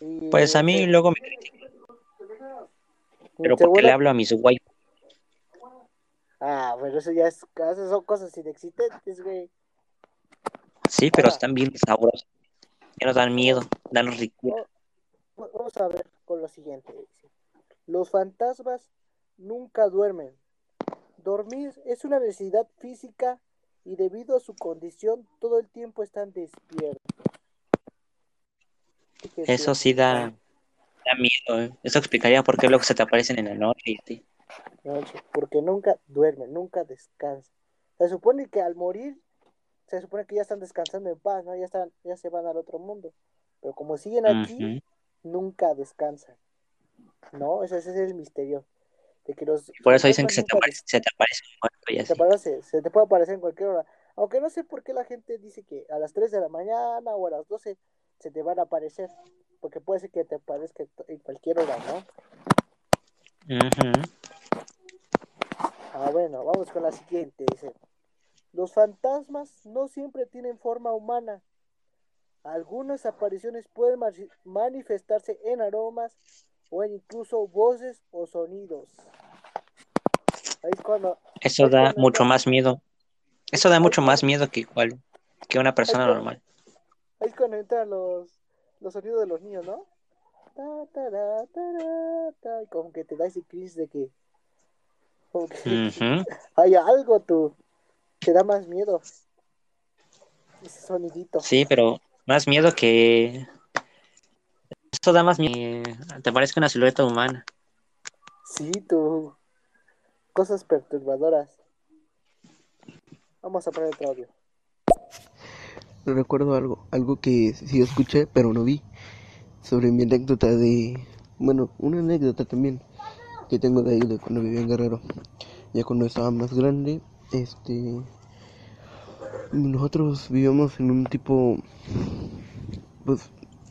Y, Pues a mí se- luego me critican, pero porque le hablo a mis guay. Ah, pero eso ya es, esas son cosas inexistentes, güey. Sí, pero Ahora. están bien sabrosas. Ya nos dan miedo, dan ricura. Va- Vamos a ver con lo siguiente. Los fantasmas nunca duermen. Dormir es una necesidad física y debido a su condición todo el tiempo están despiertos. Eso sí da, da miedo. ¿eh? Eso explicaría por qué luego se te aparecen en la noche y así. Noche, porque nunca duermen, nunca descansan. Se supone que al morir, se supone que ya están descansando en paz, ¿no? Ya están, ya se van al otro mundo. Pero como siguen aquí, Ujú. nunca descansan. ¿No? Ese, ese es el misterio. De que los Por eso dicen que se te, aparece, se te aparece y Se así. te, aparece, se te puede aparecer en cualquier hora. Aunque no sé por qué la gente dice que a las 3 de la mañana o a las 12 se te van a aparecer. Porque puede ser que te aparezca en cualquier hora, ¿no? Ah, bueno, vamos con la siguiente. Dice: Los fantasmas no siempre tienen forma humana. Algunas apariciones pueden ma- manifestarse en aromas o en incluso voces o sonidos. Ahí es cuando Eso Ahí da cuando mucho más miedo. Eso da mucho más miedo que igual que una persona normal. Ahí es cuando entran los, los sonidos de los niños, ¿no? Ta, tará, tará, ta, y como que te da ese crisis de que, como que (laughs) hay algo, tú, te da más miedo. Ese sonidito. Sí, pero más miedo que... Eso da más miedo. Te parece una silueta humana. Sí, tú. Cosas perturbadoras. Vamos a poner otro audio. Recuerdo algo, algo que sí escuché pero no vi, sobre mi anécdota de, bueno, una anécdota también que tengo de ahí de cuando vivía en Guerrero. Ya cuando estaba más grande, este, nosotros vivíamos en un tipo, pues,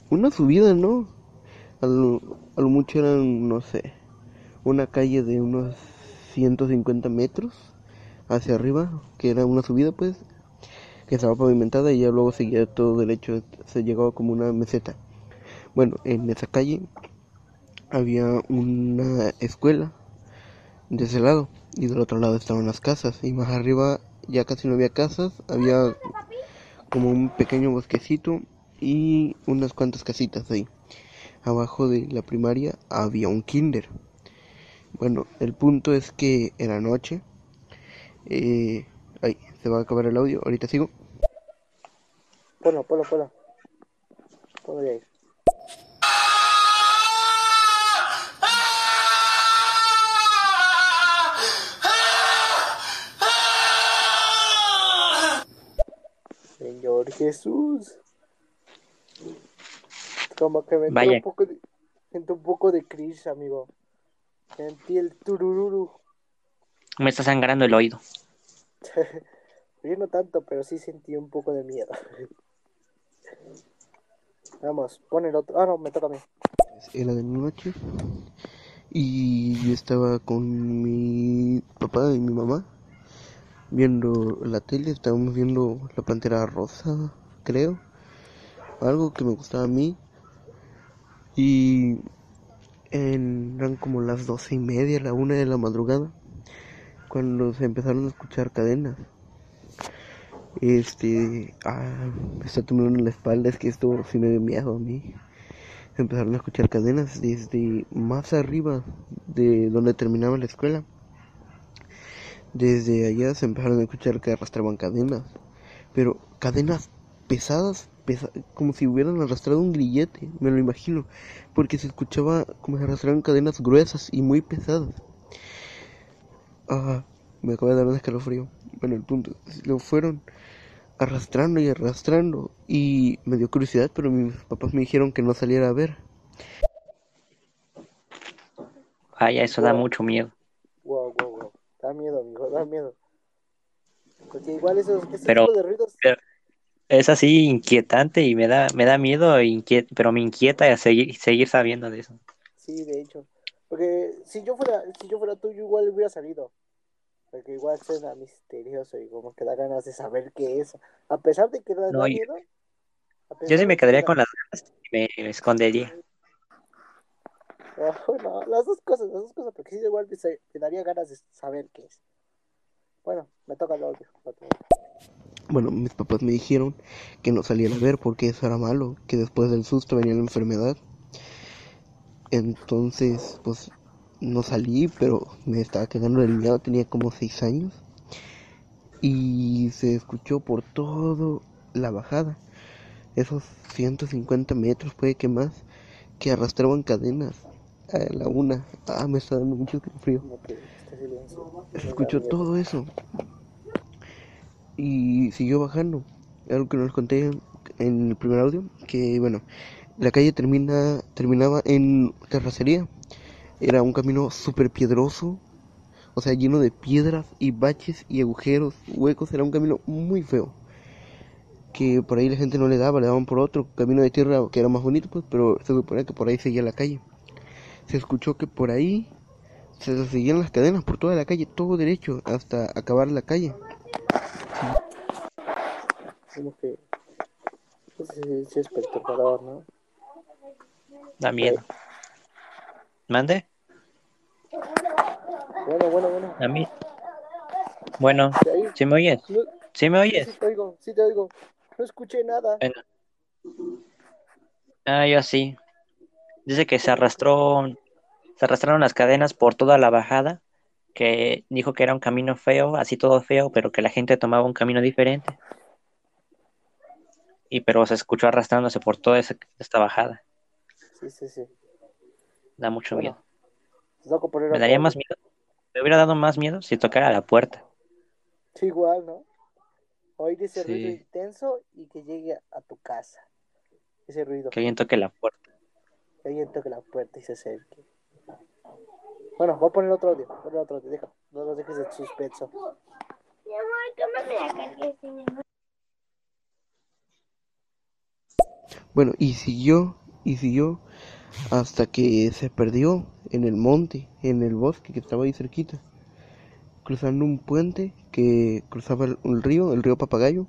una subida, ¿no? A lo, a lo mucho eran, no sé, una calle de unos 150 metros hacia arriba, que era una subida, pues, que estaba pavimentada y ya luego seguía todo derecho, se llegaba como una meseta. Bueno, en esa calle había una escuela de ese lado y del otro lado estaban las casas y más arriba ya casi no había casas, había como un pequeño bosquecito y unas cuantas casitas ahí. Abajo de la primaria había un kinder. Bueno, el punto es que era noche. Eh, ay, se va a acabar el audio. Ahorita sigo. Ponlo, ponlo, ponlo. Ponlo de ahí. Señor Jesús. Como que me entró Vaya. un poco de, un poco de crisis, amigo. Sentí el turururu. Me está sangrando el oído. (laughs) Yo no tanto, pero sí sentí un poco de miedo. (laughs) Vamos, pon el otro. Ah, no, me toca a mí. Era de noche y yo estaba con mi papá y mi mamá viendo la tele. Estábamos viendo la pantera rosa, creo. Algo que me gustaba a mí. Y eran como las doce y media, la una de la madrugada, cuando se empezaron a escuchar cadenas. Este, ah, me está temblando la espalda, es que esto sí me dio miedo a mí. Empezaron a escuchar cadenas desde más arriba de donde terminaba la escuela. Desde allá se empezaron a escuchar que arrastraban cadenas, pero cadenas pesadas, pesa- como si hubieran arrastrado un grillete, me lo imagino, porque se escuchaba como si arrastraran cadenas gruesas y muy pesadas. Ah, me acaba de dar un escalofrío. Bueno, el punto, lo fueron arrastrando y arrastrando y me dio curiosidad, pero mis papás me dijeron que no saliera a ver. Vaya, eso da mucho miedo. Wow, wow, wow. Da miedo, amigo, da miedo. Porque igual esos, ese Pero- tipo de ruidos. pero- Es así inquietante y me da, me da miedo, e inquiet- pero me inquieta seguir, seguir sabiendo de eso. Sí, de hecho. Porque si yo fuera, si yo fuera tú, yo igual hubiera salido. Porque igual suena misterioso y como que da ganas de saber qué es. A pesar de que da, No, yo- miedo. sí me que quedaría da- con las ganas y me escondería. Ah, bueno, las dos cosas, las dos cosas, porque sí, igual me, daría ganas de saber qué es. Bueno, me toca el audio. otro. Bueno, mis papás me dijeron que no saliera a ver porque eso era malo, que después del susto venía la enfermedad. Entonces, pues no salí, pero me estaba cagando del miedo, tenía como seis años. Y se escuchó por todo la bajada, esos 150 metros, puede que más, que arrastraban cadenas a la una. Ah, me está dando mucho frío. Silencio. Se escuchó todo eso. Y siguió bajando. Algo que no les conté en el primer audio, que bueno, la calle termina, terminaba en terracería. Era un camino súper piedroso, o sea, lleno de piedras y baches y agujeros, huecos. Era un camino muy feo. Que por ahí la gente no le daba, le daban por otro camino de tierra que era más bonito, pues, pero se supone que por ahí seguía la calle. Se escuchó que por ahí se seguían las cadenas por toda la calle, todo derecho, hasta acabar la calle. Como que. pues, sí, sí es ¿no? Da miedo. ¿Mande? Bueno, bueno, bueno. A mí. Bueno, ¿sí me oyes? no, ¿Sí me oyes? sí te oigo, sí te oigo. No escuché nada. Bueno. Ah, yo sí. Dice que se arrastró, se arrastraron las cadenas por toda la bajada, que dijo que era un camino feo, así todo feo, pero que la gente tomaba un camino diferente. Y pero se escuchó arrastrándose por toda esa- esta bajada. Sí, sí, sí. Da mucho Bueno, miedo. poner Me daría más miedo. Me hubiera dado más miedo si tocara la puerta. Sí, igual, ¿no? Oír ese Sí. ruido intenso y que llegue a tu casa. Ese ruido. Que alguien toque la puerta. Que alguien toque la puerta y se acerque. Bueno, voy a poner otro audio. Poner otro audio. Deja. No nos dejes de suspenso. Bueno, y siguió, y siguió hasta que se perdió en el monte, en el bosque que estaba ahí cerquita, cruzando un puente que cruzaba el río, el río Papagayo,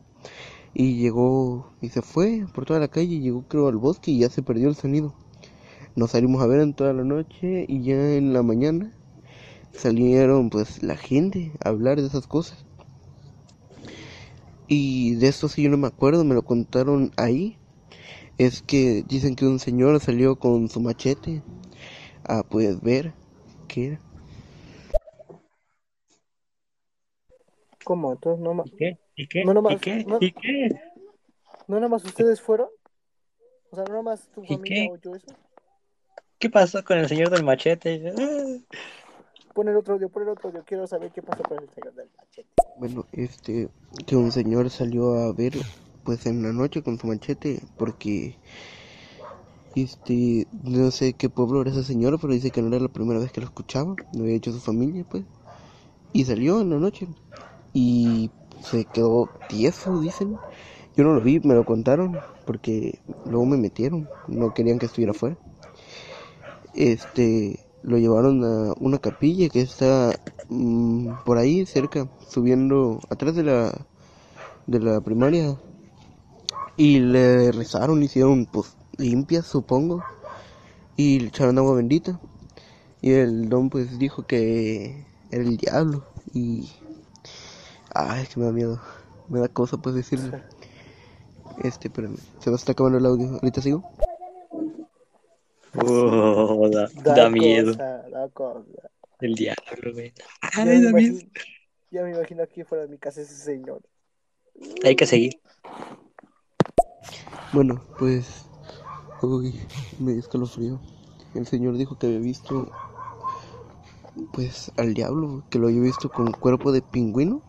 y llegó, y se fue por toda la calle, llegó creo al bosque y ya se perdió el sonido. Nos salimos a ver en toda la noche y ya en la mañana salieron pues la gente a hablar de esas cosas. Y de esto sí yo no me acuerdo, me lo contaron ahí es que dicen que un señor salió con su machete a pues ver qué era. ¿Cómo? Entonces no más. ¿Y qué? ¿Y qué? No, no ¿Y más, qué? no- ¿Y qué? ¿No nada más ustedes fueron? O sea, ¿no nada más tu ¿Y familia qué? oyó eso? ¿Qué pasó con el señor del machete? Pon el otro audio, pon el otro audio. Quiero saber qué pasó con el señor del machete. Bueno, este, que un señor salió a ver, pues en la noche con su machete, porque, este, no sé qué pueblo era ese señor, pero dice que no era la primera vez que lo escuchaba, lo había hecho su familia, pues, y salió en la noche, y se quedó tieso, dicen. Yo no lo vi, me lo contaron, porque luego me metieron, no querían que estuviera afuera. Este, lo llevaron a una capilla que está mm, por ahí cerca, subiendo atrás de la de la primaria y le rezaron, hicieron pues limpias, supongo, y le echaron agua bendita. Y el don pues dijo que era el diablo y ay, es que me da miedo. Me da cosa pues decirlo. Este, pero se me está acabando el audio. Ahorita sigo. Oh, da, (laughs) da miedo. cosa, da cosa. El diablo, güey. Ya Ay, me, da miedo. ya me imagino aquí fuera de mi casa ese señor. Hay que seguir. Bueno, pues me dio escalofrío. El señor dijo que había visto pues al diablo, que lo había visto con cuerpo de pingüino,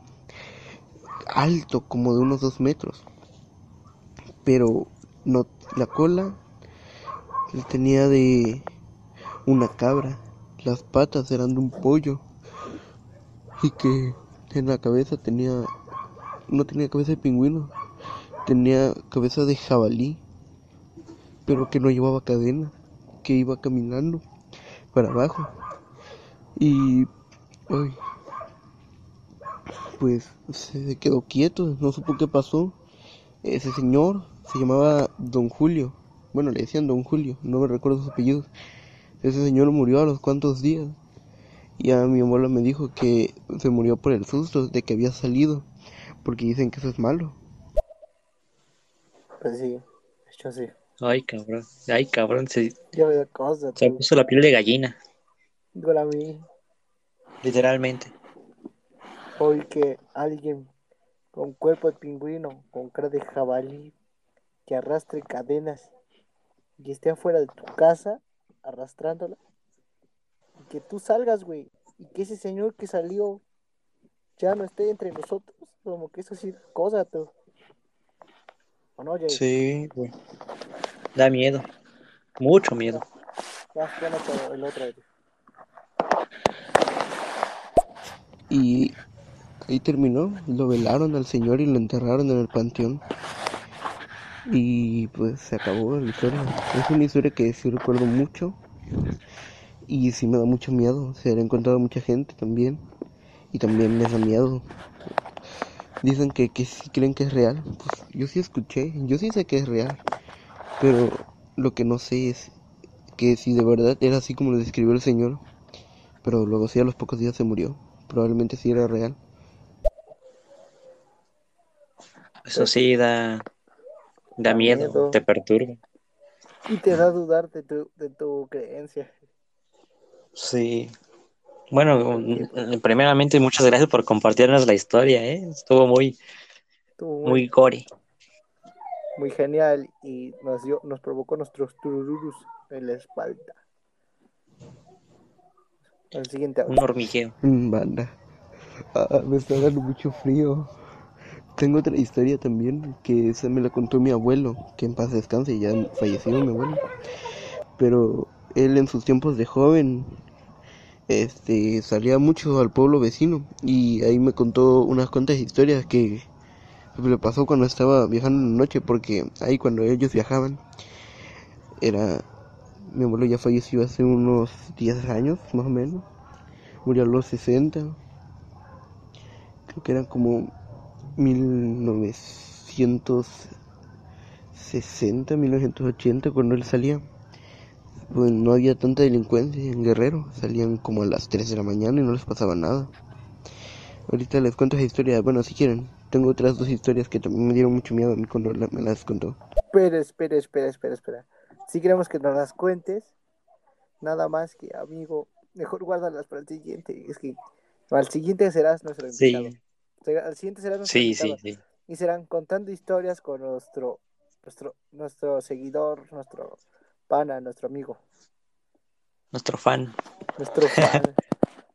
alto como de unos dos metros, pero no la cola tenía de una cabra, las patas eran de un pollo. Y que en la cabeza tenía no tenía cabeza de pingüino, tenía cabeza de jabalí, pero que no llevaba cadena, que iba caminando para abajo. Y pues se quedó quieto, no supo qué pasó. Ese señor se llamaba Don Julio, bueno, le decían Don Julio, no me recuerdo sus apellidos. Ese señor murió a los cuantos días. Y a mi abuela me dijo que se murió por el susto de que había salido, porque dicen que eso es malo. Pues sí, hecho sí. Ay, cabrón. Ay, cabrón. Se, Ya me da cosa, se puso la piel de gallina. Igual a mí. Literalmente. Hoy que alguien con cuerpo de pingüino, con cara de jabalí, que arrastre cadenas y esté afuera de tu casa arrastrándola. Y que tú salgas, güey. Y que ese señor que salió ya no esté entre nosotros. Como que eso sí es cosa, tú. ¿O no, Jay? Sí, güey. Da miedo. Mucho miedo. Ya, ya no puedo, el otro. Y ahí terminó, lo velaron al señor y lo enterraron en el panteón. Y pues se acabó la historia. Es una historia que sí recuerdo mucho. Y sí me da mucho miedo. Se ha encontrado mucha gente también. Y también me da miedo. Dicen que, que sí creen que es real. Pues yo sí escuché, yo sí sé que es real. Pero lo que no sé es que si de verdad era así como lo describió el señor. Pero luego sí a los pocos días se murió. Probablemente sí era real. Eso sí da, da miedo, miedo. te perturba. Y te da a dudar de tu, de tu creencia. Sí. Bueno, mm, primeramente muchas gracias por compartirnos la historia, ¿eh? Estuvo muy, Estuvo muy, muy gore. muy genial y nos dio, nos provocó nuestros turururus en la espalda. El siguiente Un hormigueo. Mm, Banda. Ah, me está dando mucho frío. Tengo otra historia también, que esa me la contó mi abuelo, que en paz descanse, ya falleció mi abuelo. Pero él en sus tiempos de joven, este, salía mucho al pueblo vecino y ahí me contó unas cuantas historias que le pasó cuando estaba viajando en la noche, porque ahí cuando ellos viajaban, era, mi abuelo ya falleció hace unos 10 años, más o menos, murió a los 60, creo que eran como 1960, 1980 cuando él salía. Pues no había tanta delincuencia en Guerrero, salían como a las 3 de la mañana y no les pasaba nada. Ahorita les cuento esa historia, bueno, si quieren, tengo otras dos historias que también me dieron mucho miedo a mí cuando la- me las contó. Espera, espera, espera, espera, espera. Si queremos que nos las cuentes, nada más que, amigo, mejor guárdalas para el siguiente. Es que al siguiente serás nuestro invitado. Sí, Al siguiente serás nuestro sí, invitado. sí, sí. Y serán contando historias con nuestro, nuestro, nuestro seguidor, nuestro pana, nuestro amigo, Nuestro fan. nuestro (laughs) fan,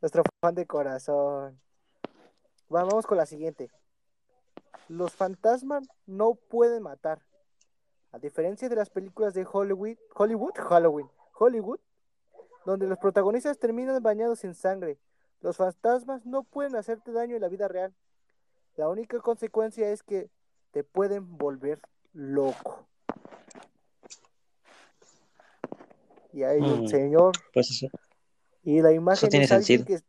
nuestro fan de corazón. Va, Vamos con la siguiente. Los fantasmas no pueden matar. A diferencia de las películas de Hollywood, Hollywood, Halloween, Hollywood, donde los protagonistas terminan bañados en sangre, los fantasmas no pueden hacerte daño en la vida real. La única consecuencia es que te pueden volver loco. Y hay un Mm. señor Pues eso. y la imagen tiene es alguien que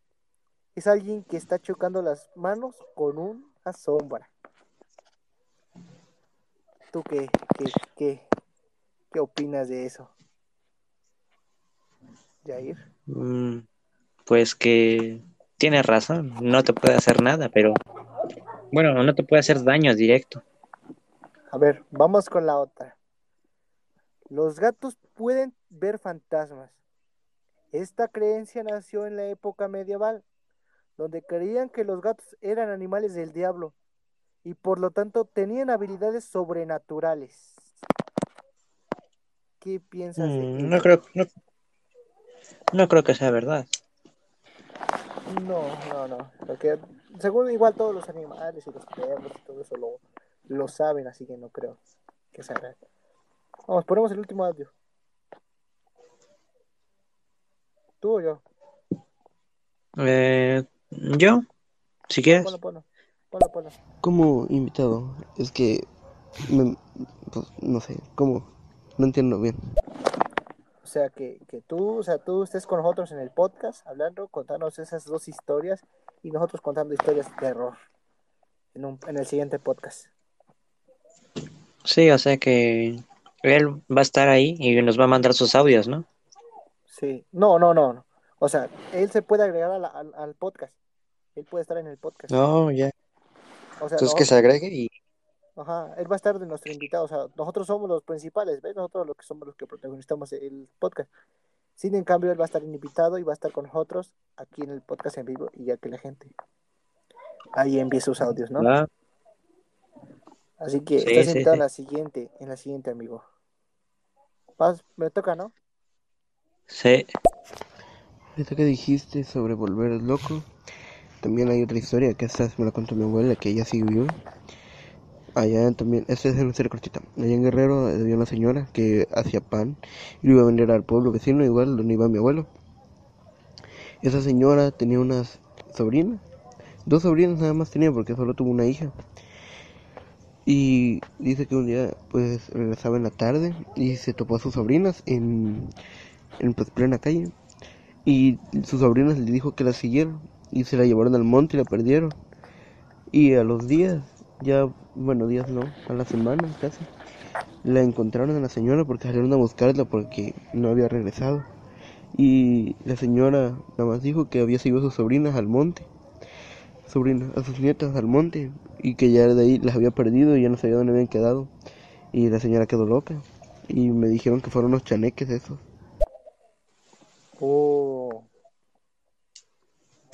es alguien que está chocando las manos con una sombra. ¿Tú qué, qué, qué, qué opinas de eso? Jair. Mm, Pues que tienes razón, no te puede hacer nada, pero bueno, no te puede hacer daño directo. A ver, vamos con la otra. Los gatos pueden ver fantasmas. Esta creencia nació en la época medieval, donde creían que los gatos eran animales del diablo y por lo tanto tenían habilidades sobrenaturales. ¿Qué piensas de Mm? No creo, no, no creo que sea verdad. No, no, no. Porque según igual todos los animales y los perros y todo eso lo, lo saben, así que no creo que sea real. Vamos, ponemos el último audio. ¿Tú o yo? Eh, yo, si quieres. Ponlo, ponlo. Ponlo, ponlo. Como invitado, es que, me- pues, no sé, ¿cómo? No entiendo bien. O sea, que, que tú, o sea, tú estés con nosotros en el podcast hablando, contándonos esas dos historias y nosotros contando historias de terror en, un, en el siguiente podcast. Sí, o sea que él va a estar ahí y nos va a mandar sus audios, ¿no? Sí. No, no, no. no. O sea, él se puede agregar a la- al, al podcast. Él puede estar en el podcast. No, ya. O sea, Entonces que se agregue y Ajá, él va a estar de nuestro invitado, o sea, nosotros somos los principales, ¿ves? Nosotros los que somos los que protagonizamos el podcast. Sin en cambio, él va a estar invitado y va a estar con nosotros aquí en el podcast en vivo y ya que la gente ahí envíe sus audios, ¿no? Así que Sí, estás sí, invitado sí. en la siguiente, en la siguiente, amigo. Vas, me toca, ¿no? Sí. Ahorita que dijiste sobre volver loco, también hay otra historia que esta me la contó mi abuela, que ella sí vivió. Allá también, esta es una historia cortita. Allá en Guerrero había una señora que hacía pan y lo iba a vender al pueblo vecino, igual donde iba mi abuelo. Esa señora tenía unas sobrinas, dos sobrinas nada más tenía porque solo tuvo una hija. Y dice que un día pues regresaba en la tarde y se topó a sus sobrinas en, en plena calle. Y sus sobrinas le dijo que la siguieron y se la llevaron al monte y la perdieron. Y a los días, ya, bueno, días no, a la semana casi, la encontraron a la señora porque salieron a buscarla porque no había regresado. Y la señora nada más dijo que había seguido a sus sobrinas al monte, sobrinas, a sus nietas al monte, y que ya de ahí las había perdido y ya no sabía dónde habían quedado. Y la señora quedó loca. Y me dijeron que fueron los chaneques esos. Oh,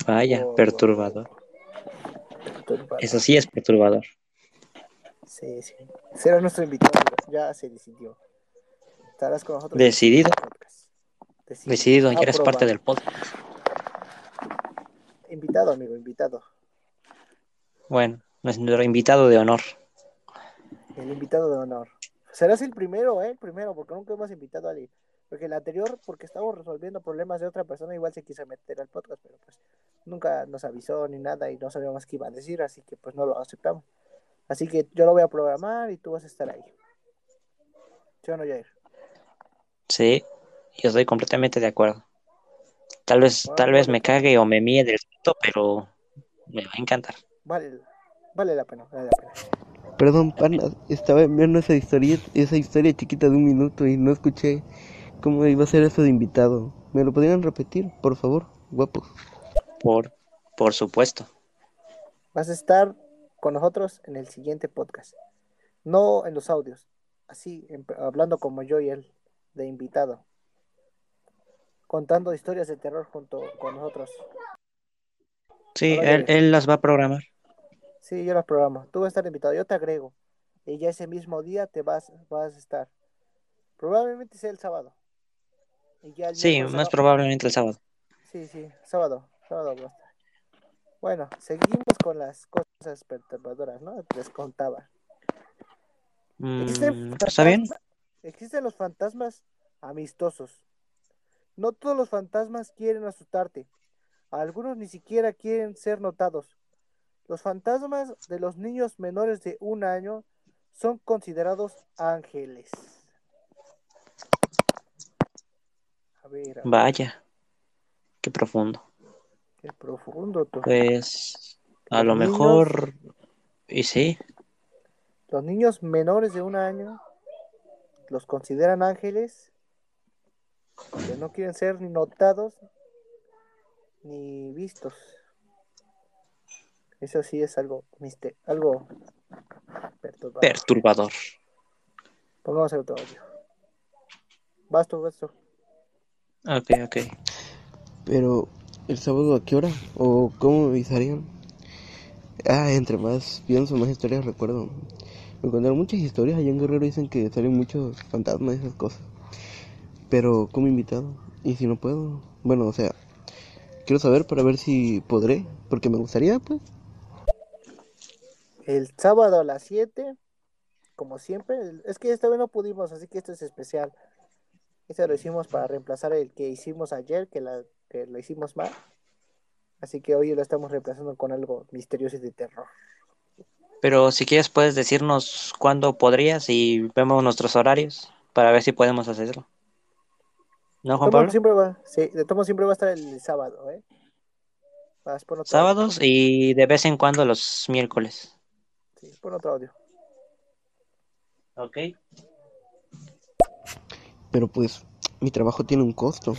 Vaya, Oh, perturbador. perturbador. Eso sí es perturbador. Sí, sí. Será nuestro invitado, ya se decidió. Estarás con nosotros. Decidido. Decidido. Decidido, ya eres parte del podcast. Invitado, amigo, invitado. Bueno, nuestro invitado de honor. El invitado de honor. Serás el primero, ¿eh? El primero, porque nunca hemos invitado a alguien. Porque el anterior, porque estábamos resolviendo problemas de otra persona, igual se quiso meter al podcast, pero pues nunca nos avisó ni nada y no sabíamos qué iba a decir, así que pues no lo aceptamos. Así que yo lo voy a programar y tú vas a estar ahí. ¿Sí o no, Jair? Sí, yo estoy completamente de acuerdo. Tal vez, Bueno, tal vez me cague o me míe del susto, pero me va a encantar. Vale, vale la pena, vale la pena. Perdón, pana, estaba viendo esa historia, esa historia chiquita de un minuto y no escuché cómo iba a ser eso de invitado. ¿Me lo podrían repetir, por favor, guapos? Por, por supuesto. Vas a estar con nosotros en el siguiente podcast. No en los audios, así, en- hablando como yo y él, de invitado. Contando historias de terror junto con nosotros. Sí, Ahora él, él las va a programar. Sí, yo los programo. Tú vas a estar invitado, yo te agrego. Y ya ese mismo día te vas, vas a estar. Probablemente sea el sábado. Ya Sí, más probablemente el sábado. Sí, sí, sábado, sábado. Bueno, seguimos con las cosas perturbadoras, ¿no? Les contaba. Existen Mm, ¿Está bien? Existen los fantasmas amistosos. No todos los fantasmas quieren asustarte. Algunos ni siquiera quieren ser notados. Los fantasmas de los niños menores de un año son considerados ángeles. A ver, a ver, Vaya, qué profundo. qué profundo. tú. Pues a Los lo niños- mejor, y sí, Los niños menores de un año los consideran ángeles que no quieren ser ni notados ni vistos. Eso sí es algo mister algo perturbador. perturbador. Pongamos el otro audio. Vas tú. Ok, ok. Pero, ¿el sábado a qué hora? ¿O cómo me avisarían? Ah, entre más pienso, más historias recuerdo. Me contaron muchas historias. Allá en Guerrero dicen que salen muchos fantasmas y esas cosas. Pero, como invitado. Y si no puedo, bueno, o sea, quiero saber para ver si podré. Porque me gustaría, pues. El sábado a las 7, como siempre. Es que esta vez no pudimos, así que esto es especial. Este lo hicimos para reemplazar el que hicimos ayer, que, la, que lo hicimos mal. Así que hoy lo estamos reemplazando con algo misterioso y de terror. Pero si quieres puedes decirnos cuándo podrías y vemos nuestros horarios para ver si podemos hacerlo. ¿No, Juan Pablo? siempre va, sí, de tomo siempre va a estar el sábado, ¿eh? Vas, pon otro Sábados y de vez en cuando los miércoles. Sí, pon otro audio. Ok. Pero pues, mi trabajo tiene un costo.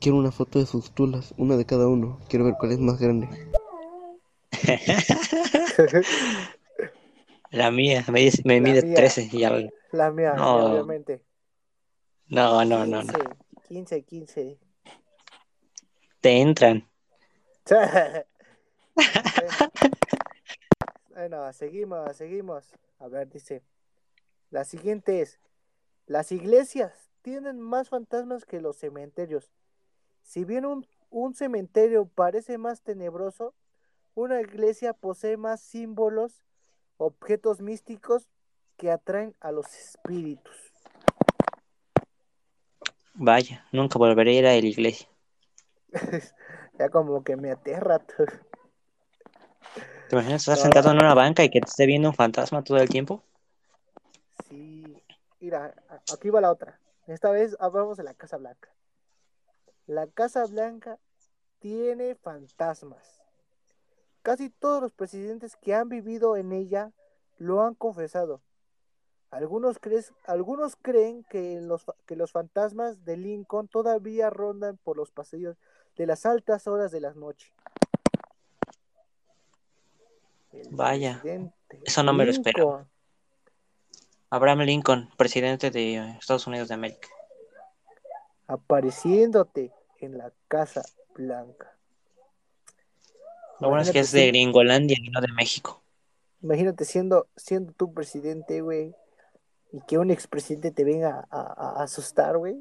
Quiero una foto de sus tulas, una de cada uno. Quiero ver cuál es más grande. (laughs) La mía, me, dice- me La mide mía. 13 y algo. La mía, No. obviamente. No, no, no, no. 15, 15, 15. Te entran. (laughs) bueno, seguimos, seguimos. A ver, dice. La siguiente es, las iglesias tienen más fantasmas que los cementerios. Si bien un, un cementerio parece más tenebroso, una iglesia posee más símbolos, objetos místicos que atraen a los espíritus. Vaya, nunca volveré a ir a la iglesia. (laughs) ya como que me aterra. ¿Te imaginas estar No. sentado en una banca y que te esté viendo un fantasma todo el tiempo? Sí, mira, aquí va la otra. Esta vez hablamos de la Casa Blanca. La Casa Blanca tiene fantasmas. Casi todos los presidentes que han vivido en ella lo han confesado. Algunos, crees- algunos creen que los, fa- que los fantasmas de Lincoln todavía rondan por los pasillos de las altas horas de la noche. El Vaya, eso no me lo esperaba. Abraham Lincoln, presidente de Estados Unidos de América. apareciéndote en la Casa Blanca. Lo bueno es que es de Gringolandia y no de México. Imagínate siendo, siendo tu presidente, güey, y que un expresidente te venga a, a- a asustar, güey.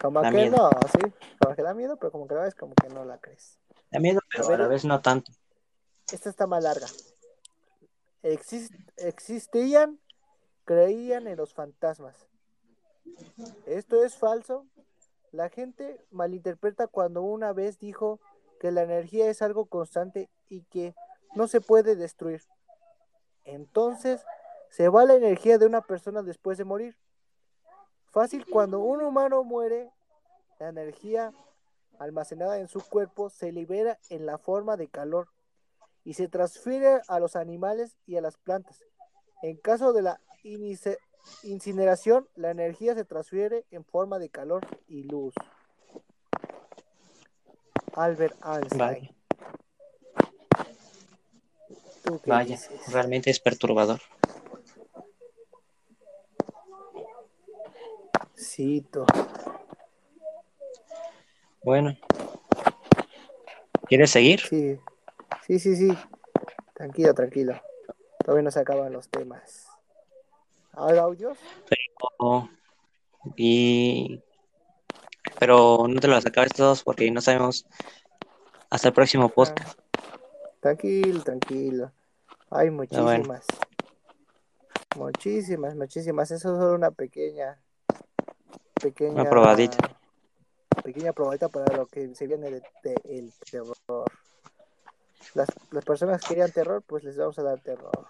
Como Da que miedo. no, sí, como que da miedo, pero como que la ves, como que no la crees. Da miedo, pero a la vez no tanto. Esta está más larga. Exist- existían, creían en los fantasmas. Esto es falso. La gente malinterpreta cuando una vez dijo que la energía es algo constante y que no se puede destruir. Entonces, se va la energía de una persona después de morir. Fácil, cuando un humano muere, la energía almacenada en su cuerpo se libera en la forma de calor y se transfiere a los animales y a las plantas. En caso de la incineración, la energía se transfiere en forma de calor y luz. Albert Einstein. Vale. ¿Tú qué Vaya, realmente es perturbador. Tú. Bueno, ¿quieres seguir? Sí, sí, sí, sí. Tranquilo, tranquilo. Todavía no se acaban los temas. ¿Hay audios? O- y pero no te los acabes todos porque no sabemos hasta el próximo post. Ah, tranquilo, tranquilo. Hay bueno. muchísimas. Muchísimas, muchísimas. Eso es solo una pequeña. Pequeña. Una probadita. Pequeña probadita para lo que se viene de, de el terror. Las, las personas que querían terror, pues les vamos a dar terror.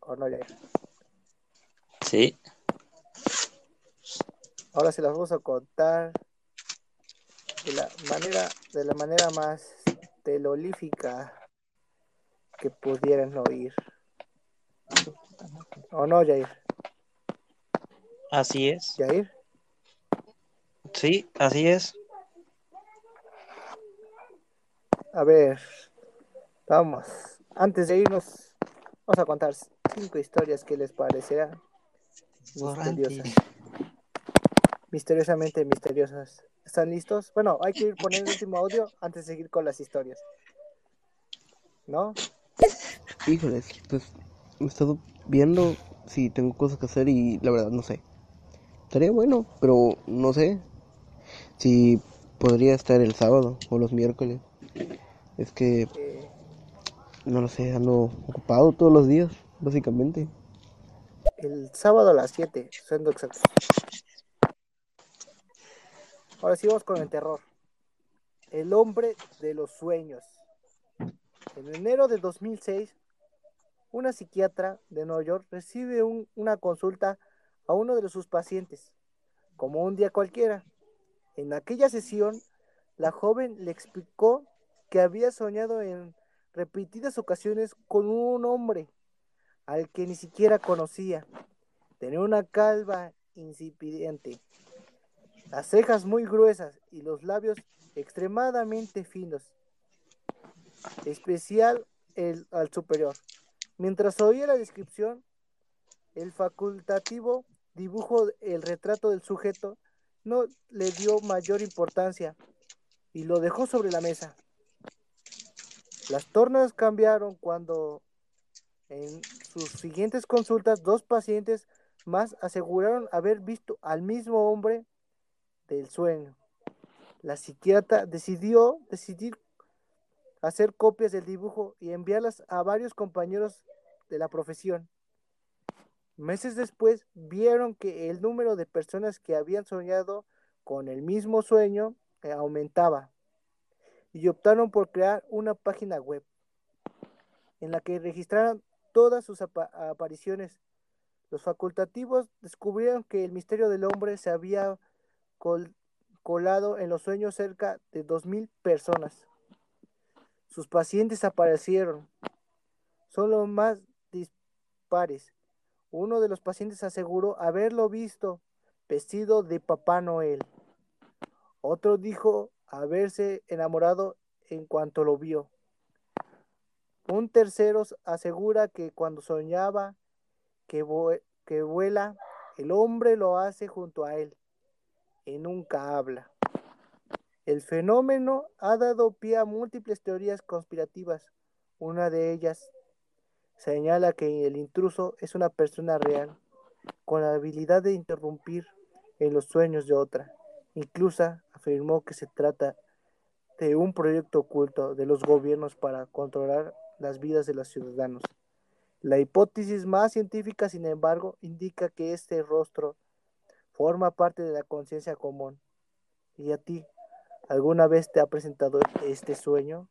¿O no, ya? Sí, Ahora se las vamos a contar de la manera, de la manera más telolífica que pudieran oír. ¿O no, Jair? así es. ¿Jair? Sí, así es. A ver, vamos. Antes de irnos, vamos a contar cinco historias que les parecerán misteriosas. Misteriosamente misteriosas. ¿Están listos? Bueno, hay que ir poniendo el último audio antes de seguir con las historias. ¿No? Híjoles, pues me he estado viendo si tengo cosas que hacer y la verdad no sé. Estaría bueno, pero no sé si podría estar el sábado o los miércoles. Es que Eh, no lo sé, ando ocupado todos los días, básicamente. el sábado a las 7, siendo exactos. Ahora sí vamos con el terror. El hombre de los sueños. En enero de 2006, una psiquiatra de Nueva York recibe un- una consulta a uno de sus pacientes, como un día cualquiera. En aquella sesión, la joven le explicó que había soñado en repetidas ocasiones con un hombre al que ni siquiera conocía. Tenía una calva incipiente, las cejas muy gruesas y los labios extremadamente finos, especial el, al superior. Mientras oía la descripción, el facultativo dibujo el retrato del sujeto no le dio mayor importancia y lo dejó sobre la mesa. Las tornas cambiaron cuando en sus siguientes consultas dos pacientes más aseguraron haber visto al mismo hombre del sueño. La psiquiatra decidió decidir hacer copias del dibujo y enviarlas a varios compañeros de la profesión. Meses después vieron que el número de personas que habían soñado con el mismo sueño eh, aumentaba y optaron por crear una página web en la que registraran todas sus apa- apariciones. Los facultativos descubrieron que el misterio del hombre se había col- colado en los sueños cerca de 2.000 personas. Sus pacientes aparecieron. Son los más dispares. Uno de los pacientes aseguró haberlo visto vestido de Papá Noel. Otro dijo haberse enamorado en cuanto lo vio. Un tercero asegura que cuando soñaba que, vue- que vuela, el hombre lo hace junto a él y nunca habla. El fenómeno ha dado pie a múltiples teorías conspirativas. Una de ellas señala que el intruso es una persona real, con la habilidad de interrumpir en los sueños de otra. Incluso afirmó que se trata de un proyecto oculto de los gobiernos para controlar las vidas de los ciudadanos. La hipótesis más científica, sin embargo, indica que este rostro forma parte de la conciencia común. ¿Y a ti? ¿Alguna vez te ha presentado este sueño?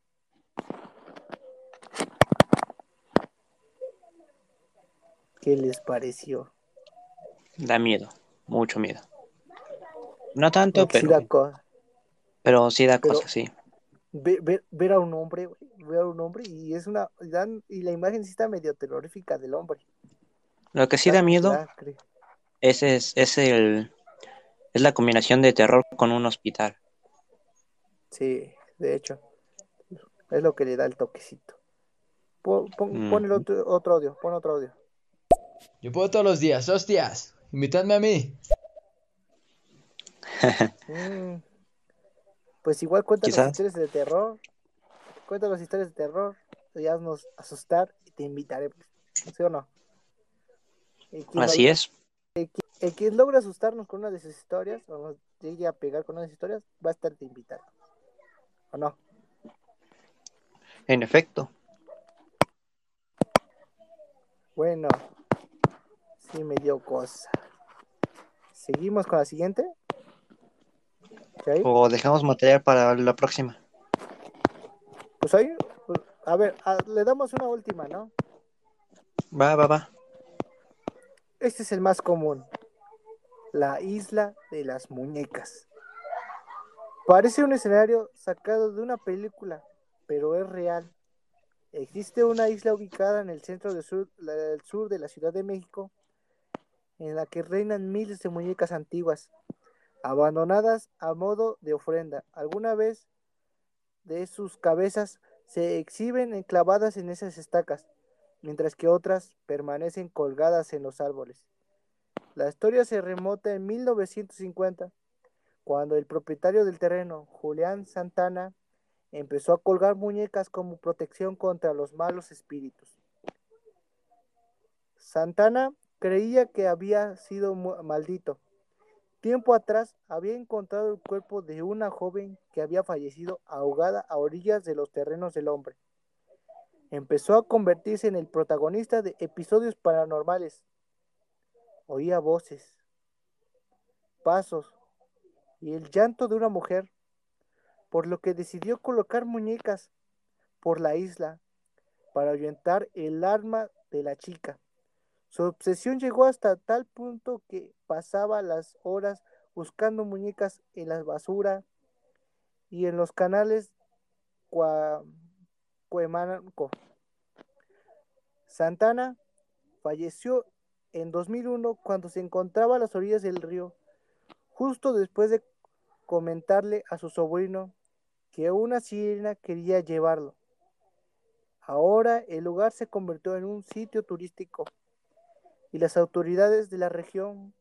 ¿Qué les pareció? Da miedo, mucho miedo. No tanto, Porque sí pero, da co- pero sí da pero- cosas, sí. ve- ver, ver a un hombre, güey, ver a un hombre y es una dan- y la imagen sí está medio terrorífica del hombre. Lo que sí da miedo Da- es, es el es la combinación de terror con un hospital. Sí, de hecho, es lo que le da el toquecito. Pon, pon- pon el otro, otro audio, pon otro audio. Yo puedo todos los días, hostias. Invitadme a mí. (laughs) Mm, Pues igual cuéntanos Quizás. historias de terror. Cuéntanos historias de terror. Y haznos asustar y te invitaré. pues. ¿Sí o no? Así es. El que logra asustarnos con una de sus historias, o nos llegue a pegar con una de sus historias, va a estar de invitado. ¿O no? En efecto. Bueno, sí me dio cosa. ¿Seguimos con la siguiente? O dejamos material para la próxima. Pues ahí, pues, a ver, a- le damos una última, ¿no? Va, va, va. Este es el más común. La isla de las muñecas. Parece un escenario sacado de una película, pero es real. Existe una isla ubicada en el centro del sur, del sur de la Ciudad de México, en la que reinan miles de muñecas antiguas, abandonadas a modo de ofrenda. Alguna vez de sus cabezas se exhiben enclavadas en esas estacas, mientras que otras permanecen colgadas en los árboles. La historia se remota en 1950, cuando el propietario del terreno, Julián Santana, empezó a colgar muñecas como protección contra los malos espíritus. Santana creía que había sido maldito. Tiempo atrás había encontrado el cuerpo de una joven que había fallecido ahogada a orillas de los terrenos del hombre. Empezó a convertirse en el protagonista de episodios paranormales. Oía voces, pasos y el llanto de una mujer, por lo que decidió colocar muñecas por la isla para ahuyentar el alma de la chica. Su obsesión llegó hasta tal punto que pasaba las horas buscando muñecas en la basura y en los canales Cua- Cuemanco. Santana falleció en 2001 cuando se encontraba a las orillas del río, justo después de comentarle a su sobrino que una sirena quería llevarlo. Ahora el lugar se convirtió en un sitio turístico y las autoridades de la región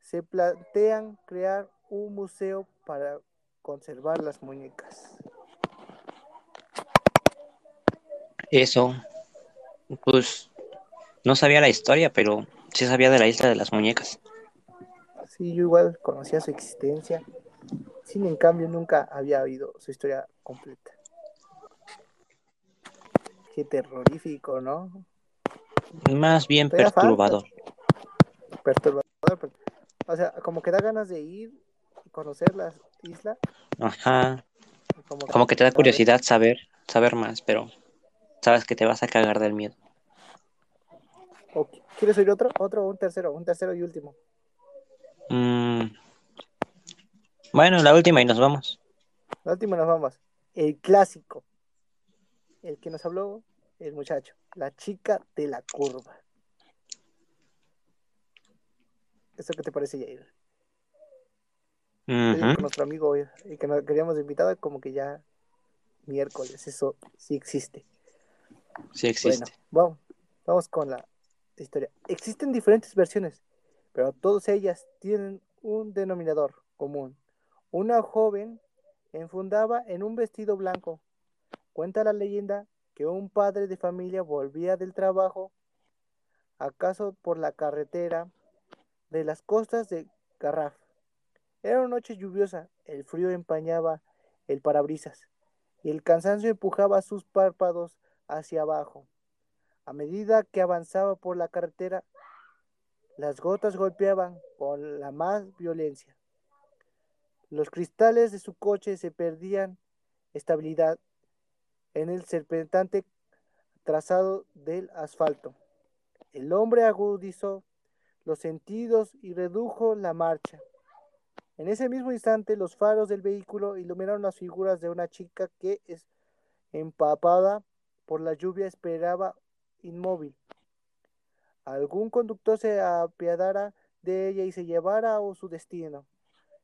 se plantean crear un museo para conservar las muñecas. Eso. Pues no sabía la historia, pero sí sabía de la isla de las muñecas. Sí, yo igual conocía su existencia, sin en cambio nunca había oído su historia completa. Qué terrorífico, ¿no? Más bien falta. perturbador. Perturbador. per- O sea, como que da ganas de ir y conocer la isla. Ajá. Como, Como que te da curiosidad saber, saber más, pero sabes que te vas a cagar del miedo. o- ¿Quieres oír otro? Otro, un tercero, un tercero y último. Mm. Bueno, la última y nos vamos. La última nos vamos. El clásico. El que nos habló el muchacho. La chica de la curva. ¿Eso qué te parece, Jair? Con nuestro amigo hoy, el que nos queríamos invitar, como que ya miércoles, eso sí existe. Sí existe. Bueno, vamos, vamos con la historia. Existen diferentes versiones, pero todas ellas tienen un denominador común. Una joven enfundaba en un vestido blanco. Cuenta la leyenda que un padre de familia volvía del trabajo, acaso por la carretera de las costas de Garraf. Era una noche lluviosa, el frío empañaba el parabrisas y el cansancio empujaba sus párpados hacia abajo. A medida que avanzaba por la carretera, las gotas golpeaban con la más violencia. Los cristales de su coche se perdían estabilidad en el serpentante trazado del asfalto. El hombre agudizó los sentidos y redujo la marcha. En ese mismo instante, los faros del vehículo iluminaron las figuras de una chica que, empapada por la lluvia, esperaba inmóvil. Algún conductor se apiadara de ella y se llevara a su destino.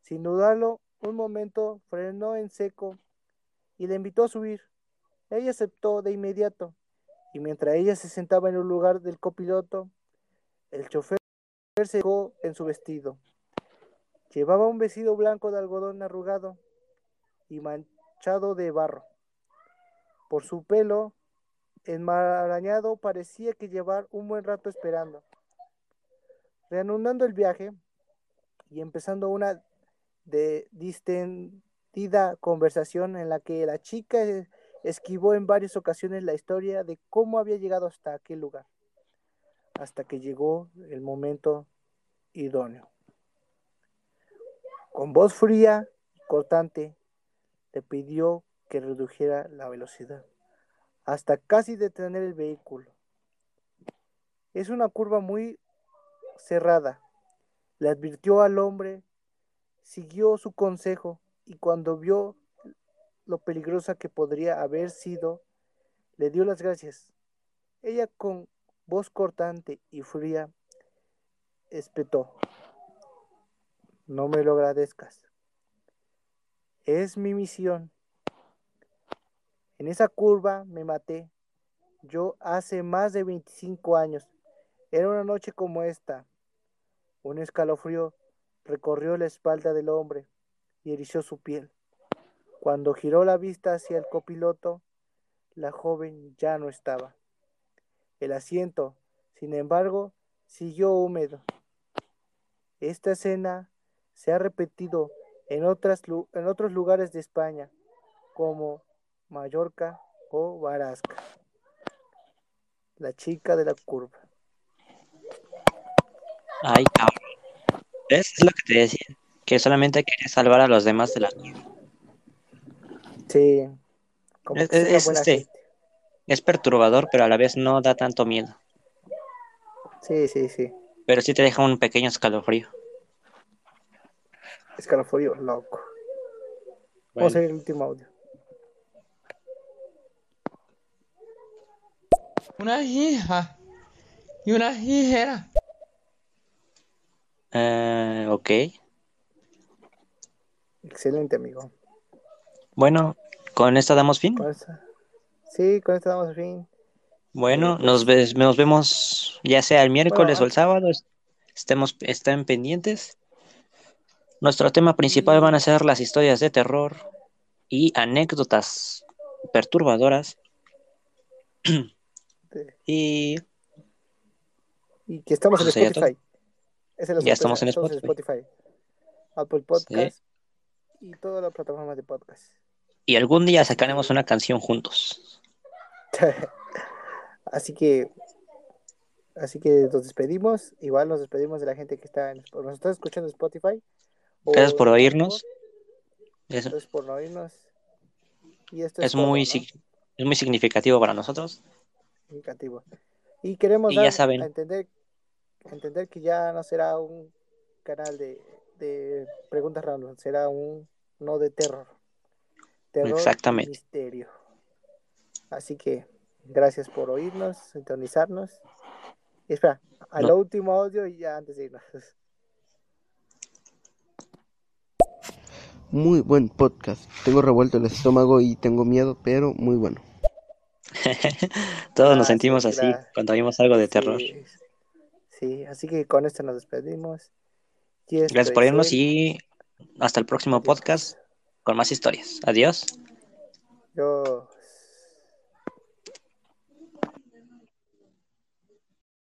Sin dudarlo, un momento frenó en seco y le invitó a subir. Ella aceptó de inmediato, y mientras ella se sentaba en el lugar del copiloto, el chofer se secó en su vestido. Llevaba un vestido blanco de algodón arrugado y manchado de barro. Por su pelo enmarañado parecía que llevar un buen rato esperando. Reanudando el viaje y empezando una de distendida conversación en la que la chica esquivó en varias ocasiones la historia de cómo había llegado hasta aquel lugar, hasta que llegó el momento idóneo. Con voz fría y cortante, le pidió que redujera la velocidad hasta casi detener el vehículo. Es una curva muy cerrada. Le advirtió al hombre, siguió su consejo y cuando vio lo peligrosa que podría haber sido, le dio las gracias. Ella con voz cortante y fría espetó. No me lo agradezcas. Es mi misión. En esa curva me maté. Yo hace más de 25 años. Era una noche como esta. Un escalofrío recorrió la espalda del hombre y erició su piel. Cuando giró la vista hacia el copiloto, la joven ya no estaba. El asiento, sin embargo, siguió húmedo. Esta escena se ha repetido en, otras, en otros lugares de España, como Mallorca o Barasca. La chica de la curva. Ay, cabrón. Es lo que te decía. Que solamente quería salvar a los demás de la curva. Sí. Como Es, que es una es- buena este, es perturbador, pero a la vez no da tanto miedo. Sí, sí, sí. Pero sí te deja un pequeño escalofrío. Escalofrío, loco. Bueno, Vamos a ver el último audio. Una hija y una hijera. eh, ok. Excelente, amigo. Bueno, con esto damos fin. Con esta- Sí, con esto damos fin. Bueno, pues- nos, ves- nos vemos ya sea el miércoles o el sábado. es- Estemos, estén pendientes. Nuestro tema principal van a ser las historias de terror y anécdotas perturbadoras. Y Y que estamos en sería Spotify. Es Ya estamos en Spotify. Apple Podcast y todas las plataformas de podcast. Y algún día sacaremos una canción juntos. (laughs) así que así que nos despedimos. Igual nos despedimos de la gente que está en, nos está escuchando en Spotify. Gracias por oírnos. Gracias por oírnos. Y esto es todo, muy, ¿no? es muy significativo para nosotros. significativo. Y queremos Y ya dar saben. a entender, entender que ya no será un canal de, de preguntas random, será un no de terror. Terror y Exactamente. misterio. Así que gracias por oírnos, sintonizarnos. Y espera, al No. último audio y ya antes de irnos. Muy buen podcast. Tengo revuelto el estómago y tengo miedo, pero muy bueno. (laughs) Todos nos sentimos así cuando vimos algo de terror. Sí, sí, así que con esto nos despedimos. Gracias por irnos y hasta el próximo podcast con más historias. Adiós. Yo